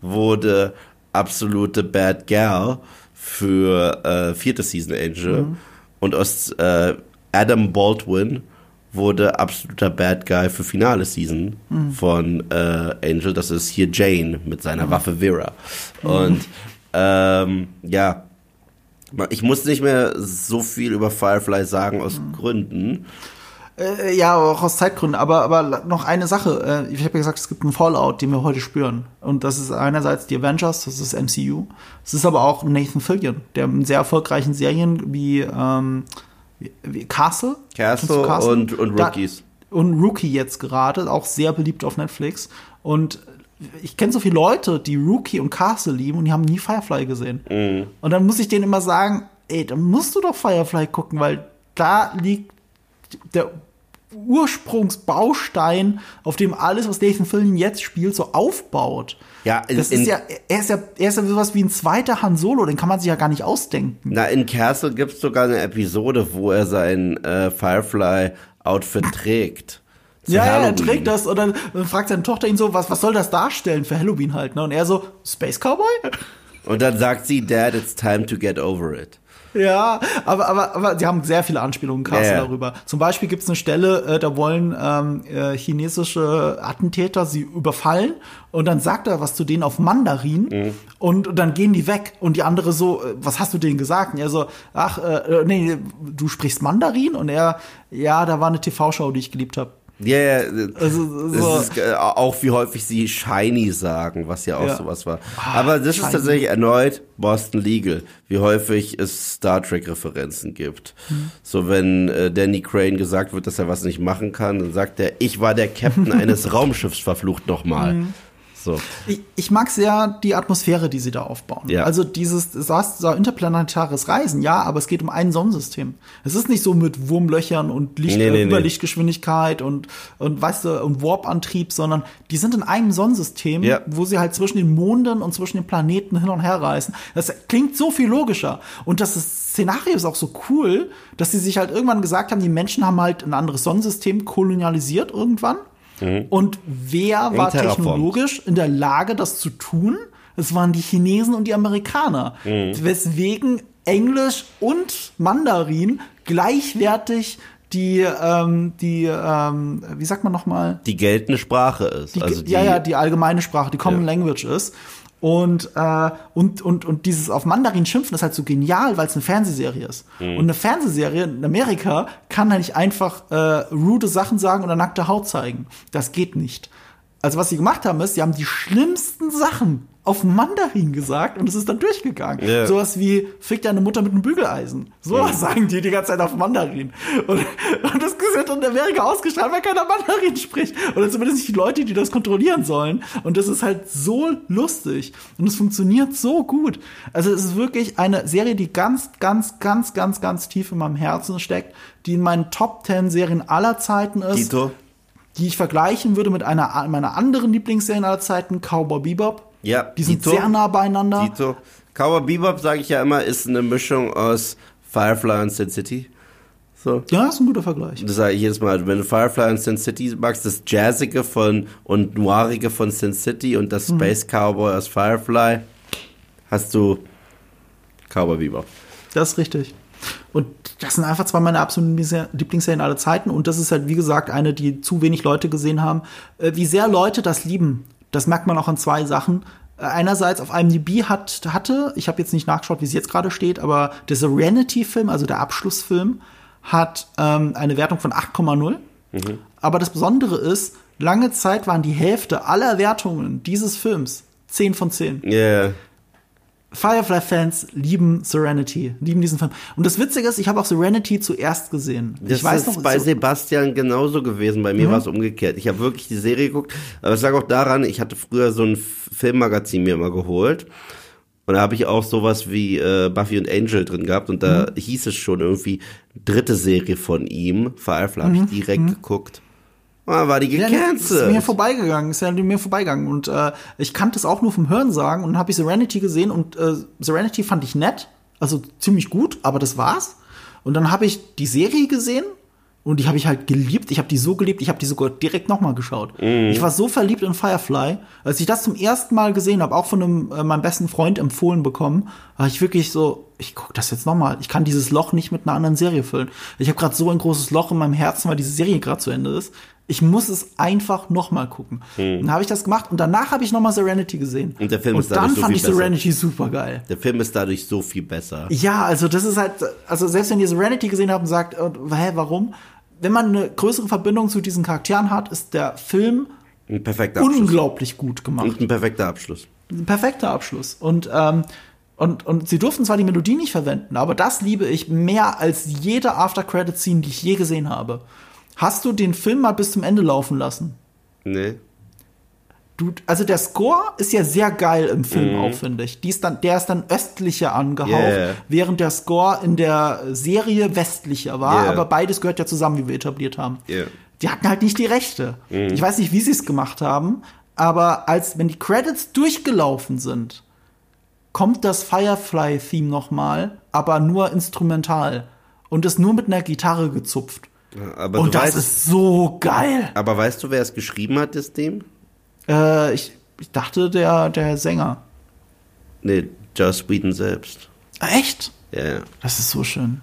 Speaker 2: wurde absolute Bad Girl für äh, vierte Season Angel. Mhm. Und aus äh, Adam Baldwin wurde absoluter Bad Guy für finale Season mhm. von äh, Angel. Das ist hier Jane mit seiner mhm. Waffe Vera. Mhm. Und ähm, ja, ich muss nicht mehr so viel über Firefly sagen aus mhm. Gründen.
Speaker 1: Äh, ja, auch aus Zeitgründen. Aber, aber noch eine Sache. Äh, ich habe ja gesagt, es gibt einen Fallout, den wir heute spüren. Und das ist einerseits die Avengers, das ist MCU. Es ist aber auch Nathan Fillion, der in sehr erfolgreichen Serien wie, ähm, Castle,
Speaker 2: Castle, Castle? Und, und Rookies.
Speaker 1: Da, und Rookie jetzt gerade, auch sehr beliebt auf Netflix. Und ich kenne so viele Leute, die Rookie und Castle lieben und die haben nie Firefly gesehen. Mhm. Und dann muss ich denen immer sagen, ey, dann musst du doch Firefly gucken, weil da liegt der Ursprungsbaustein, auf dem alles, was Nathan Fillion jetzt spielt, so aufbaut.
Speaker 2: Ja,
Speaker 1: in, das ist ja, er ist ja, er ist ja sowas wie ein zweiter Han Solo, den kann man sich ja gar nicht ausdenken.
Speaker 2: Na, in Castle gibt es sogar eine Episode, wo er sein äh, Firefly-Outfit trägt.
Speaker 1: Ja, ja, er trägt das und dann, dann fragt seine Tochter ihn so, was, was soll das darstellen für Halloween halt, ne? Und er so, Space Cowboy?
Speaker 2: Und dann sagt sie, Dad, it's time to get over it.
Speaker 1: Ja, aber, aber, aber sie haben sehr viele Anspielungen, Carsten, ja, ja. darüber. Zum Beispiel gibt es eine Stelle, äh, da wollen ähm, äh, chinesische Attentäter sie überfallen und dann sagt er was zu denen auf Mandarin mhm. und dann gehen die weg und die andere so, äh, was hast du denen gesagt? Und er so, ach, äh, nee, du sprichst Mandarin? Und er, ja, da war eine TV-Show, die ich geliebt habe.
Speaker 2: Ja, ja, also, so. ist äh, auch wie häufig sie Shiny sagen, was ja auch ja. sowas war. Ah, Aber das Shiny. ist tatsächlich erneut Boston Legal, wie häufig es Star Trek Referenzen gibt. Hm. So wenn äh, Danny Crane gesagt wird, dass er was nicht machen kann, dann sagt er, ich war der Captain [LAUGHS] eines Raumschiffs, verflucht nochmal. Hm. So.
Speaker 1: Ich, ich, mag sehr die Atmosphäre, die sie da aufbauen. Ja. Also dieses, das heißt, so interplanetares Reisen, ja, aber es geht um ein Sonnensystem. Es ist nicht so mit Wurmlöchern und Licht, nee, nee, äh, Überlichtgeschwindigkeit und, und weißt du, und Warp-Antrieb, sondern die sind in einem Sonnensystem, ja. wo sie halt zwischen den Monden und zwischen den Planeten hin und her reisen. Das klingt so viel logischer. Und das Szenario ist auch so cool, dass sie sich halt irgendwann gesagt haben, die Menschen haben halt ein anderes Sonnensystem kolonialisiert irgendwann Mhm. Und wer war technologisch in der Lage, das zu tun? Es waren die Chinesen und die Amerikaner. Mhm. Weswegen Englisch und Mandarin gleichwertig die, ähm, die, ähm, wie sagt man nochmal?
Speaker 2: Die geltende Sprache ist.
Speaker 1: Die, also die, ja, ja, die allgemeine Sprache, die Common ja. Language ist. Und, äh, und, und, und dieses auf Mandarin schimpfen ist halt so genial, weil es eine Fernsehserie ist. Mhm. Und eine Fernsehserie in Amerika kann halt nicht einfach äh, rude Sachen sagen oder nackte Haut zeigen. Das geht nicht. Also was sie gemacht haben, ist, sie haben die schlimmsten Sachen auf Mandarin gesagt und es ist dann durchgegangen.
Speaker 2: Ja.
Speaker 1: Sowas wie, fick deine Mutter mit einem Bügeleisen. So was sagen die die ganze Zeit auf Mandarin. Und, und das wird in Amerika ausgestrahlt, weil keiner Mandarin spricht. Oder zumindest nicht die Leute, die das kontrollieren sollen. Und das ist halt so lustig. Und es funktioniert so gut. Also es ist wirklich eine Serie, die ganz, ganz, ganz, ganz, ganz tief in meinem Herzen steckt, die in meinen Top 10 Serien aller Zeiten ist
Speaker 2: Dito?
Speaker 1: die ich vergleichen würde mit einer meiner anderen Lieblingsserien aller Zeiten, Cowboy Bebop.
Speaker 2: Ja,
Speaker 1: Die sind
Speaker 2: Dito.
Speaker 1: sehr nah beieinander.
Speaker 2: Dito. Cowboy Bebop, sage ich ja immer, ist eine Mischung aus Firefly und Sin City. So.
Speaker 1: Ja, ist ein guter Vergleich.
Speaker 2: Das sage ich jedes Mal. Wenn du Firefly und Sin City magst, das Jazzige von und Noirige von Sin City und das Space Cowboy aus Firefly, hast du Cowboy Bebop.
Speaker 1: Das ist richtig. Und das sind einfach zwei meiner absoluten Lieblings- Lieblingsserien aller Zeiten. Und das ist halt, wie gesagt, eine, die zu wenig Leute gesehen haben. Äh, Wie sehr Leute das lieben, das merkt man auch an zwei Sachen. Äh, Einerseits auf IMDb hat, hatte, ich habe jetzt nicht nachgeschaut, wie es jetzt gerade steht, aber der Serenity-Film, also der Abschlussfilm, hat ähm, eine Wertung von 8,0. Aber das Besondere ist, lange Zeit waren die Hälfte aller Wertungen dieses Films 10 von 10.
Speaker 2: Yeah.
Speaker 1: Firefly-Fans lieben Serenity, lieben diesen Film. Und das Witzige ist, ich habe auch Serenity zuerst gesehen.
Speaker 2: Das
Speaker 1: ich weiß
Speaker 2: ist
Speaker 1: noch,
Speaker 2: bei
Speaker 1: so,
Speaker 2: Sebastian genauso gewesen. Bei mir war es umgekehrt. Ich habe wirklich die Serie geguckt, aber es lag auch daran, ich hatte früher so ein Filmmagazin mir immer geholt. Und da habe ich auch sowas wie äh, Buffy und Angel drin gehabt und da hieß es schon irgendwie dritte Serie von ihm, Firefly, habe ich direkt geguckt. Und dann war die
Speaker 1: ja, nee, ist mir
Speaker 2: gecancelt.
Speaker 1: vorbeigegangen, ist ja mir vorbeigegangen. Und äh, ich kannte es auch nur vom Hörensagen und dann habe ich Serenity gesehen und äh, Serenity fand ich nett, also ziemlich gut, aber das war's. Und dann habe ich die Serie gesehen und die habe ich halt geliebt. Ich habe die so geliebt, ich habe die sogar direkt nochmal geschaut. Ich war so verliebt in Firefly, als ich das zum ersten Mal gesehen habe, auch von einem äh, meinem besten Freund empfohlen bekommen, war ich wirklich so, ich guck das jetzt nochmal. Ich kann dieses Loch nicht mit einer anderen Serie füllen. Ich habe gerade so ein großes Loch in meinem Herzen, weil diese Serie gerade zu Ende ist. Ich muss es einfach nochmal gucken. Dann habe ich das gemacht und danach habe ich nochmal Serenity gesehen.
Speaker 2: Und der Film
Speaker 1: und
Speaker 2: ist dadurch
Speaker 1: dann
Speaker 2: so
Speaker 1: fand
Speaker 2: viel
Speaker 1: ich
Speaker 2: besser.
Speaker 1: Serenity super geil.
Speaker 2: Der Film ist dadurch so viel besser.
Speaker 1: Ja, also das ist halt, also selbst wenn ihr Serenity gesehen habt und sagt, äh, hä, warum? Wenn man eine größere Verbindung zu diesen Charakteren hat, ist der Film
Speaker 2: Ein perfekter Abschluss.
Speaker 1: unglaublich gut gemacht.
Speaker 2: Und ein perfekter Abschluss.
Speaker 1: Ein perfekter Abschluss. Und, ähm, und, und sie durften zwar die Melodie nicht verwenden, aber das liebe ich mehr als jede After-Credit-Scene, die ich je gesehen habe. Hast du den Film mal bis zum Ende laufen lassen?
Speaker 2: Nee.
Speaker 1: Du, also der Score ist ja sehr geil im
Speaker 2: Mhm.
Speaker 1: Film auch, finde ich. Die ist dann, der ist dann östlicher angehaucht,
Speaker 2: Yeah.
Speaker 1: während der Score in der Serie westlicher war.
Speaker 2: Yeah.
Speaker 1: Aber beides gehört ja zusammen, wie wir etabliert haben.
Speaker 2: Yeah.
Speaker 1: Die hatten halt nicht die Rechte.
Speaker 2: Mhm.
Speaker 1: Ich weiß nicht, wie sie es gemacht haben, aber als wenn die Credits durchgelaufen sind, kommt das Firefly-Theme nochmal, aber nur instrumental und ist nur mit einer Gitarre gezupft.
Speaker 2: Aber
Speaker 1: und das
Speaker 2: weißt,
Speaker 1: ist so geil.
Speaker 2: aber weißt du, wer es geschrieben hat, das Theme?
Speaker 1: Äh, ich, ich dachte, der, der Sänger.
Speaker 2: Nee, Joss Whedon selbst.
Speaker 1: Ah, Echt?
Speaker 2: Ja, ja.
Speaker 1: Das ist so schön.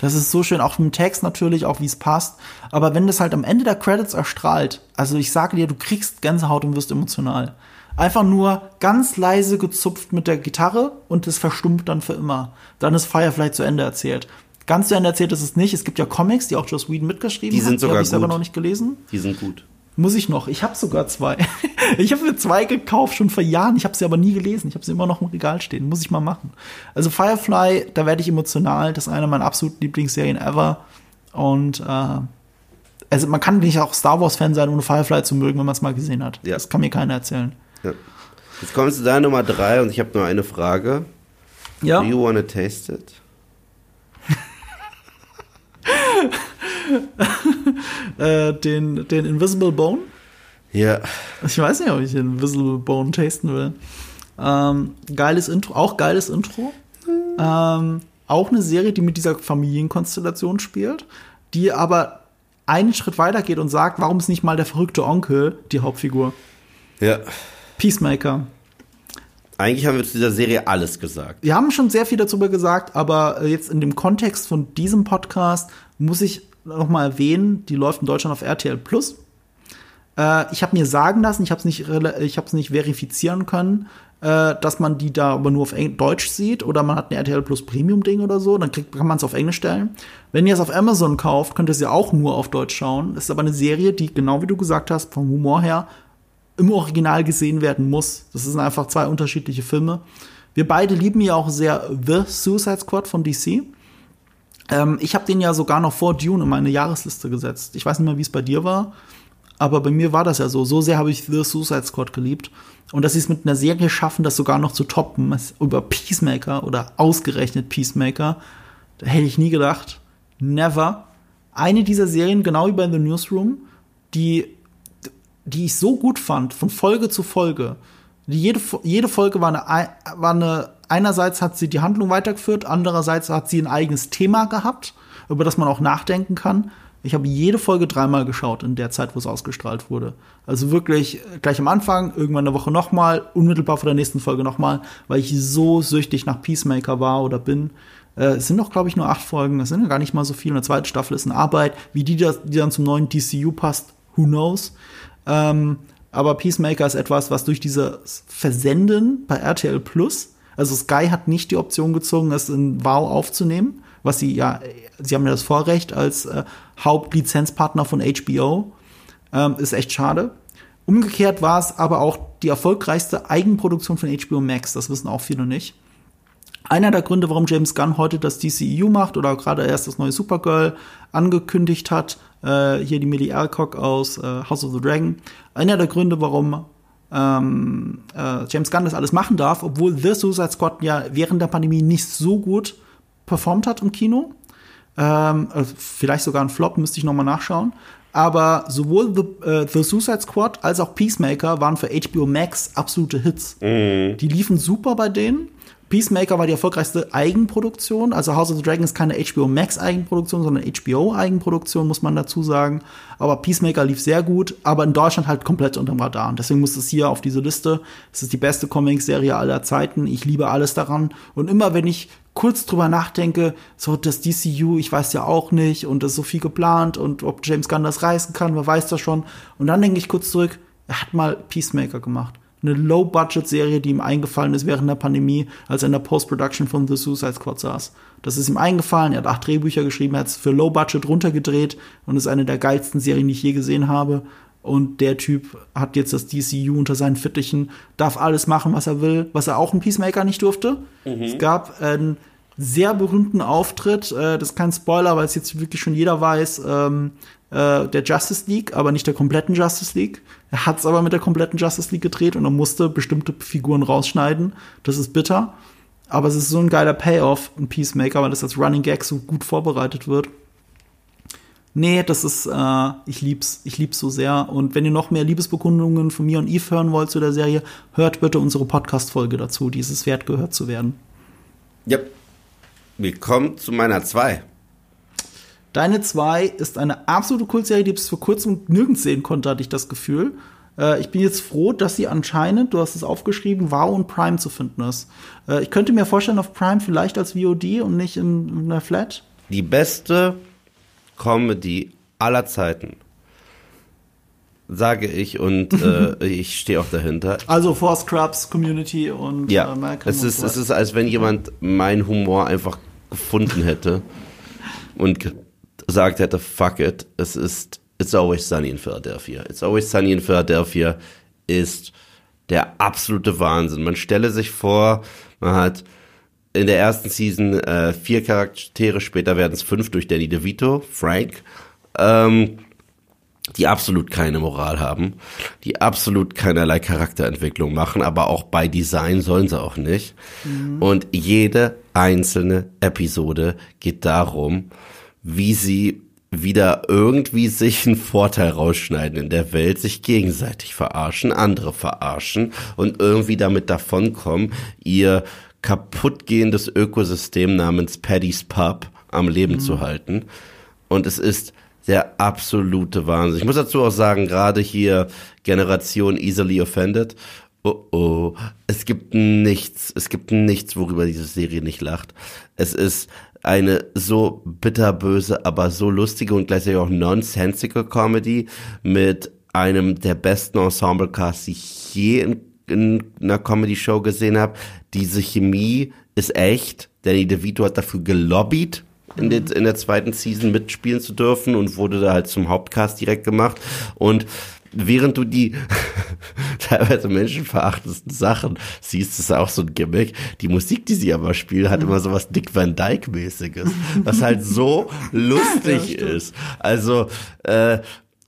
Speaker 1: Das ist so schön, auch im Text natürlich, auch wie es passt. Aber wenn das halt am Ende der Credits erstrahlt, also ich sage dir, du kriegst Gänsehaut und wirst emotional. Einfach nur ganz leise gezupft mit der Gitarre und es verstummt dann für immer. Dann ist Firefly zu Ende erzählt. Ganz zu Ende erzählt ist es nicht. Es gibt ja Comics, die auch Joss Whedon mitgeschrieben
Speaker 2: Die sind
Speaker 1: hat.
Speaker 2: sogar
Speaker 1: Die habe ich selber
Speaker 2: gut.
Speaker 1: noch nicht gelesen.
Speaker 2: Die sind gut.
Speaker 1: Muss ich noch. Ich habe sogar zwei. [LAUGHS] ich habe mir zwei gekauft, schon vor Jahren. Ich habe sie aber nie gelesen. Ich habe sie immer noch im Regal stehen. Muss ich mal machen. Also Firefly, da werde ich emotional. Das ist eine meiner absoluten Lieblingsserien ever. Und äh, also man kann nicht auch Star Wars-Fan sein, ohne Firefly zu mögen, wenn man es mal gesehen hat.
Speaker 2: Ja.
Speaker 1: Das kann mir keiner erzählen.
Speaker 2: Ja. Jetzt kommen wir zu deiner Nummer drei und ich habe nur eine Frage.
Speaker 1: Ja.
Speaker 2: Do you wanna taste it? [LAUGHS]
Speaker 1: Äh, den, den Invisible Bone.
Speaker 2: Ja.
Speaker 1: Ich weiß nicht, ob ich den Invisible Bone tasten will. Ähm, geiles Intro, auch geiles Intro. Ähm, auch eine Serie, die mit dieser Familienkonstellation spielt, die aber einen Schritt weiter geht und sagt, warum ist nicht mal der verrückte Onkel die Hauptfigur?
Speaker 2: Ja.
Speaker 1: Peacemaker.
Speaker 2: Eigentlich haben wir zu dieser Serie alles gesagt.
Speaker 1: Wir haben schon sehr viel darüber gesagt, aber äh, jetzt in dem Kontext von diesem Podcast muss ich noch mal erwähnen, die läuft in Deutschland auf RTL Plus. Äh, ich habe mir sagen lassen, ich habe es nicht, ich habe es nicht verifizieren können, äh, dass man die da aber nur auf Eng Deutsch sieht oder man hat ein RTL Plus Premium Ding oder so, dann kriegt, kann man es auf Englisch stellen. Wenn ihr es auf Amazon kauft, könnt ihr es ja auch nur auf Deutsch schauen. Es ist aber eine Serie, die genau wie du gesagt hast, vom Humor her im Original gesehen werden muss. Das sind einfach zwei unterschiedliche Filme. Wir beide lieben ja auch sehr The Suicide Squad von DC. Ähm, ich habe den ja sogar noch vor Dune in meine Jahresliste gesetzt. Ich weiß nicht mehr, wie es bei dir war, aber bei mir war das ja so. So sehr habe ich The Suicide Squad geliebt. Und dass sie es mit einer Serie schaffen, das sogar noch zu toppen, über Peacemaker oder ausgerechnet Peacemaker, da hätte ich nie gedacht. Never. Eine dieser Serien, genau wie bei The Newsroom, die, die ich so gut fand, von Folge zu Folge. Jede, jede Folge war eine, war eine, einerseits hat sie die Handlung weitergeführt, andererseits hat sie ein eigenes Thema gehabt, über das man auch nachdenken kann. Ich habe jede Folge dreimal geschaut in der Zeit, wo es ausgestrahlt wurde. Also wirklich gleich am Anfang, irgendwann eine Woche nochmal, unmittelbar vor der nächsten Folge nochmal, weil ich so süchtig nach Peacemaker war oder bin. Äh, es sind noch, glaube ich, nur acht Folgen. Es sind ja gar nicht mal so viel. Eine zweite Staffel ist eine Arbeit. Wie die, das, die dann zum neuen DCU passt, who knows. Ähm, aber Peacemaker ist etwas, was durch dieses Versenden bei RTL Plus, also Sky hat nicht die Option gezogen, es in Wow aufzunehmen, was sie ja, sie haben ja das Vorrecht als äh, Hauptlizenzpartner von HBO. Ähm, ist echt schade. Umgekehrt war es aber auch die erfolgreichste Eigenproduktion von HBO Max. Das wissen auch viele nicht. Einer der Gründe, warum James Gunn heute das DCEU macht oder gerade erst das neue Supergirl angekündigt hat, äh, hier die Millie Alcock aus äh, House of the Dragon. Einer der Gründe, warum ähm, äh, James Gunn das alles machen darf, obwohl The Suicide Squad ja während der Pandemie nicht so gut performt hat im Kino. Ähm, also vielleicht sogar ein Flop, müsste ich noch mal nachschauen. Aber sowohl The, äh, The Suicide Squad als auch Peacemaker waren für HBO Max absolute Hits. Mhm. Die liefen super bei denen. Peacemaker war die erfolgreichste Eigenproduktion. Also House of the Dragon ist keine HBO Max Eigenproduktion, sondern HBO Eigenproduktion, muss man dazu sagen. Aber Peacemaker lief sehr gut, aber in Deutschland halt komplett unterm Radar. Und deswegen muss es hier auf diese Liste. Es ist die beste Comic-Serie aller Zeiten. Ich liebe alles daran. Und immer wenn ich kurz drüber nachdenke, so das DCU, ich weiß ja auch nicht und es ist so viel geplant und ob James Gunn das reißen kann, wer weiß das schon. Und dann denke ich kurz zurück, er hat mal Peacemaker gemacht eine Low-Budget-Serie, die ihm eingefallen ist während der Pandemie, als er in der Post-Production von The Suicide Squad saß. Das ist ihm eingefallen, er hat acht Drehbücher geschrieben, er hat es für Low-Budget runtergedreht und ist eine der geilsten Serien, die ich je gesehen habe. Und der Typ hat jetzt das DCU unter seinen Fittichen, darf alles machen, was er will, was er auch im Peacemaker nicht durfte. Mhm. Es gab einen sehr berühmten Auftritt, äh, das ist kein Spoiler, weil es jetzt wirklich schon jeder weiß, ähm, äh, der Justice League, aber nicht der kompletten Justice League. Er hat es aber mit der kompletten Justice League gedreht und er musste bestimmte Figuren rausschneiden. Das ist bitter. Aber es ist so ein geiler Payoff in Peacemaker, weil das als Running Gag so gut vorbereitet wird. Nee, das ist, äh, ich lieb's, ich lieb's so sehr. Und wenn ihr noch mehr Liebesbekundungen von mir und Eve hören wollt zu der Serie, hört bitte unsere Podcast-Folge dazu. Die ist es wert, gehört zu werden.
Speaker 2: Ja. Willkommen zu meiner 2.
Speaker 1: Deine 2 ist eine absolute Kultserie, die ich bis vor kurzem nirgends sehen konnte, hatte ich das Gefühl. Äh, ich bin jetzt froh, dass sie anscheinend, du hast es aufgeschrieben, Wow und Prime zu finden ist. Äh, ich könnte mir vorstellen, auf Prime vielleicht als VOD und nicht in, in einer Flat.
Speaker 2: Die beste Comedy aller Zeiten sage ich und äh, [LAUGHS] ich stehe auch dahinter.
Speaker 1: Also vor Scrubs, Community und
Speaker 2: ja, äh, Malcolm es ist, es ist, als wenn jemand meinen Humor einfach gefunden hätte und gesagt hätte, fuck it, es ist It's Always Sunny in Philadelphia. It's Always Sunny in Philadelphia ist der absolute Wahnsinn. Man stelle sich vor, man hat in der ersten Season äh, vier Charaktere, später werden es fünf durch Danny DeVito, Frank, ähm, die absolut keine Moral haben, die absolut keinerlei Charakterentwicklung machen, aber auch bei Design sollen sie auch nicht. Mhm. Und jede einzelne Episode geht darum, wie sie wieder irgendwie sich einen Vorteil rausschneiden in der Welt, sich gegenseitig verarschen, andere verarschen und irgendwie damit davonkommen, ihr kaputtgehendes Ökosystem namens Paddy's Pub am Leben mhm. zu halten. Und es ist der absolute Wahnsinn. Ich muss dazu auch sagen, gerade hier Generation Easily Offended. Oh oh, es gibt nichts, es gibt nichts, worüber diese Serie nicht lacht. Es ist eine so bitterböse, aber so lustige und gleichzeitig auch nonsensical Comedy mit einem der besten Ensemble-Casts, die ich je in, in einer Comedy-Show gesehen habe. Diese Chemie ist echt. Danny DeVito hat dafür gelobbyt, in, der, in der zweiten Season mitspielen zu dürfen und wurde da halt zum Hauptcast direkt gemacht. Und während du die [LAUGHS] teilweise menschenverachtendsten Sachen siehst, ist auch so ein Gimmick. Die Musik, die sie aber spielt, hat immer so was Dick Van Dyke mäßiges, was halt [LAUGHS] so lustig ja, ist. Also äh,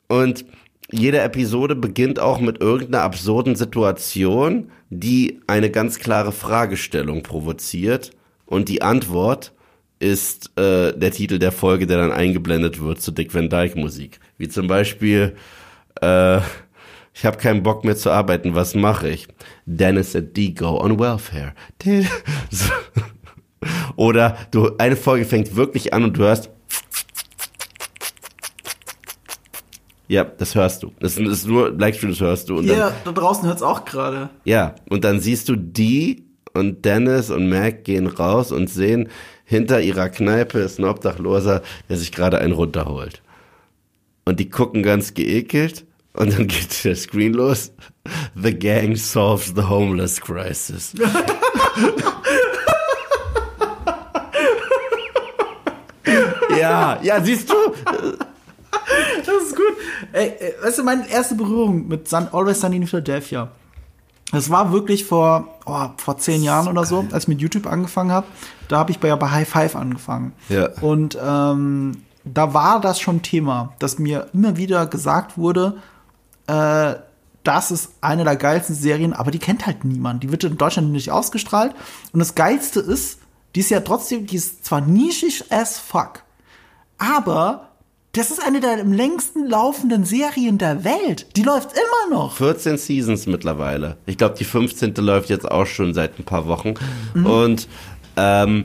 Speaker 2: und jede Episode beginnt auch mit irgendeiner absurden Situation, die eine ganz klare Fragestellung provoziert und die Antwort ist äh, der Titel der Folge, der dann eingeblendet wird zur Dick Van Dyke Musik. Wie zum Beispiel, äh, ich habe keinen Bock mehr zu arbeiten, was mache ich? Dennis at D go on welfare. [LAUGHS] Oder du, eine Folge fängt wirklich an und du hörst Ja, das hörst du. Das ist nur Livestream, das hörst du.
Speaker 1: Und ja, dann, da draußen hört's auch gerade.
Speaker 2: Ja, und dann siehst du die und Dennis und Mac gehen raus und sehen, hinter ihrer Kneipe ist ein Obdachloser, der sich gerade einen runterholt. Und die gucken ganz geekelt und dann geht der Screen los. The gang solves the homeless crisis. [LAUGHS] ja, ja, siehst du?
Speaker 1: Das ist gut. Ey, weißt du, meine erste Berührung mit Sun, Always Sunny in Philadelphia. Das war wirklich vor, oh, vor zehn Jahren oder so, als ich mit YouTube angefangen habe. Da habe ich bei, bei High Five angefangen.
Speaker 2: Ja.
Speaker 1: Und ähm, da war das schon Thema, dass mir immer wieder gesagt wurde, äh, das ist eine der geilsten Serien, aber die kennt halt niemand. Die wird in Deutschland nicht ausgestrahlt. Und das Geilste ist, die ist ja trotzdem, die ist zwar nischig as fuck, aber das ist eine der am längsten laufenden Serien der Welt. Die läuft immer noch.
Speaker 2: 14 Seasons mittlerweile. Ich glaube, die 15. läuft jetzt auch schon seit ein paar Wochen. Mhm. Und ähm,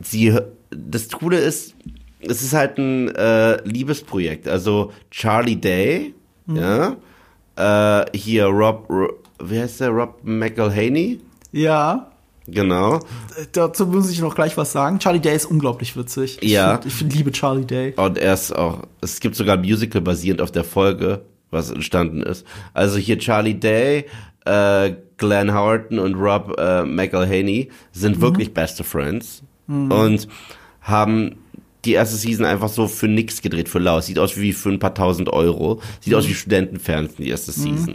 Speaker 2: sie, das Coole ist, es ist halt ein äh, Liebesprojekt. Also Charlie Day, mhm. ja, äh, hier Rob, Rob, wie heißt der, Rob McElhaney?
Speaker 1: Ja.
Speaker 2: Genau.
Speaker 1: Dazu muss ich noch gleich was sagen. Charlie Day ist unglaublich witzig.
Speaker 2: Ich ja.
Speaker 1: Find, ich find, liebe Charlie Day.
Speaker 2: Und er ist auch, es gibt sogar ein Musical basierend auf der Folge, was entstanden ist. Also hier Charlie Day, äh, Glenn Howerton und Rob äh, McElhaney sind mhm. wirklich beste Friends mhm. und haben die erste Season einfach so für nix gedreht, für lau. Sieht aus wie für ein paar tausend Euro. Sieht mhm. aus wie Studentenfernsehen, die erste mhm. Season.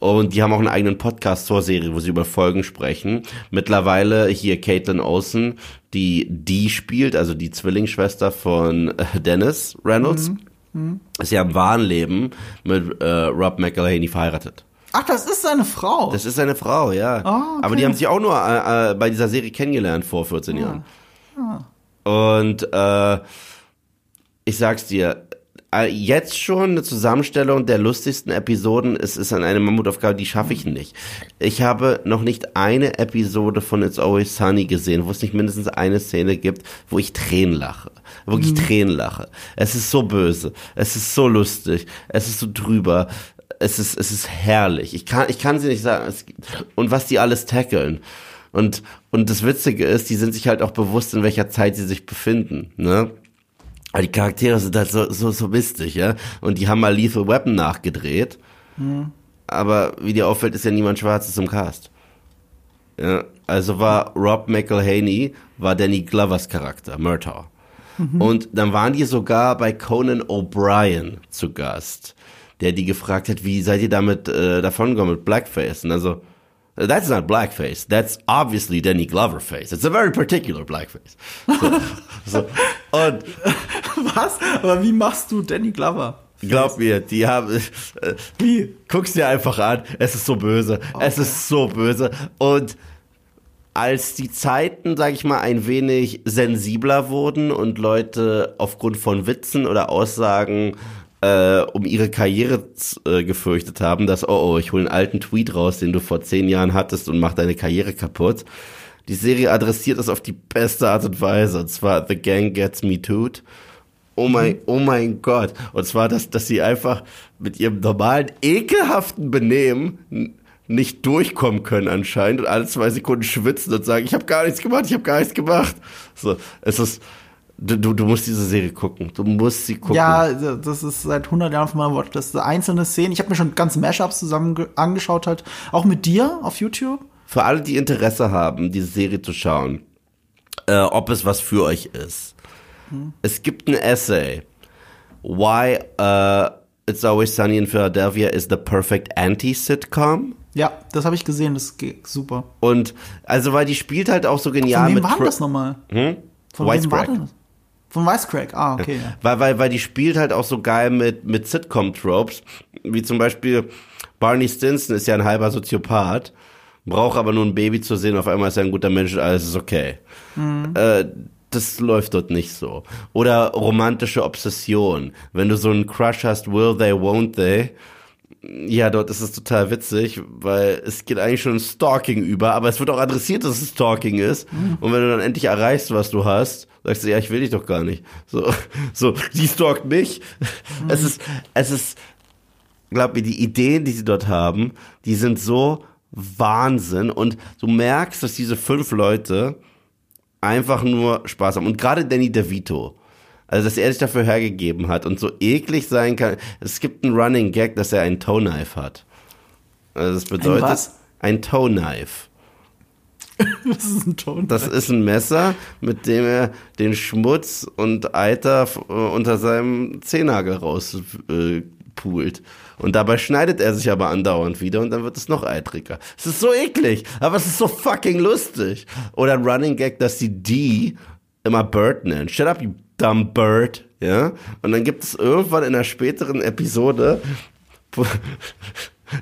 Speaker 2: Und die haben auch einen eigenen Podcast zur Serie, wo sie über Folgen sprechen. Mittlerweile hier Caitlin Olsen, die die spielt, also die Zwillingsschwester von äh, Dennis Reynolds, mhm. Mhm. ist ja im wahren Leben mit äh, Rob McElhaney verheiratet.
Speaker 1: Ach, das ist seine Frau.
Speaker 2: Das ist seine Frau, ja. Oh, okay. Aber die haben sich auch nur äh, äh, bei dieser Serie kennengelernt vor 14 ah. Jahren. Ah. Und äh, ich sag's dir, äh, jetzt schon eine Zusammenstellung der lustigsten Episoden ist, ist an eine Mammutaufgabe, die schaffe ich nicht. Ich habe noch nicht eine Episode von It's Always Sunny gesehen, wo es nicht mindestens eine Szene gibt, wo ich Tränen lache. Wirklich mhm. Tränen lache. Es ist so böse. Es ist so lustig. Es ist so drüber. Es ist, es ist herrlich. Ich kann, ich kann sie nicht sagen. und was die alles tackeln. Und, und das Witzige ist, die sind sich halt auch bewusst, in welcher Zeit sie sich befinden, ne? Aber die Charaktere sind halt so, so, so mistig, ja. Und die haben mal Lethal Weapon nachgedreht. Mhm. Aber wie dir auffällt, ist ja niemand Schwarzes im Cast. Ja, also war Rob McElhaney, war Danny Glovers Charakter, Murtaugh. Mhm. Und dann waren die sogar bei Conan O'Brien zu Gast, der die gefragt hat, wie seid ihr damit äh, davongekommen mit Blackface? Und also, That's not blackface. That's obviously Danny Glover face. It's a very particular blackface. So,
Speaker 1: so. Und [LAUGHS] was? Aber wie machst du Danny Glover?
Speaker 2: Glaub mir, die haben. Äh, wie? Guck's dir einfach an. Es ist so böse. Okay. Es ist so böse. Und als die Zeiten, sag ich mal, ein wenig sensibler wurden und Leute aufgrund von Witzen oder Aussagen äh, um ihre Karriere äh, gefürchtet haben, dass, oh, oh, ich hole einen alten Tweet raus, den du vor zehn Jahren hattest und mach deine Karriere kaputt. Die Serie adressiert das auf die beste Art und Weise. Und zwar The Gang Gets Me Tooed. Oh mein, oh mein Gott. Und zwar, dass, dass sie einfach mit ihrem normalen, ekelhaften Benehmen nicht durchkommen können anscheinend und alle zwei Sekunden schwitzen und sagen, ich habe gar nichts gemacht, ich habe gar nichts gemacht. So, es ist, Du, du, du musst diese Serie gucken. Du musst sie gucken.
Speaker 1: Ja, das ist seit 100 Jahren von meinem Wort. Das sind einzelne Szenen. Ich habe mir schon ganze Mashups zusammen angeschaut, halt. Auch mit dir auf YouTube.
Speaker 2: Für alle, die Interesse haben, diese Serie zu schauen, äh, ob es was für euch ist. Hm. Es gibt ein Essay. Why uh, It's Always Sunny in Philadelphia is the perfect anti-Sitcom.
Speaker 1: Ja, das habe ich gesehen, das geht super.
Speaker 2: Und also, weil die spielt halt auch so genial
Speaker 1: Von wem
Speaker 2: mit
Speaker 1: war das nochmal?
Speaker 2: Hm?
Speaker 1: Von wem war das? Von Wisecrack, ah, okay. Ja.
Speaker 2: Weil, weil, weil die spielt halt auch so geil mit, mit Sitcom-Tropes, wie zum Beispiel Barney Stinson ist ja ein halber Soziopath, braucht aber nur ein Baby zu sehen, auf einmal ist er ein guter Mensch und alles ist okay. Äh, das läuft dort nicht so. Oder romantische Obsession. Wenn du so einen Crush hast, will they, won't they? Ja, dort ist es total witzig, weil es geht eigentlich schon in Stalking über, aber es wird auch adressiert, dass es Stalking ist. Und wenn du dann endlich erreichst, was du hast, sagst du, ja, ich will dich doch gar nicht. So, so, die stalkt mich. Es ist, es ist, glaub mir, die Ideen, die sie dort haben, die sind so Wahnsinn. Und du merkst, dass diese fünf Leute einfach nur Spaß haben. Und gerade Danny DeVito. Also, dass er sich dafür hergegeben hat und so eklig sein kann. Es gibt einen Running Gag, dass er ein Toe Knife hat. Also, das bedeutet
Speaker 1: was?
Speaker 2: ein Toe Knife. [LAUGHS]
Speaker 1: Das ist ein Ton.
Speaker 2: Das ist ein Messer, mit dem er den Schmutz und Eiter äh, unter seinem Zehennagel rauspult. Pult. und dabei schneidet er sich aber andauernd wieder und dann wird es noch eitriger. Es ist so eklig, aber es ist so fucking lustig. Oder ein Running Gag, dass die immer Bird nennen. Shut up, you dumb bird. Ja? Und dann gibt es irgendwann in einer späteren Episode, [LAUGHS]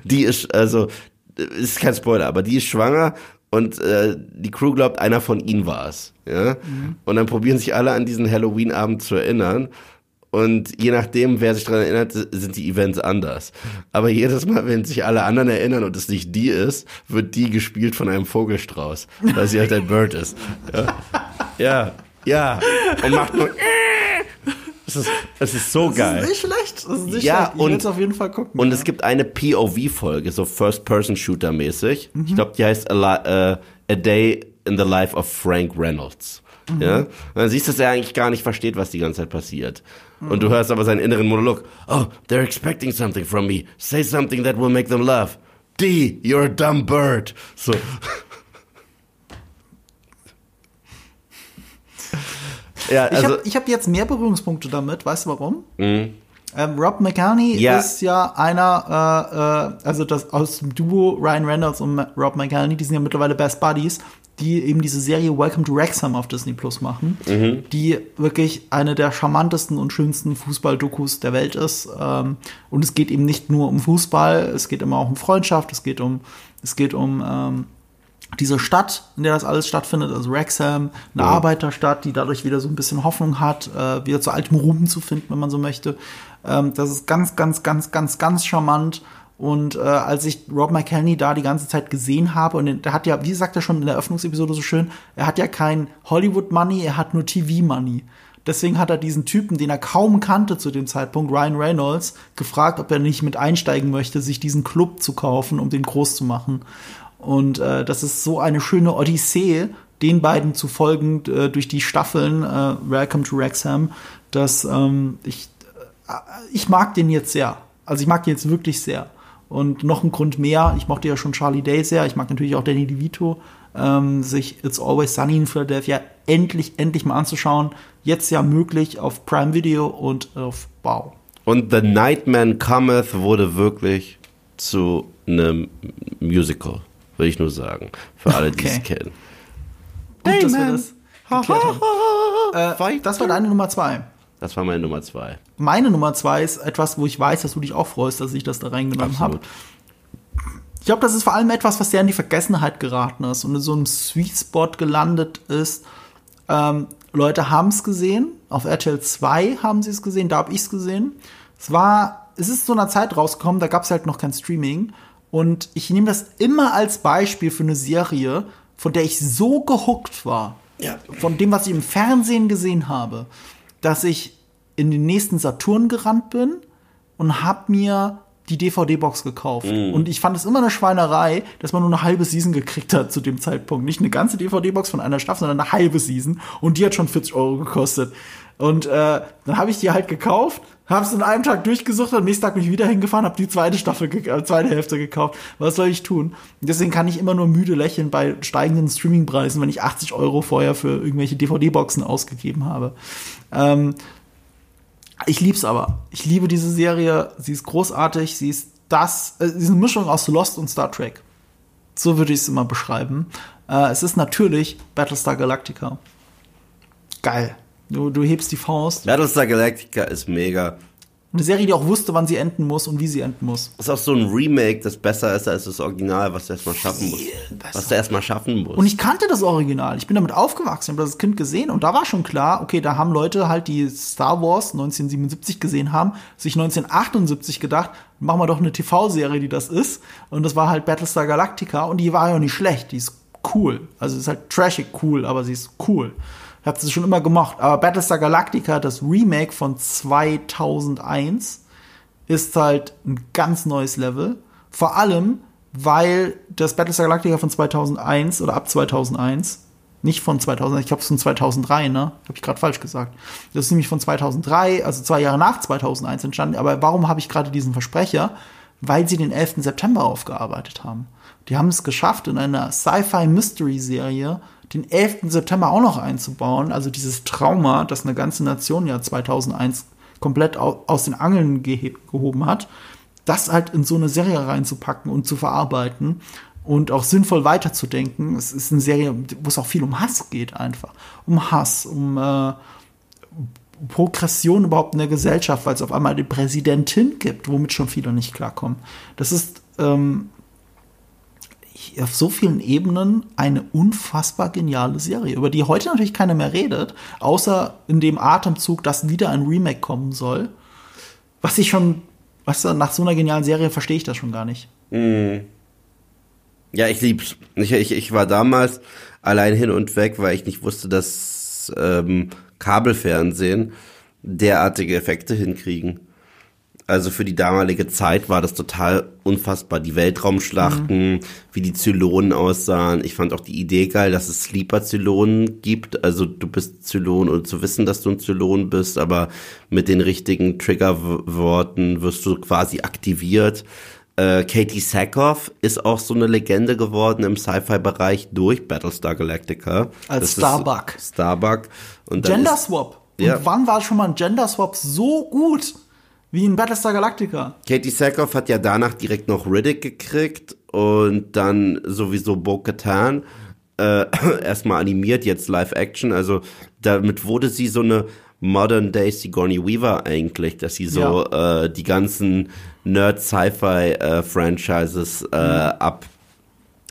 Speaker 2: die ist, also, ist kein Spoiler, aber die ist schwanger und äh, die Crew glaubt, einer von ihnen war es. Ja? Und dann probieren sich alle an diesen Halloween-Abend zu erinnern. Und je nachdem, wer sich daran erinnert, sind die Events anders. Aber jedes Mal, wenn sich alle anderen erinnern und es nicht die ist, wird die gespielt von einem Vogelstrauß, weil sie halt ein Bird ist. Ja, ja, ja. und macht nur. [LAUGHS] Es ist, es ist so geil.
Speaker 1: Das ist nicht schlecht. Das ist nicht
Speaker 2: Ja,
Speaker 1: schlecht. Ich
Speaker 2: und-
Speaker 1: auf jeden Fall gucken.
Speaker 2: Und
Speaker 1: ja.
Speaker 2: es gibt eine POV-Folge, so First-Person-Shooter-mäßig.
Speaker 1: Mhm.
Speaker 2: Ich glaube, die heißt a, äh, a Day in the Life of Frank Reynolds.
Speaker 1: Mhm.
Speaker 2: Ja? Und dann siehst du, dass er eigentlich gar nicht versteht, was die ganze Zeit passiert. Und
Speaker 1: Mhm.
Speaker 2: du hörst aber seinen inneren Monolog. Oh, they're expecting something from me. Say something that will make them laugh. D, you're a dumb bird. So. [LAUGHS] ja,
Speaker 1: ich
Speaker 2: also,
Speaker 1: habe ich hab jetzt mehr Berührungspunkte damit. Weißt du warum? Ähm, Rob McCartney
Speaker 2: Ja.
Speaker 1: ist ja einer, äh, äh, also das aus dem Duo Ryan Reynolds und Rob McCartney, die sind ja mittlerweile Best Buddies, die eben diese Serie Welcome to Wrexham auf Disney Plus machen, die wirklich eine der charmantesten und schönsten Fußball-Dokus der Welt ist. Ähm, und es geht eben nicht nur um Fußball, es geht immer auch um Freundschaft, es geht um, es geht um ähm, diese Stadt, in der das alles stattfindet, also Wrexham, eine Arbeiterstadt, die dadurch wieder so ein bisschen Hoffnung hat, äh, wieder zu altem Ruhm zu finden, wenn man so möchte. Ähm, das ist ganz, ganz, ganz, ganz, ganz charmant. Und äh, als ich Rob McElhenney da die ganze Zeit gesehen habe, und der hat ja, wie sagt er schon in der Eröffnungsepisode so schön, er hat ja kein Hollywood-Money, er hat nur TV-Money. Deswegen hat er diesen Typen, den er kaum kannte zu dem Zeitpunkt, Ryan Reynolds, gefragt, ob er nicht mit einsteigen möchte, sich diesen Club zu kaufen, um den groß zu machen. Und äh, das ist so eine schöne Odyssee, den beiden zu folgen äh, durch die Staffeln äh, Welcome to Wrexham, dass ähm, ich, äh, ich mag den jetzt sehr. Also ich mag den jetzt wirklich sehr. Und noch ein Grund mehr, ich mochte ja schon Charlie Day sehr, ich mag natürlich auch Danny DeVito, ähm, sich It's Always Sunny in Philadelphia endlich, endlich mal anzuschauen. Jetzt ja möglich auf Prime Video und auf Wow.
Speaker 2: und The Nightman Cometh wurde wirklich zu einem Musical, würde ich nur sagen. Für alle, die es
Speaker 1: Okay.
Speaker 2: kennen.
Speaker 1: Gut, dass wir das geklärt haben. Äh, das war deine Nummer zwei.
Speaker 2: Das war meine Nummer zwei.
Speaker 1: Meine Nummer zwei ist etwas, wo ich weiß, dass du dich auch freust, dass ich das da reingenommen habe. Ich glaube, das ist vor allem etwas, was sehr in die Vergessenheit geraten ist und in so einem Sweet Spot gelandet ist. Ähm, Leute haben es gesehen, auf RTL 2 haben sie es gesehen, da habe ich es gesehen. Es war, es ist zu einer Zeit rausgekommen, da gab es halt noch kein Streaming. Und ich nehme das immer als Beispiel für eine Serie, von der ich so gehuckt war,
Speaker 2: Ja.
Speaker 1: von dem, was ich im Fernsehen gesehen habe, dass ich in den nächsten Saturn gerannt bin und hab mir die DVD-Box gekauft. Und ich fand es immer eine Schweinerei, dass man nur eine halbe Season gekriegt hat zu dem Zeitpunkt. Nicht eine ganze DVD-Box von einer Staffel, sondern eine halbe Season. Und die hat schon 40 Euro gekostet. Und äh, dann habe ich die halt gekauft, habe es in einem Tag durchgesucht, am nächsten Tag bin ich wieder hingefahren, habe die zweite Staffel, äh, zweite Hälfte gekauft. Was soll ich tun? Und deswegen kann ich immer nur müde lächeln bei steigenden Streamingpreisen, wenn ich 80 Euro vorher für irgendwelche DVD-Boxen ausgegeben habe. Ähm, Ich lieb's aber. Ich liebe diese Serie. Sie ist großartig. Sie ist das, äh, diese Mischung aus Lost und Star Trek. So würde ich es immer beschreiben. Äh, es ist natürlich Battlestar Galactica. Geil. Du, du hebst die Faust.
Speaker 2: Battlestar Galactica ist mega.
Speaker 1: Eine Serie, die auch wusste, wann sie enden muss und wie sie enden muss.
Speaker 2: Ist auch so ein Remake, das besser ist als das Original, was du erstmal schaffen musst. Was du erstmal schaffen musst.
Speaker 1: Und ich kannte das Original. Ich bin damit aufgewachsen, habe das Kind gesehen und da war schon klar, okay, da haben Leute halt, die Star Wars 1977 gesehen haben, sich 1978 gedacht, machen wir doch eine TV-Serie, die das ist. Und das war halt Battlestar Galactica und die war ja nicht schlecht, die ist cool. Also ist halt trashig cool, aber sie ist cool. Habe sie schon immer gemocht. Aber Battlestar Galactica, das Remake von 2001, ist halt ein ganz neues Level. Vor allem, weil das Battlestar Galactica von 2001 oder ab 2001, nicht von 2000, ich glaube es von 2003, ne? Habe ich gerade falsch gesagt. Das ist nämlich von 2003, also zwei Jahre nach 2001 entstanden. Aber warum habe ich gerade diesen Versprecher? Weil sie den 11. September aufgearbeitet haben. Die haben es geschafft, in einer Sci-Fi-Mystery-Serie den 11. September auch noch einzubauen. Also dieses Trauma, das eine ganze Nation ja 2001 komplett aus den Angeln gehoben hat, das halt in so eine Serie reinzupacken und zu verarbeiten und auch sinnvoll weiterzudenken. Es ist eine Serie, wo es auch viel um Hass geht einfach. Um Hass, um äh, Progression überhaupt in der Gesellschaft, weil es auf einmal eine Präsidentin gibt, womit schon viele nicht klarkommen. Das ist ähm, auf so vielen Ebenen eine unfassbar geniale Serie, über die heute natürlich keiner mehr redet, außer in dem Atemzug, dass wieder ein Remake kommen soll. Was ich schon, weißt du, nach so einer genialen Serie verstehe ich das schon gar nicht.
Speaker 2: Mm. Ja, ich lieb's. Ich, ich, ich war damals allein hin und weg, weil ich nicht wusste, dass ähm, Kabelfernsehen derartige Effekte hinkriegen. Also für die damalige Zeit war das total unfassbar. Die Weltraumschlachten, mhm. wie die Zylonen aussahen. Ich fand auch die Idee geil, dass es Sleeper-Zylonen gibt. Also du bist Zylon und zu wissen, dass du ein Zylon bist, aber mit den richtigen Triggerworten wirst du quasi aktiviert. Äh, Katie Sackhoff ist auch so eine Legende geworden im Sci-Fi-Bereich durch Battlestar Galactica.
Speaker 1: Als das Starbuck.
Speaker 2: Starbuck.
Speaker 1: Und Gender Swap. Und ja. wann war schon mal ein Gender Swap so gut? Wie in Battlestar Galactica.
Speaker 2: Katie Sackhoff hat ja danach direkt noch Riddick gekriegt und dann sowieso Bo-Katan. Äh, [CLEARS THROAT] erstmal animiert, jetzt Live-Action. Also damit wurde sie so eine Modern Day Sigourney Weaver eigentlich, dass sie so ja. äh, die ganzen Nerd-Sci-Fi-Franchises äh, mhm.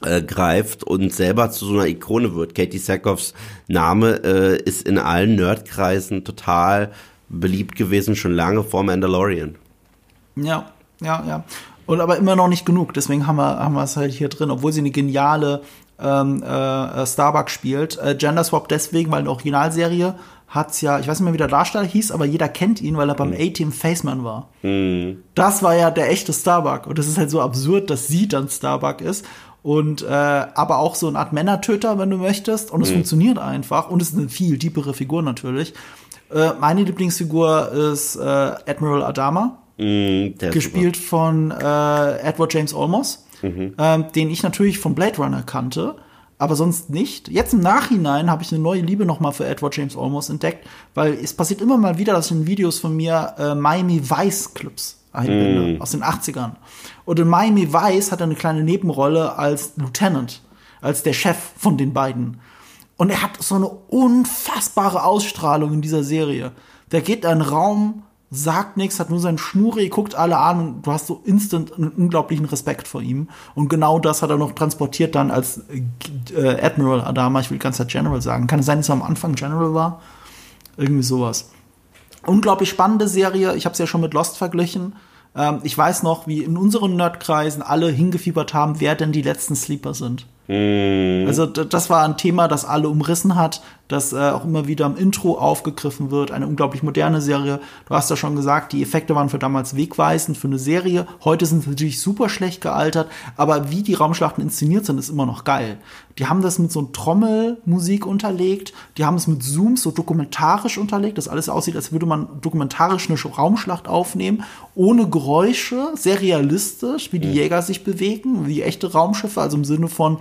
Speaker 2: abgreift und selber zu so einer Ikone wird. Katie Sackhoffs Name äh, ist in allen Nerdkreisen total beliebt gewesen, schon lange vor Mandalorian.
Speaker 1: Ja, ja, ja. Und aber immer noch nicht genug, deswegen haben wir, haben wir es halt hier drin, obwohl sie eine geniale ähm, äh, Starbuck spielt. Äh, Gender Swap deswegen, weil eine Originalserie hat's ja, ich weiß nicht mehr, wie der Darsteller hieß, aber jeder kennt ihn, weil er beim mhm. A-Team Faceman war. Mhm. Das war ja der echte Starbuck. Und das ist halt so absurd, dass sie dann Starbuck ist. Und äh, aber auch so eine Art Männertöter, wenn du möchtest. Und es mhm. funktioniert einfach. Und es ist eine viel tiefere Figur natürlich. Äh, meine Lieblingsfigur ist äh, Admiral Adama, mm, gespielt super. von äh, Edward James Olmos, mhm. ähm, den ich natürlich von Blade Runner kannte, aber sonst nicht. Jetzt im Nachhinein habe ich eine neue Liebe nochmal für Edward James Olmos entdeckt, weil es passiert immer mal wieder, dass in Videos von mir äh, Miami Vice Clips einbinde, mm. aus den 80ern. Und in Miami Vice hat er eine kleine Nebenrolle als Lieutenant, als der Chef von den beiden. Und er hat so eine unfassbare Ausstrahlung in dieser Serie. Der geht in einen Raum, sagt nichts, hat nur seinen Schnurri, guckt alle an und du hast so instant einen unglaublichen Respekt vor ihm. Und genau das hat er noch transportiert dann als äh, Admiral Adama. Ich will ganz General sagen. Kann es sein, dass er am Anfang General war? Irgendwie sowas. Unglaublich spannende Serie. Ich habe es ja schon mit Lost verglichen. Ähm, ich weiß noch, wie in unseren Nerdkreisen alle hingefiebert haben, wer denn die letzten Sleeper sind. Mhm. Also das war ein Thema, das alle umrissen hat, das äh, auch immer wieder im Intro aufgegriffen wird. Eine unglaublich moderne Serie. Du hast ja schon gesagt, die Effekte waren für damals wegweisend für eine Serie. Heute sind sie natürlich super schlecht gealtert, aber wie die Raumschlachten inszeniert sind, ist immer noch geil. Die haben das mit so Trommelmusik unterlegt, die haben es mit Zooms so dokumentarisch unterlegt, dass alles aussieht, als würde man dokumentarisch eine Raumschlacht aufnehmen, ohne Geräusche, sehr realistisch, wie die Jäger sich bewegen, wie echte Raumschiffe, also im Sinne von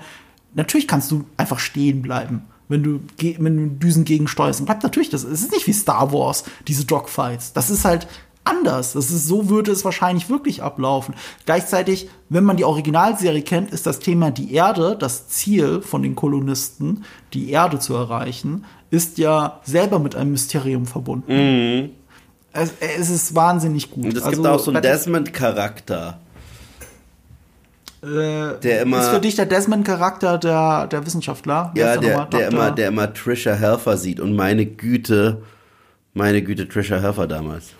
Speaker 1: natürlich kannst du einfach stehen bleiben. wenn du, wenn du Düsen gegensteuerst. Und bleibt natürlich, das ist nicht wie Star Wars, diese Dogfights. Das ist halt anders. Das ist, so würde es wahrscheinlich wirklich ablaufen. Gleichzeitig, wenn man die Originalserie kennt, ist das Thema die Erde, das Ziel von den Kolonisten, die Erde zu erreichen, ist ja selber mit einem Mysterium verbunden. Mhm. Es, es, ist wahnsinnig gut.
Speaker 2: Und es also, gibt auch so einen Desmond-Charakter.
Speaker 1: Äh, der immer, ist für dich der Desmond-Charakter der, der Wissenschaftler?
Speaker 2: Ja, der, der, immer, der immer Trisha Helfer sieht und meine Güte, meine Güte, Trisha Helfer damals.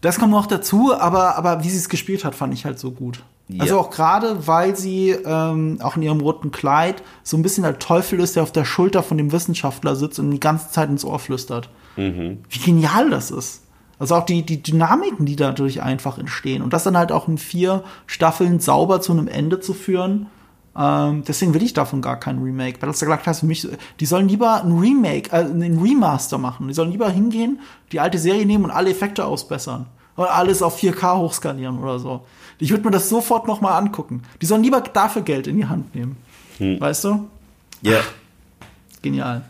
Speaker 1: Das kommt noch dazu, aber, aber wie sie es gespielt hat, fand ich halt so gut. Ja. Also auch gerade, weil sie ähm, auch in ihrem roten Kleid so ein bisschen der Teufel ist, der auf der Schulter von dem Wissenschaftler sitzt und die ganze Zeit ins Ohr flüstert. Mhm. Wie genial das ist. Also auch die, die Dynamiken, die dadurch einfach entstehen. Und das dann halt auch in vier Staffeln sauber zu einem Ende zu führen. Ähm, deswegen will ich davon gar kein Remake. Battlestar Galactica ist für mich, die sollen lieber ein Remake, äh, ein Remaster machen. Die sollen lieber hingehen, die alte Serie nehmen und alle Effekte ausbessern. Oder alles auf 4K hochskalieren oder so. Ich würde mir das sofort noch mal angucken. Die sollen lieber dafür Geld in die Hand nehmen. Hm. Weißt du?
Speaker 2: Ja. Yeah.
Speaker 1: Genial.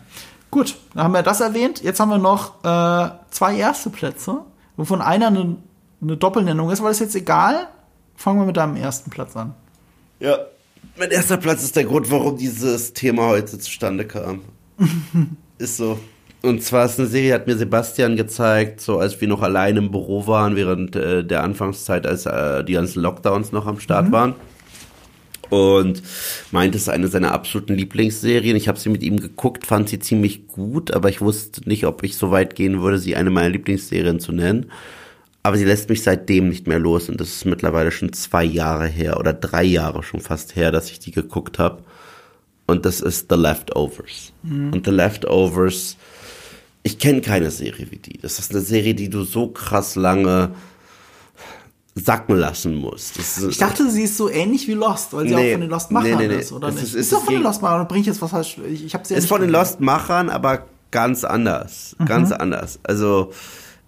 Speaker 1: Gut, dann haben wir das erwähnt. Jetzt haben wir noch äh, zwei erste Plätze, wovon einer eine, eine Doppelnennung ist, das ist jetzt egal. Fangen wir mit deinem ersten Platz an.
Speaker 2: Ja, mein erster Platz ist der Grund, warum dieses Thema heute zustande kam. [LAUGHS] ist so. Und zwar ist eine Serie, hat mir Sebastian gezeigt, so als wir noch allein im Büro waren, während äh, der Anfangszeit, als äh, die ganzen Lockdowns noch am Start mhm. waren und meinte, es ist eine seiner absoluten Lieblingsserien. Ich habe sie mit ihm geguckt, fand sie ziemlich gut, aber ich wusste nicht, ob ich so weit gehen würde, sie eine meiner Lieblingsserien zu nennen. Aber sie lässt mich seitdem nicht mehr los und das ist mittlerweile schon zwei Jahre her oder drei Jahre schon fast her, dass ich die geguckt habe. Und das ist The Leftovers. Mhm. Und The Leftovers, ich kenne keine Serie wie die. Das ist eine Serie, die du so krass lange sacken lassen muss.
Speaker 1: Ist, ich dachte, sie ist so ähnlich wie Lost, weil sie nee, auch von den Lost-Machern nee, nee, ist, oder nicht?
Speaker 2: Ist, ist, ist doch von den Lost-Machern, bringe ich jetzt was falsch? Ich, ich habe sie ja Ist von den Lost-Machern, aber ganz anders. Mhm. Ganz anders. Also,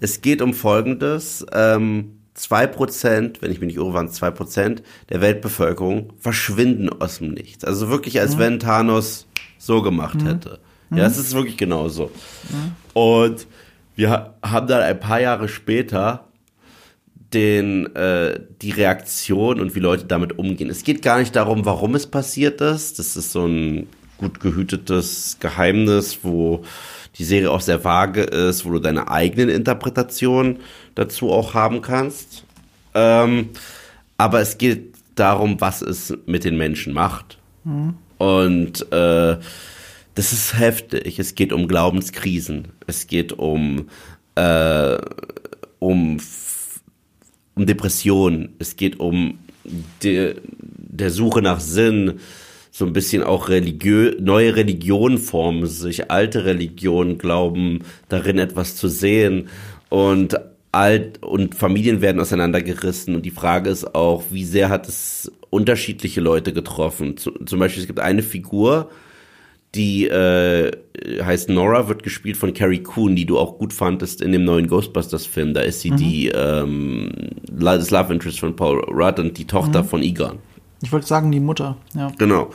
Speaker 2: es geht um Folgendes. Ähm, 2%, wenn ich mich nicht irre, waren es 2% der Weltbevölkerung verschwinden aus dem Nichts. Also wirklich, als mhm. wenn Thanos so gemacht mhm. hätte. Ja, das ist wirklich genauso. Mhm. Und wir haben dann ein paar Jahre später den, äh, die Reaktion und wie Leute damit umgehen. Es geht gar nicht darum, warum es passiert ist. Das ist so ein gut gehütetes Geheimnis, wo die Serie auch sehr vage ist, wo du deine eigenen Interpretationen dazu auch haben kannst. Ähm, aber es geht darum, was es mit den Menschen macht. Mhm. Und äh, das ist heftig. Es geht um Glaubenskrisen. Es geht um, äh, um um Depressionen, es geht um de, der Suche nach Sinn, so ein bisschen auch religiö neue Religionen formen sich, alte Religionen glauben darin etwas zu sehen und alt und Familien werden auseinandergerissen und die Frage ist auch, wie sehr hat es unterschiedliche Leute getroffen. Zum Beispiel es gibt eine Figur, die äh, heißt Nora, wird gespielt von Carrie Coon, die du auch gut fandest in dem neuen Ghostbusters-Film. Da ist sie mhm. die ähm, das Love Interest von Paul Rudd und die Tochter mhm. von Egon.
Speaker 1: Ich wollte sagen, die Mutter, ja.
Speaker 2: Genau.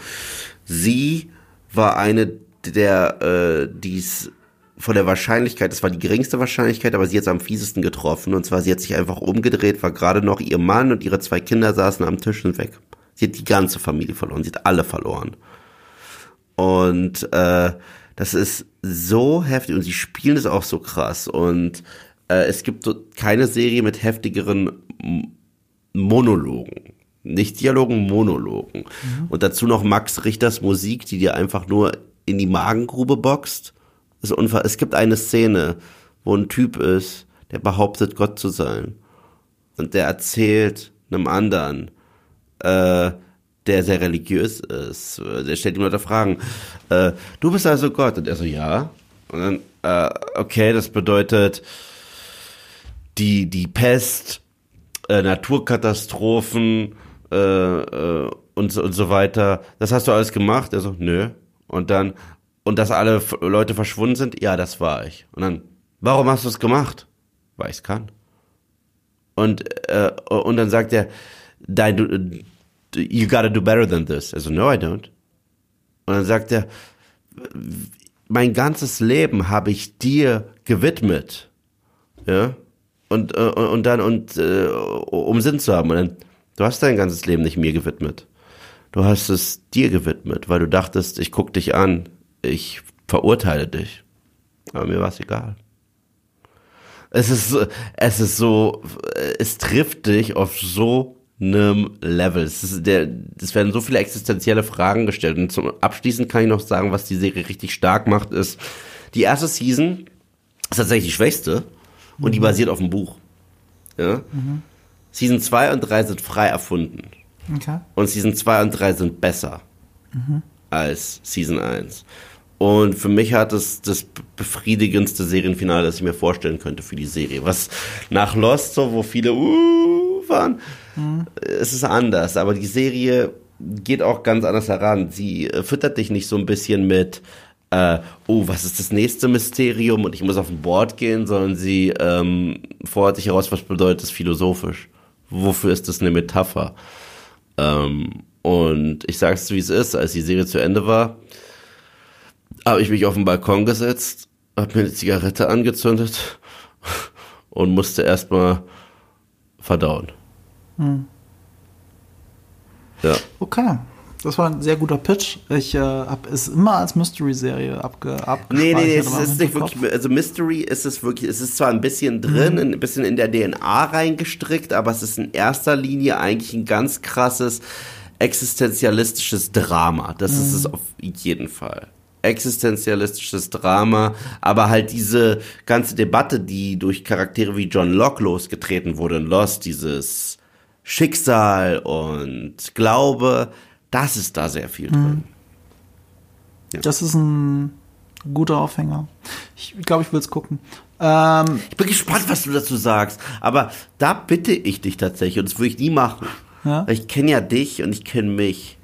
Speaker 2: Sie war eine der, äh, dies von der Wahrscheinlichkeit, das war die geringste Wahrscheinlichkeit, aber sie hat es am fiesesten getroffen. Und zwar, sie hat sich einfach umgedreht, war gerade noch ihr Mann und ihre zwei Kinder saßen am Tisch und weg. Sie hat die ganze Familie verloren, sie hat alle verloren. Und äh, das ist so heftig und sie spielen es auch so krass. Und äh, es gibt keine Serie mit heftigeren Monologen. Nicht Dialogen, Monologen. Mhm. Und dazu noch Max Richters Musik, die dir einfach nur in die Magengrube boxt. Es gibt eine Szene, wo ein Typ ist, der behauptet, Gott zu sein. Und der erzählt einem anderen, äh, der sehr religiös ist. Der stellt ihm Leute Fragen. Äh, du bist also Gott. Und er so, ja. Und dann, äh, okay, das bedeutet die, die Pest, äh, Naturkatastrophen äh, äh, und, und so weiter. Das hast du alles gemacht? Er so, nö. Und dann, und dass alle Leute verschwunden sind? Ja, das war ich. Und dann, warum hast du es gemacht? Weil ich es kann. Und, äh, und dann sagt er, dein, you gotta do better than this. Also, no, I don't. Und dann sagt er, mein ganzes Leben habe ich dir gewidmet. Ja? Und, äh, und dann, und äh, um Sinn zu haben. Und dann, du hast dein ganzes Leben nicht mir gewidmet. Du hast es dir gewidmet, weil du dachtest, ich guck dich an, ich verurteile dich. Aber mir war es egal. Es ist, es ist so, es trifft dich auf so einem Level. Es, ist der, es werden so viele existenzielle Fragen gestellt. Und zum Abschließend kann ich noch sagen, was die Serie richtig stark macht, ist, die erste Season ist tatsächlich die schwächste und die basiert auf dem Buch. Ja? Mhm. Season 2 und 3 sind frei erfunden. Okay. Und Season 2 und 3 sind besser mhm. als Season 1. Und für mich hat es das befriedigendste Serienfinale, das ich mir vorstellen könnte für die Serie. Was nach Lost, so, wo viele uh, waren, mhm. es ist anders. Aber die Serie geht auch ganz anders heran. Sie äh, füttert dich nicht so ein bisschen mit, äh, oh, was ist das nächste Mysterium und ich muss auf ein Board gehen, sondern sie ähm, fordert dich heraus, was bedeutet das philosophisch? Wofür ist das eine Metapher? Ähm, und ich sag's wie es ist, als die Serie zu Ende war, habe ich mich auf den Balkon gesetzt, habe mir eine Zigarette angezündet [LAUGHS] und musste erstmal verdauen. Hm.
Speaker 1: Ja. Okay. Das war ein sehr guter Pitch. Ich äh, habe es immer als Mystery-Serie abge.
Speaker 2: Nee, nee, nee, es ist nicht wirklich, also Mystery ist es wirklich, es ist zwar ein bisschen drin, mhm. ein bisschen in der DNA reingestrickt, aber es ist in erster Linie eigentlich ein ganz krasses existenzialistisches Drama. Das mhm. ist es auf jeden Fall existenzialistisches Drama, aber halt diese ganze Debatte, die durch Charaktere wie John Locke losgetreten wurde in Lost, dieses Schicksal und Glaube, das ist da sehr viel drin. Mhm.
Speaker 1: Ja. Das ist ein guter Aufhänger. Ich glaube, ich will es gucken. Ähm,
Speaker 2: ich bin gespannt, was du dazu sagst. Aber da bitte ich dich tatsächlich, und das würde ich nie machen. Ja? Weil ich kenne ja dich und ich kenne mich.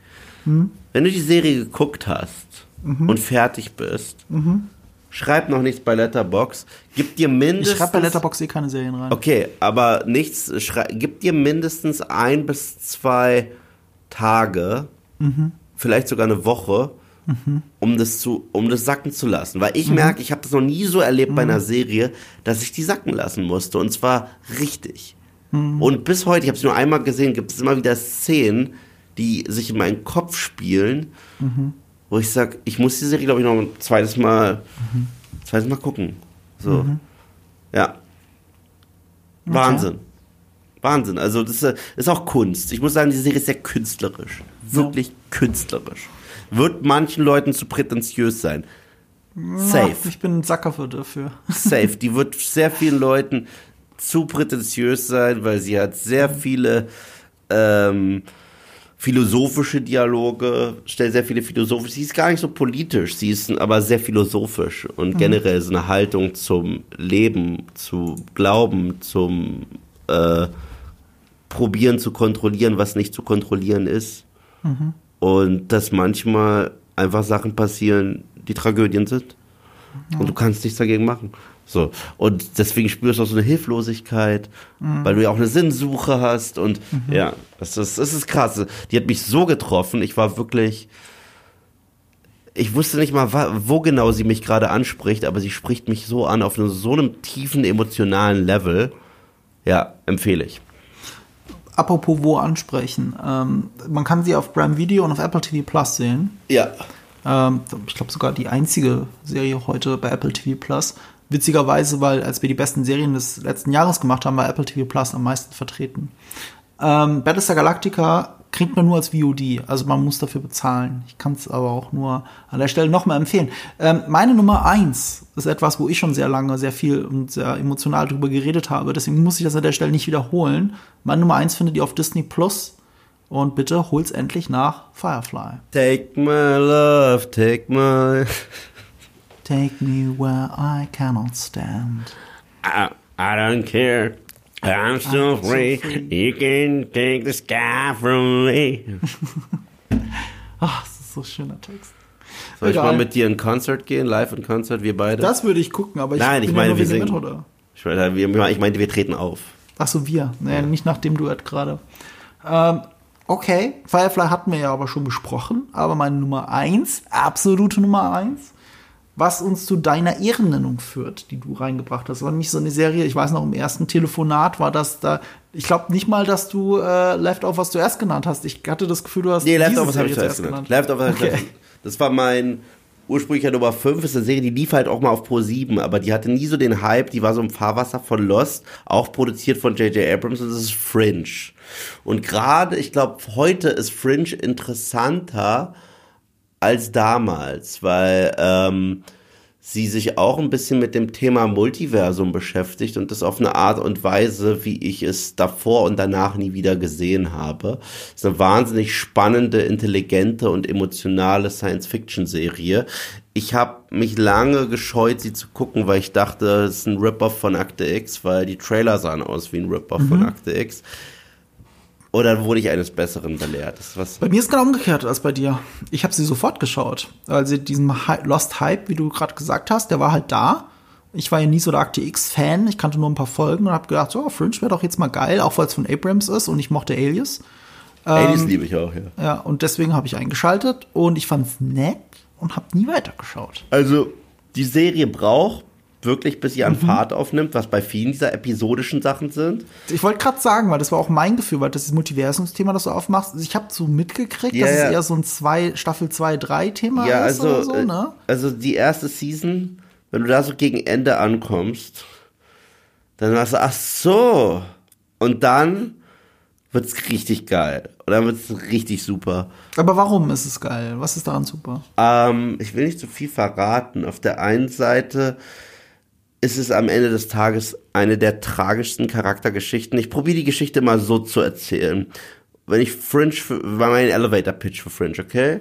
Speaker 2: Mhm. Wenn du die Serie geguckt hast, mhm. und fertig bist, mhm. schreib noch nichts bei Letterbox. Gib dir mindestens.
Speaker 1: Ich schreibe bei Letterbox eh keine Serien rein.
Speaker 2: Okay, aber nichts. Gib dir mindestens ein bis zwei Tage, mhm. vielleicht sogar eine Woche, mhm. um das zu, um das sacken zu lassen. Weil ich mhm. merke, ich habe das noch nie so erlebt bei einer mhm. Serie, dass ich die sacken lassen musste. Und zwar richtig. Mhm. Und bis heute, ich habe es nur einmal gesehen, gibt es immer wieder Szenen, die sich in meinen Kopf spielen. Wo ich sage, ich muss die Serie, glaube ich, noch ein zweites Mal, zweites Mal gucken. So. Ja. Wahnsinn. Okay. Wahnsinn. Also das ist auch Kunst. Ich muss sagen, die Serie ist sehr künstlerisch. Wirklich künstlerisch. Wird manchen Leuten zu prätentiös sein.
Speaker 1: Safe. Ich bin ein Sacker für dafür.
Speaker 2: Safe. Die [LAUGHS] wird sehr vielen Leuten zu prätentiös sein, weil sie hat sehr viele ähm, philosophische Dialoge, stellt sehr viele philosophische, sie ist gar nicht so politisch, sie ist aber sehr philosophisch und mhm. generell so eine Haltung zum Leben, zu Glauben, zum äh, Probieren zu kontrollieren, was nicht zu kontrollieren ist. Mhm. Und dass manchmal einfach Sachen passieren, die Tragödien sind. Mhm. Und du kannst nichts dagegen machen. So. Und deswegen spürst du auch so eine Hilflosigkeit, mhm. weil du ja auch eine Sinnsuche hast. Und mhm. ja, das ist, das ist krass. Die hat mich so getroffen. Ich war wirklich. Ich wusste nicht mal, wo genau sie mich gerade anspricht, aber sie spricht mich so an auf so einem tiefen emotionalen Level. Ja, empfehle ich.
Speaker 1: Apropos wo ansprechen. Ähm, man kann sie auf Prime Video und auf Apple TV Plus sehen.
Speaker 2: Ja.
Speaker 1: Ähm, ich glaube sogar die einzige Serie heute bei Apple TV Plus. Witzigerweise, weil als wir die besten Serien des letzten Jahres gemacht haben, war Apple TV Plus am meisten vertreten. Ähm, Battlestar Galactica kriegt man nur als VOD, also man muss dafür bezahlen. Ich kann es aber auch nur an der Stelle nochmal empfehlen. Ähm, meine Nummer eins ist etwas, wo ich schon sehr lange, sehr viel und sehr emotional drüber geredet habe. Deswegen muss ich das an der Stelle nicht wiederholen. Meine Nummer eins findet ihr auf Disney Plus. Und bitte hol's endlich nach Firefly.
Speaker 2: Take my love, take my.
Speaker 1: Take me where I cannot stand.
Speaker 2: I, I don't care. I'm so, I'm free. You can take the sky from me.
Speaker 1: Ach, das ist so ein schöner Text.
Speaker 2: Soll Egal. ich mal mit dir in Konzert gehen, live in Konzert, wir beide?
Speaker 1: Das würde ich gucken, aber ich
Speaker 2: Nein, ich meine, ja wir singen. Mit, oder? Ich meine, wir, ich meinte, wir treten auf.
Speaker 1: Ach so, wir. Naja, ja. nicht nach dem Duett gerade. Ähm, Okay, Firefly hatten wir ja aber schon besprochen, aber meine Nummer eins, absolute Nummer eins, was uns zu deiner Ehrennennung führt, die du reingebracht hast. Das war nämlich so eine Serie, ich weiß noch, im ersten Telefonat war das da, ich glaube nicht mal, dass du äh, Leftovers zuerst genannt hast. Ich hatte das Gefühl, du hast
Speaker 2: Nee, Leftovers habe ich zuerst genannt. Leftovers hab ich
Speaker 1: Okay.
Speaker 2: Das war mein ursprünglicher Nummer 5, ist eine Serie, die lief halt auch mal auf Pro 7, aber die hatte nie so den Hype, die war so im Fahrwasser von Lost, auch produziert von J.J. Abrams und das ist Fringe. Und gerade, ich glaube, heute ist Fringe interessanter als damals, weil ähm, sie sich auch ein bisschen mit dem Thema Multiversum beschäftigt und das auf eine Art und Weise, wie ich es davor und danach nie wieder gesehen habe. Es ist eine wahnsinnig spannende, intelligente und emotionale Science-Fiction-Serie. Ich habe mich lange gescheut, sie zu gucken, weil ich dachte, es ist ein Rip-Off von Akte X, weil die Trailer sahen aus wie ein Rip-Off von Akte X. Oder wurde ich eines Besseren belehrt? Das ist was
Speaker 1: Bei mir ist genau umgekehrt als bei dir. Ich habe sie sofort geschaut. Also diesen Hy Lost Hype, wie du gerade gesagt hast, der war halt da. Ich war ja nie so der Akte X-Fan. Ich kannte nur ein paar Folgen und habe gedacht, so, Fringe wäre doch jetzt mal geil, auch weil es von Abrams ist und ich mochte Alias.
Speaker 2: Alias liebe ich auch, ja.
Speaker 1: Ja, und deswegen habe ich eingeschaltet und ich fand's nett und habe nie weitergeschaut.
Speaker 2: Also, die Serie braucht wirklich, bis
Speaker 1: Mhm.
Speaker 2: sie an Fahrt aufnimmt, was bei vielen dieser episodischen Sachen sind.
Speaker 1: Ich wollte gerade sagen, weil das war auch mein Gefühl, weil das ist Multiversumsthema, das du aufmachst. Ich habe so mitgekriegt,
Speaker 2: Ja,
Speaker 1: dass
Speaker 2: ja.
Speaker 1: es eher so ein zwei, Staffel 2, 3 Thema
Speaker 2: ja,
Speaker 1: ist
Speaker 2: also,
Speaker 1: oder so,
Speaker 2: äh,
Speaker 1: ne?
Speaker 2: also die erste Season, wenn du da so gegen Ende ankommst, dann hast du, ach so. Und dann wird's richtig geil. Und dann wird's richtig super.
Speaker 1: Aber warum ist es geil? Was ist daran super?
Speaker 2: Ähm, ich will nicht zu viel verraten. Auf der einen Seite ist es am Ende des Tages eine der tragischsten Charaktergeschichten. Ich probiere die Geschichte mal so zu erzählen. Wenn ich Fringe, war mein Elevator-Pitch für Fringe, okay?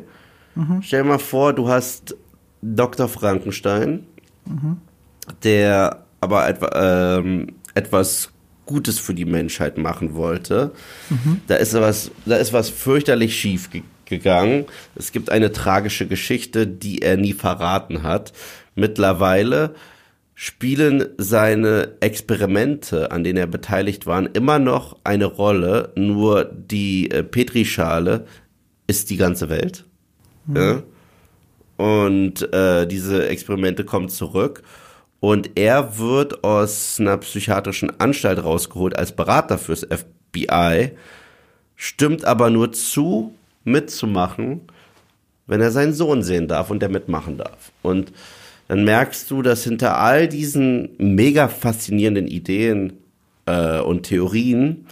Speaker 2: Stell dir mal vor, du hast Dr. Frankenstein, der aber etwa, ähm, etwas Gutes für die Menschheit machen wollte. Da ist was, da ist was fürchterlich schief ge gegangen. Es gibt eine tragische Geschichte, die er nie verraten hat. Mittlerweile spielen seine Experimente, an denen er beteiligt war, immer noch eine Rolle. Nur die äh, Petrischale ist die ganze Welt. Ja? Und äh, diese Experimente kommen zurück. Und er wird aus einer psychiatrischen Anstalt rausgeholt als Berater fürs FBI, stimmt aber nur zu, mitzumachen, wenn er seinen Sohn sehen darf und der mitmachen darf. Und dann merkst du, dass hinter all diesen mega faszinierenden Ideen äh, und Theorien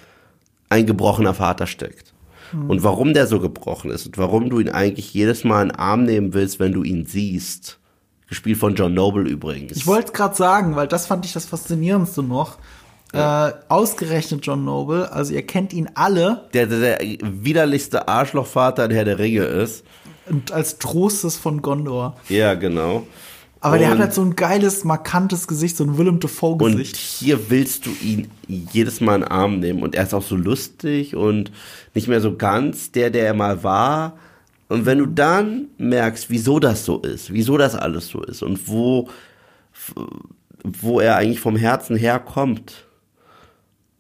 Speaker 2: ein gebrochener Vater steckt. Und warum der so gebrochen ist und warum du ihn eigentlich jedes Mal in den Arm nehmen willst, wenn du ihn siehst. Gespielt von John Noble übrigens.
Speaker 1: Ich wollte gerade sagen, weil das fand ich das Faszinierendste noch. Äh, ausgerechnet John Noble, also ihr kennt ihn alle
Speaker 2: der, der, der widerlichste Arschlochvater Herr der Ringe ist.
Speaker 1: und als Trostes von Gondor.
Speaker 2: Ja, genau.
Speaker 1: Aber der
Speaker 2: Und-
Speaker 1: hat halt so ein geiles, markantes Gesicht, so ein Willem
Speaker 2: Und
Speaker 1: Dafoe-Gesicht.
Speaker 2: hier willst du ihn jedes Mal in den Arm nehmen. Und er ist auch so lustig und nicht mehr so ganz der, der er mal war. Und wenn du dann merkst, wieso das so ist, wieso das alles so ist und wo, wo er eigentlich vom Herzen herkommt.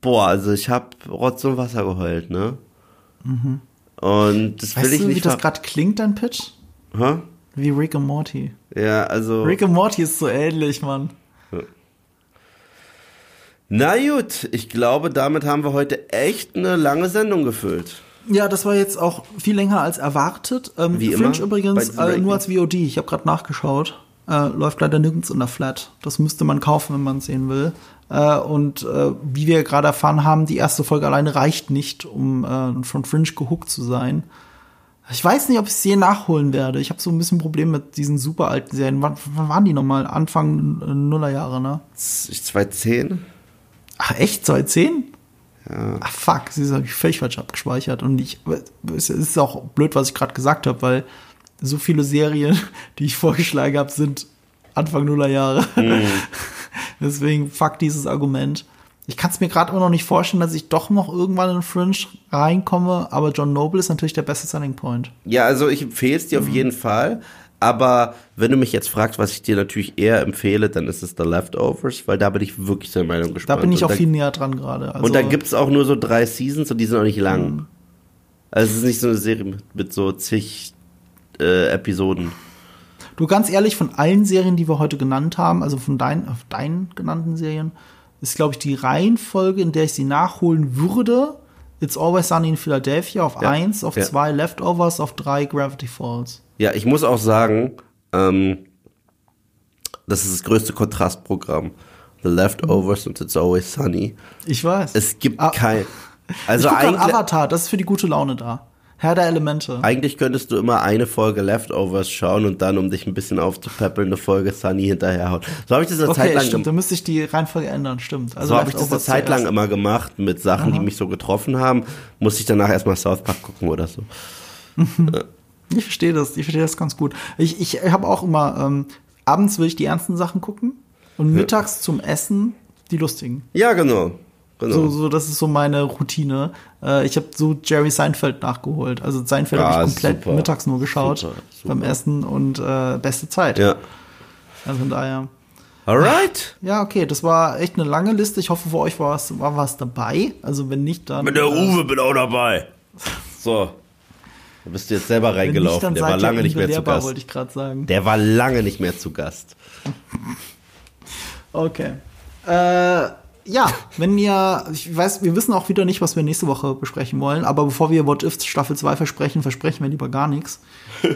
Speaker 2: Boah, also ich hab Rotz und Wasser geheult, ne? Und das will
Speaker 1: Weißt
Speaker 2: ich
Speaker 1: du, wie
Speaker 2: nicht
Speaker 1: das
Speaker 2: ver-
Speaker 1: gerade klingt, dein Pitch?
Speaker 2: Hä?
Speaker 1: Wie Rick und Morty.
Speaker 2: Ja, also.
Speaker 1: Rick und Morty ist so ähnlich, Mann.
Speaker 2: Na gut, ich glaube, damit haben wir heute echt eine lange Sendung gefüllt.
Speaker 1: Ja, das war jetzt auch viel länger als erwartet. Ähm,
Speaker 2: Wie
Speaker 1: Fringe
Speaker 2: immer
Speaker 1: übrigens äh, nur als VOD. Ich habe gerade nachgeschaut. Äh, läuft leider nirgends in der Flat. Das müsste man kaufen, wenn man es sehen will. Äh, und äh, wie wir gerade erfahren haben, die erste Folge alleine reicht nicht, um äh, von Fringe gehuckt zu sein. Ich weiß nicht, ob ich es je nachholen werde. Ich habe so ein bisschen Problem mit diesen super alten Serien. Wann, wann waren die nochmal? Anfang Nullerjahre, ne?
Speaker 2: Ich 2010?
Speaker 1: Ach, echt? 2010? Ja. Ach, fuck, sie habe ich völlig falsch abgespeichert. Und ich, es ist auch blöd, was ich gerade gesagt habe, weil so viele Serien, [LAUGHS] die ich vorgeschlagen habe, sind Anfang Nuller Jahre. [LAUGHS] Deswegen fuck dieses Argument. Ich kann es mir gerade immer noch nicht vorstellen, dass ich doch noch irgendwann in Fringe reinkomme, aber John Noble ist natürlich der beste Selling Point.
Speaker 2: Ja, also ich empfehle es dir auf jeden Fall. Aber wenn du mich jetzt fragst, was ich dir natürlich eher empfehle, dann ist es The Leftovers, weil da bin ich wirklich der Meinung
Speaker 1: Da
Speaker 2: gespannt.
Speaker 1: bin ich auch
Speaker 2: da,
Speaker 1: viel näher dran gerade. Also,
Speaker 2: Und da gibt's auch nur so drei Seasons und die sind auch nicht lang. Also es ist nicht so eine Serie mit, mit so zig äh, Episoden.
Speaker 1: Du ganz ehrlich, von allen Serien, die wir heute genannt haben, also von deinen, auf deinen genannten Serien, ist, glaube ich, die Reihenfolge, in der ich sie nachholen würde. It's Always Sunny in Philadelphia auf
Speaker 2: Ja,
Speaker 1: eins, auf
Speaker 2: ja.
Speaker 1: zwei Leftovers, auf drei Gravity Falls.
Speaker 2: Ja, ich muss auch sagen, ähm, das ist das größte Kontrastprogramm. The Leftovers und It's Always Sunny.
Speaker 1: Ich weiß.
Speaker 2: Es gibt
Speaker 1: Ah,
Speaker 2: kein. [LAUGHS]
Speaker 1: ich
Speaker 2: Also
Speaker 1: guck grad
Speaker 2: eigentlich,
Speaker 1: Avatar, das ist für die gute Laune da. Herr der Elemente.
Speaker 2: eigentlich könntest du immer eine Folge Leftovers schauen und dann, um dich ein bisschen aufzupäppeln, eine Folge Sunny hinterherhauen. So habe ich das eine Zeit
Speaker 1: Okay,
Speaker 2: lang
Speaker 1: stimmt, da müsste ich die Reihenfolge ändern, stimmt. Also
Speaker 2: So habe ich das eine Zeit lang immer gemacht mit Sachen, die mich so getroffen haben. Musste ich danach erstmal South Park gucken oder so. [LAUGHS]
Speaker 1: Ich verstehe das, ich verstehe das ganz gut. Ich, ich habe auch immer, ähm, abends will ich die ernsten Sachen gucken und mittags zum Essen die lustigen.
Speaker 2: Ja, genau. Genau.
Speaker 1: So, so, das ist so meine Routine. Äh, ich habe so Jerry Seinfeld nachgeholt. Also Seinfeld
Speaker 2: Ah,
Speaker 1: habe ich komplett
Speaker 2: super.
Speaker 1: mittags nur geschaut
Speaker 2: Super, super.
Speaker 1: beim Essen und äh, beste Zeit.
Speaker 2: ja.
Speaker 1: Also von daher.
Speaker 2: Alright.
Speaker 1: Ja, okay, das war echt eine lange Liste. Ich hoffe, für euch war was, war was dabei. Also wenn nicht, dann.
Speaker 2: Mit der
Speaker 1: äh,
Speaker 2: Uwe bin auch dabei. So. Da bist du jetzt selber
Speaker 1: nicht,
Speaker 2: reingelaufen.
Speaker 1: dann
Speaker 2: Der war lange nicht mehr zu Gast.
Speaker 1: wollte ich gerade sagen.
Speaker 2: Der war lange nicht mehr zu Gast. [LAUGHS]
Speaker 1: Okay. Äh, ja, wenn ihr, ich weiß, wir wissen auch wieder nicht, was wir nächste Woche besprechen wollen, aber bevor wir What If Staffel 2 versprechen, versprechen wir lieber gar nichts.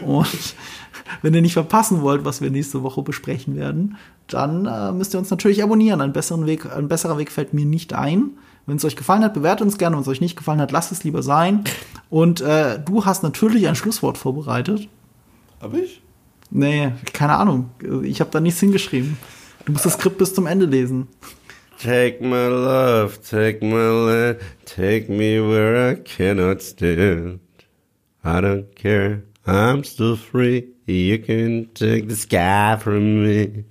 Speaker 1: Und [LAUGHS] wenn ihr nicht verpassen wollt, was wir nächste Woche besprechen werden, dann äh, müsst ihr uns natürlich abonnieren. Ein, besseren Weg, ein besserer Weg fällt mir nicht ein. Wenn es euch gefallen hat, bewertet uns gerne. Wenn es euch nicht gefallen hat, lasst es lieber sein. Und äh, du hast natürlich ein Schlusswort vorbereitet.
Speaker 2: Hab ich?
Speaker 1: Nee, keine Ahnung. Ich habe da nichts hingeschrieben. Du musst das Skript bis zum Ende lesen.
Speaker 2: Take my love, take my land, take me where I cannot stand. I don't care, I'm still free. You can take the sky from me.